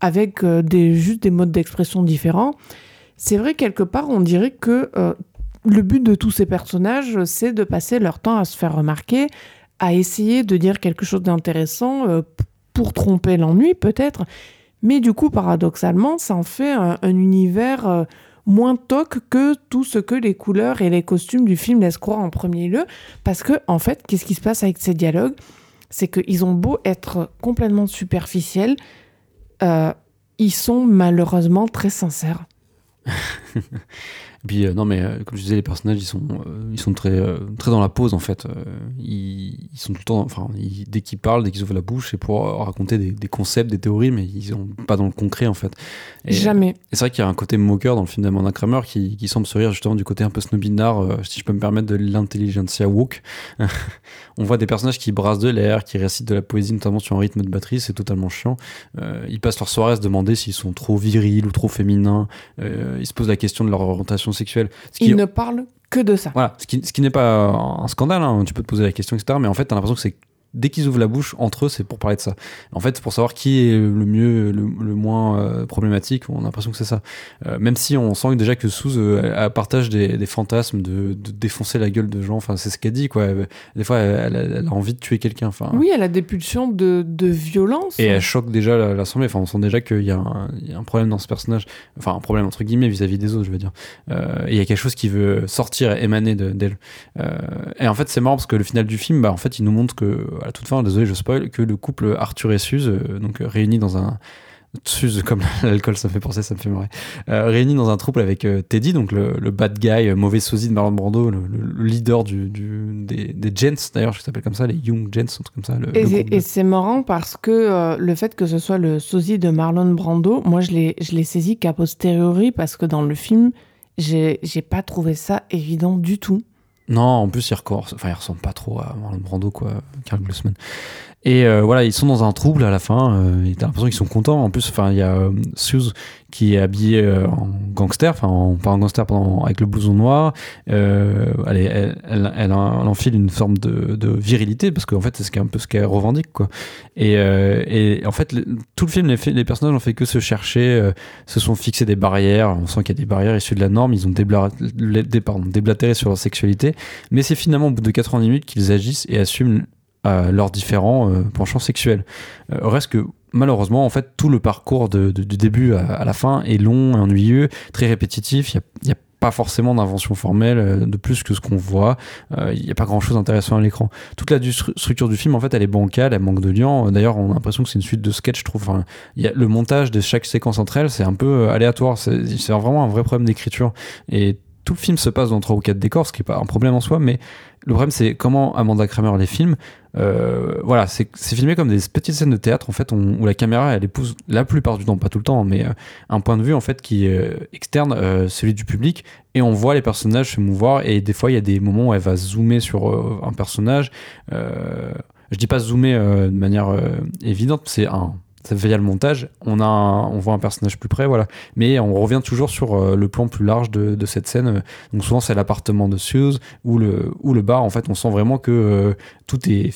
avec euh, des, juste des modes d'expression différents. C'est vrai, quelque part, on dirait que le but de tous ces personnages, c'est de passer leur temps à se faire remarquer, à essayer de dire quelque chose d'intéressant pour tromper l'ennui peut-être. Mais du coup, paradoxalement, ça en fait un, univers moins toc que tout ce que les couleurs et les costumes du film laissent croire en premier lieu. Parce que, en fait, qu'est-ce qui se passe avec ces dialogues? C'est qu'ils ont beau être complètement superficiels, euh, ils sont malheureusement très sincères. Et puis, euh, non, mais euh, comme je disais, les personnages, ils sont, euh, ils sont très, très dans la pause, en fait. Ils, ils, sont tout le temps, enfin, dès qu'ils parlent, dès qu'ils ouvrent la bouche, c'est pour raconter des, des, concepts, des théories, mais ils sont pas dans le concret, en fait. Jamais. Et c'est vrai qu'il y a un côté moqueur dans le film d'Amanda Kramer qui, qui, semble se rire justement du côté un peu snobinard, si je peux me permettre, de l'intelligentsia woke. On voit des personnages qui brassent de l'air, qui récitent de la poésie, notamment sur un rythme de batterie, c'est totalement chiant. ils passent leur soirée à se demander s'ils sont trop virils ou trop féminins. ils se posent la question de leur orientation sexuelle. Il ne parle que de ça. Voilà, ce qui, ce qui n'est pas un scandale, hein. tu peux te poser la question, etc. Mais en fait, tu as l'impression que c'est dès qu'ils ouvrent la bouche entre eux, c'est pour parler de ça. En fait, pour savoir qui est le mieux, le, moins euh, problématique, on a l'impression que c'est ça. Euh, même si on sent déjà que Suze euh, partage des, fantasmes de, défoncer la gueule de gens. Enfin, c'est ce qu'elle dit, quoi. Des fois, elle, a envie de tuer quelqu'un. Enfin, oui, elle a des pulsions de, violence. Et elle choque déjà l'assemblée. Enfin, on sent déjà qu'il y, a un problème dans ce personnage. Enfin, un problème entre guillemets vis-à-vis des autres, je veux dire. et il y a quelque chose qui veut sortir, émaner d'elle. et en fait, c'est marrant parce que le final du film, bah, en fait, il nous montre que à toute fin, désolé, je spoil, que le couple Arthur et Suze, euh, donc euh, réunis dans un. Suze, comme l'alcool, ça me fait penser, ça me fait marrer. Euh, réunis dans un trouble avec Teddy, donc le, bad guy, mauvais sosie de Marlon Brando, le, leader du, des, des Gents, d'ailleurs, je s'appelle comme ça, les Young Gents, un truc comme ça. et c'est marrant parce que le fait que ce soit le sosie de Marlon Brando, moi je l'ai saisi qu'à posteriori parce que dans le film, j'ai pas trouvé ça évident du tout. Non, en plus, il, enfin, il ressemble pas trop à Marlon Brando, quoi, Carl Glussman. Et euh, voilà, ils sont dans un trouble à la fin. Euh, t'as l'impression qu'ils sont contents. En plus, il y a euh, Suze qui est habillée euh, en gangster, enfin, pas en gangster, avec le blouson noir. elle, elle, elle, enfile une forme de, virilité parce qu'en fait, c'est un peu ce qu'elle revendique. Et, en fait, tout le film, les, personnages n'ont fait que se chercher, se sont fixés des barrières. On sent qu'il y a des barrières issues de la norme. Ils ont déblatéré sur leur sexualité. Mais c'est finalement au bout de 90 minutes qu'ils agissent et assument leurs différents euh, penchants sexuels. Euh, reste que malheureusement, en fait, tout le parcours de, du début à, la fin est long, ennuyeux, très répétitif. Il n'y a, pas forcément d'invention formelle euh, de plus que ce qu'on voit. Il n'y a pas grand chose d'intéressant à l'écran. Toute la structure du film, en fait, elle est bancale, elle manque de lien. D'ailleurs, on a l'impression que c'est une suite de sketchs, je trouve. Enfin, a le montage de chaque séquence entre elles, c'est un peu aléatoire. C'est vraiment un vrai problème d'écriture. Et tout le film se passe dans trois ou quatre décors, ce qui n'est pas un problème en soi, mais le problème c'est comment Amanda Kramer les films euh, voilà, c'est filmé comme des petites scènes de théâtre en fait, où la caméra elle épouse la plupart du temps, pas tout le temps, mais euh, un point de vue en fait qui est euh, externe, celui du public, et on voit les personnages se mouvoir. Et des fois, il y a des moments où elle va zoomer sur un personnage. je dis pas zoomer de manière évidente, c'est un ça fait le montage, on, a on voit un personnage plus près, voilà. Mais on revient toujours sur euh, le plan plus large de, cette scène. Donc souvent c'est l'appartement de Suze ou le, ou le bar. En fait, on sent vraiment que euh, tout est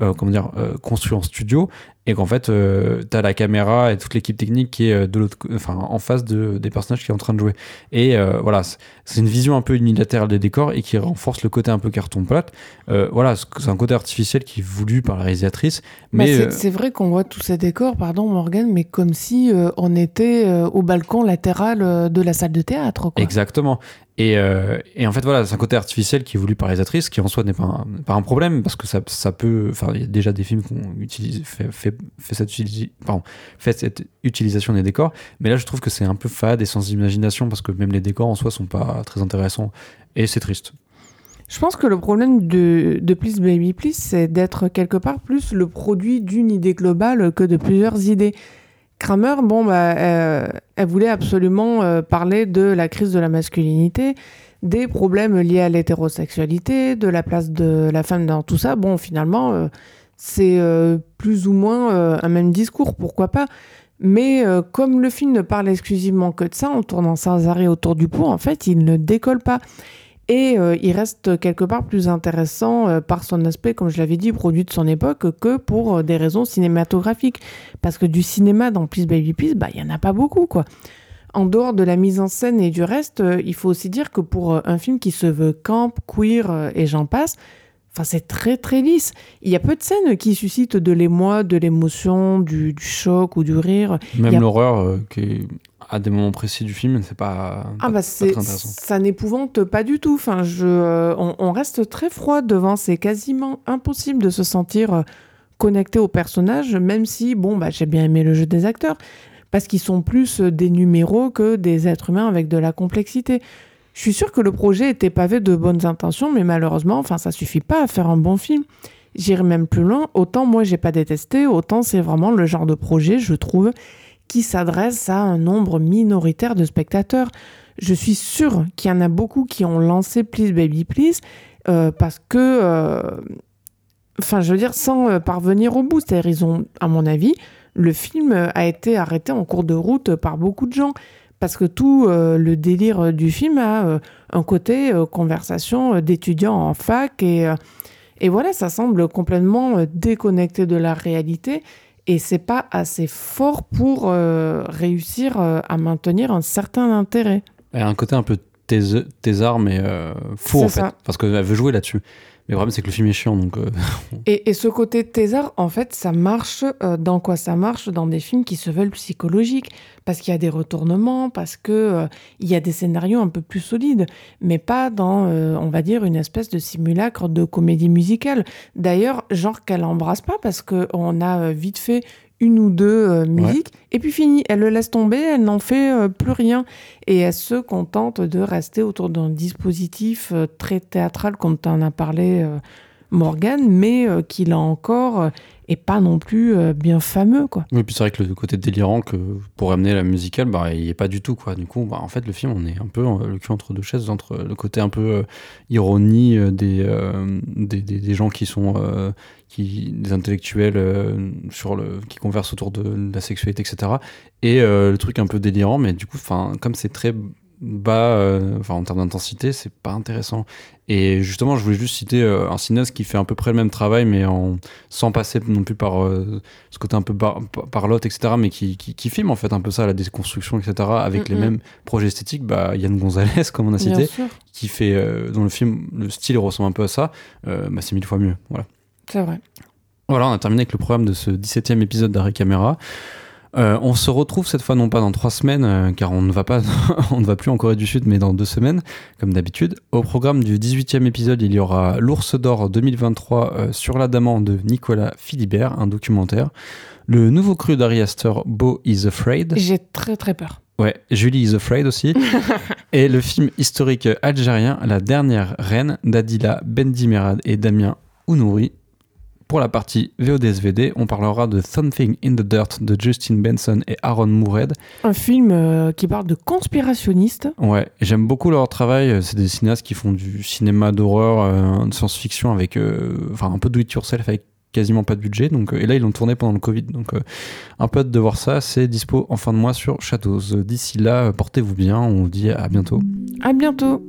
euh, comment dire, construit en studio et qu'en fait, euh, t'as la caméra et toute l'équipe technique qui est euh, de l'autre, enfin, en face de, des personnages qui sont en train de jouer. Et euh, voilà, c'est une vision un peu unilatérale des décors et qui renforce le côté un peu carton plate. Euh, voilà, c'est un côté artificiel qui est voulu par la réalisatrice. Bah, Mais c'est- c'est vrai qu'on voit tous ces décors, pardon Morgan, mais comme si on était au balcon latéral de la salle de théâtre. Quoi. Exactement. Et, euh, et en fait, voilà, c'est un côté artificiel qui est voulu par les réalisatrice, qui en soi n'est pas, un- pas un problème, parce que ça, ça peut. Enfin, il y a déjà des films qui ont utilisé, fait, fait, fait cette, utilisation des décors. Mais là, je trouve que c'est un peu fade et sans imagination, parce que même les décors en soi sont pas très intéressants. Et c'est triste. Je pense que le problème de, de Please Baby Please, c'est d'être quelque part plus le produit d'une idée globale que de plusieurs idées. Kramer, bon, bah, euh, elle voulait absolument euh, parler de la crise de la masculinité, des problèmes liés à l'hétérosexualité, de la place de la femme dans tout ça. Bon, finalement, euh, c'est euh, plus ou moins euh, un même discours, pourquoi pas. Mais euh, comme le film ne parle exclusivement que de ça, en tournant sans arrêt autour du pot, en fait, il ne décolle pas. Et il reste quelque part plus intéressant par son aspect, comme je l'avais dit, produit de son époque, que pour des raisons cinématographiques. Parce que du cinéma dans Please Baby Please, bah, il n'y en a pas beaucoup, quoi. En dehors de la mise en scène et du reste, il faut aussi dire que pour un film qui se veut camp, queer et j'en passe, enfin c'est très très lisse. Il y a peu de scènes qui suscitent de l'émoi, de l'émotion, du, du choc ou du rire. Même l'horreur, euh, qui est à des moments précis du film, c'est pas, Ah pas- bah c'est ça n'épouvante pas du tout. Enfin, je, euh, on, on reste très froid devant. C'est quasiment impossible de se sentir euh, connecté au personnage, même si bon bah j'ai bien aimé le jeu des acteurs parce qu'ils sont plus des numéros que des êtres humains avec de la complexité. Je suis sûre que le projet était pavé de bonnes intentions, mais malheureusement, enfin ça suffit pas à faire un bon film. J'irai même plus loin. Autant moi j'ai pas détesté, autant c'est vraiment le genre de projet, je trouve, qui s'adresse à un nombre minoritaire de spectateurs. Je suis sûre qu'il y en a beaucoup qui ont lancé Please Baby Please euh, parce que, euh, enfin, je veux dire, sans euh, parvenir au bout. C'est-à-dire, ils ont, à mon avis, le film a été arrêté en cours de route par beaucoup de gens parce que tout euh, le délire euh, du film a euh, un côté euh, conversation d'étudiants en fac et, et voilà, ça semble complètement déconnecté de la réalité et c'est pas assez fort pour réussir à maintenir un certain intérêt. Elle a un côté un peu thés- thésard, mais faux en fait. ça. Parce qu'elle veut jouer là-dessus. Mais le problème, c'est que le film est chiant, donc. euh, Et, et ce côté thésard, en fait, ça marche euh, dans quoi ça marche? Dans des films qui se veulent psychologiques, parce qu'il y a des retournements, parce que euh, il y a des scénarios un peu plus solides, mais pas dans, on va dire, une espèce de simulacre de comédie musicale. D'ailleurs, genre qu'elle embrasse pas, parce que on a vite fait une ou deux euh, musiques, et puis fini. Elle le laisse tomber, elle n'en fait euh, plus rien. Et elle se contente de rester autour d'un dispositif euh, très théâtral, comme tu en as parlé, euh, Morgan, mais qui, là encore, est pas non plus bien fameux, quoi. Oui, puis c'est vrai que le côté délirant que pour amener la musicale, bah, il n'y est pas du tout, quoi. Du coup, bah, en fait, le film, on est un peu le cul entre deux chaises, entre le côté un peu euh, ironie des, euh, des, des, des gens qui sont. euh, qui, des intellectuels euh, sur le, qui conversent autour de, la sexualité, etc. Et euh, le truc un peu délirant, mais du coup, enfin, comme c'est très bas euh, enfin en termes d'intensité c'est pas intéressant et justement je voulais juste citer un cinéaste qui fait à peu près le même travail mais en sans passer non plus par ce côté un peu bar, parlotte etc mais qui, qui, qui, filme en fait un peu ça la déconstruction etc avec mm -hmm. les mêmes projets esthétiques bah Yann Gonzalez comme on a cité qui fait dans le film le style ressemble un peu à ça bah, c'est mille fois mieux voilà c'est vrai voilà on a terminé avec le programme de ce 17e épisode d'Arrêt Caméra euh, on se retrouve cette fois non pas dans trois semaines, euh, car on ne va pas, on ne va plus en Corée du Sud, mais dans deux semaines, comme d'habitude. Au programme du 18e épisode, il y aura l'Ours d'Or 2023 euh, sur l'Adamant de Nicolas Philibert, un documentaire. Le nouveau cru d'Ari Aster, Beau is Afraid. J'ai très très peur. Ouais, Julie is Afraid aussi. et le film historique algérien La dernière reine d'Adila Bendimerad et Damien Ounouri, pour la partie VODSVD, on parlera de Something in the Dirt de Justin Benson et Aaron Moured. Un film euh, qui parle de conspirationnistes. Ouais, j'aime beaucoup leur travail. C'est des cinéastes qui font du cinéma d'horreur, euh, de science-fiction avec euh, enfin un peu do it yourself avec quasiment pas de budget. Donc, et là, ils l'ont tourné pendant le Covid. Donc, un peu hâte de voir ça. C'est dispo en fin de mois sur Shadows. D'ici là, portez-vous bien. On vous dit à bientôt. À bientôt.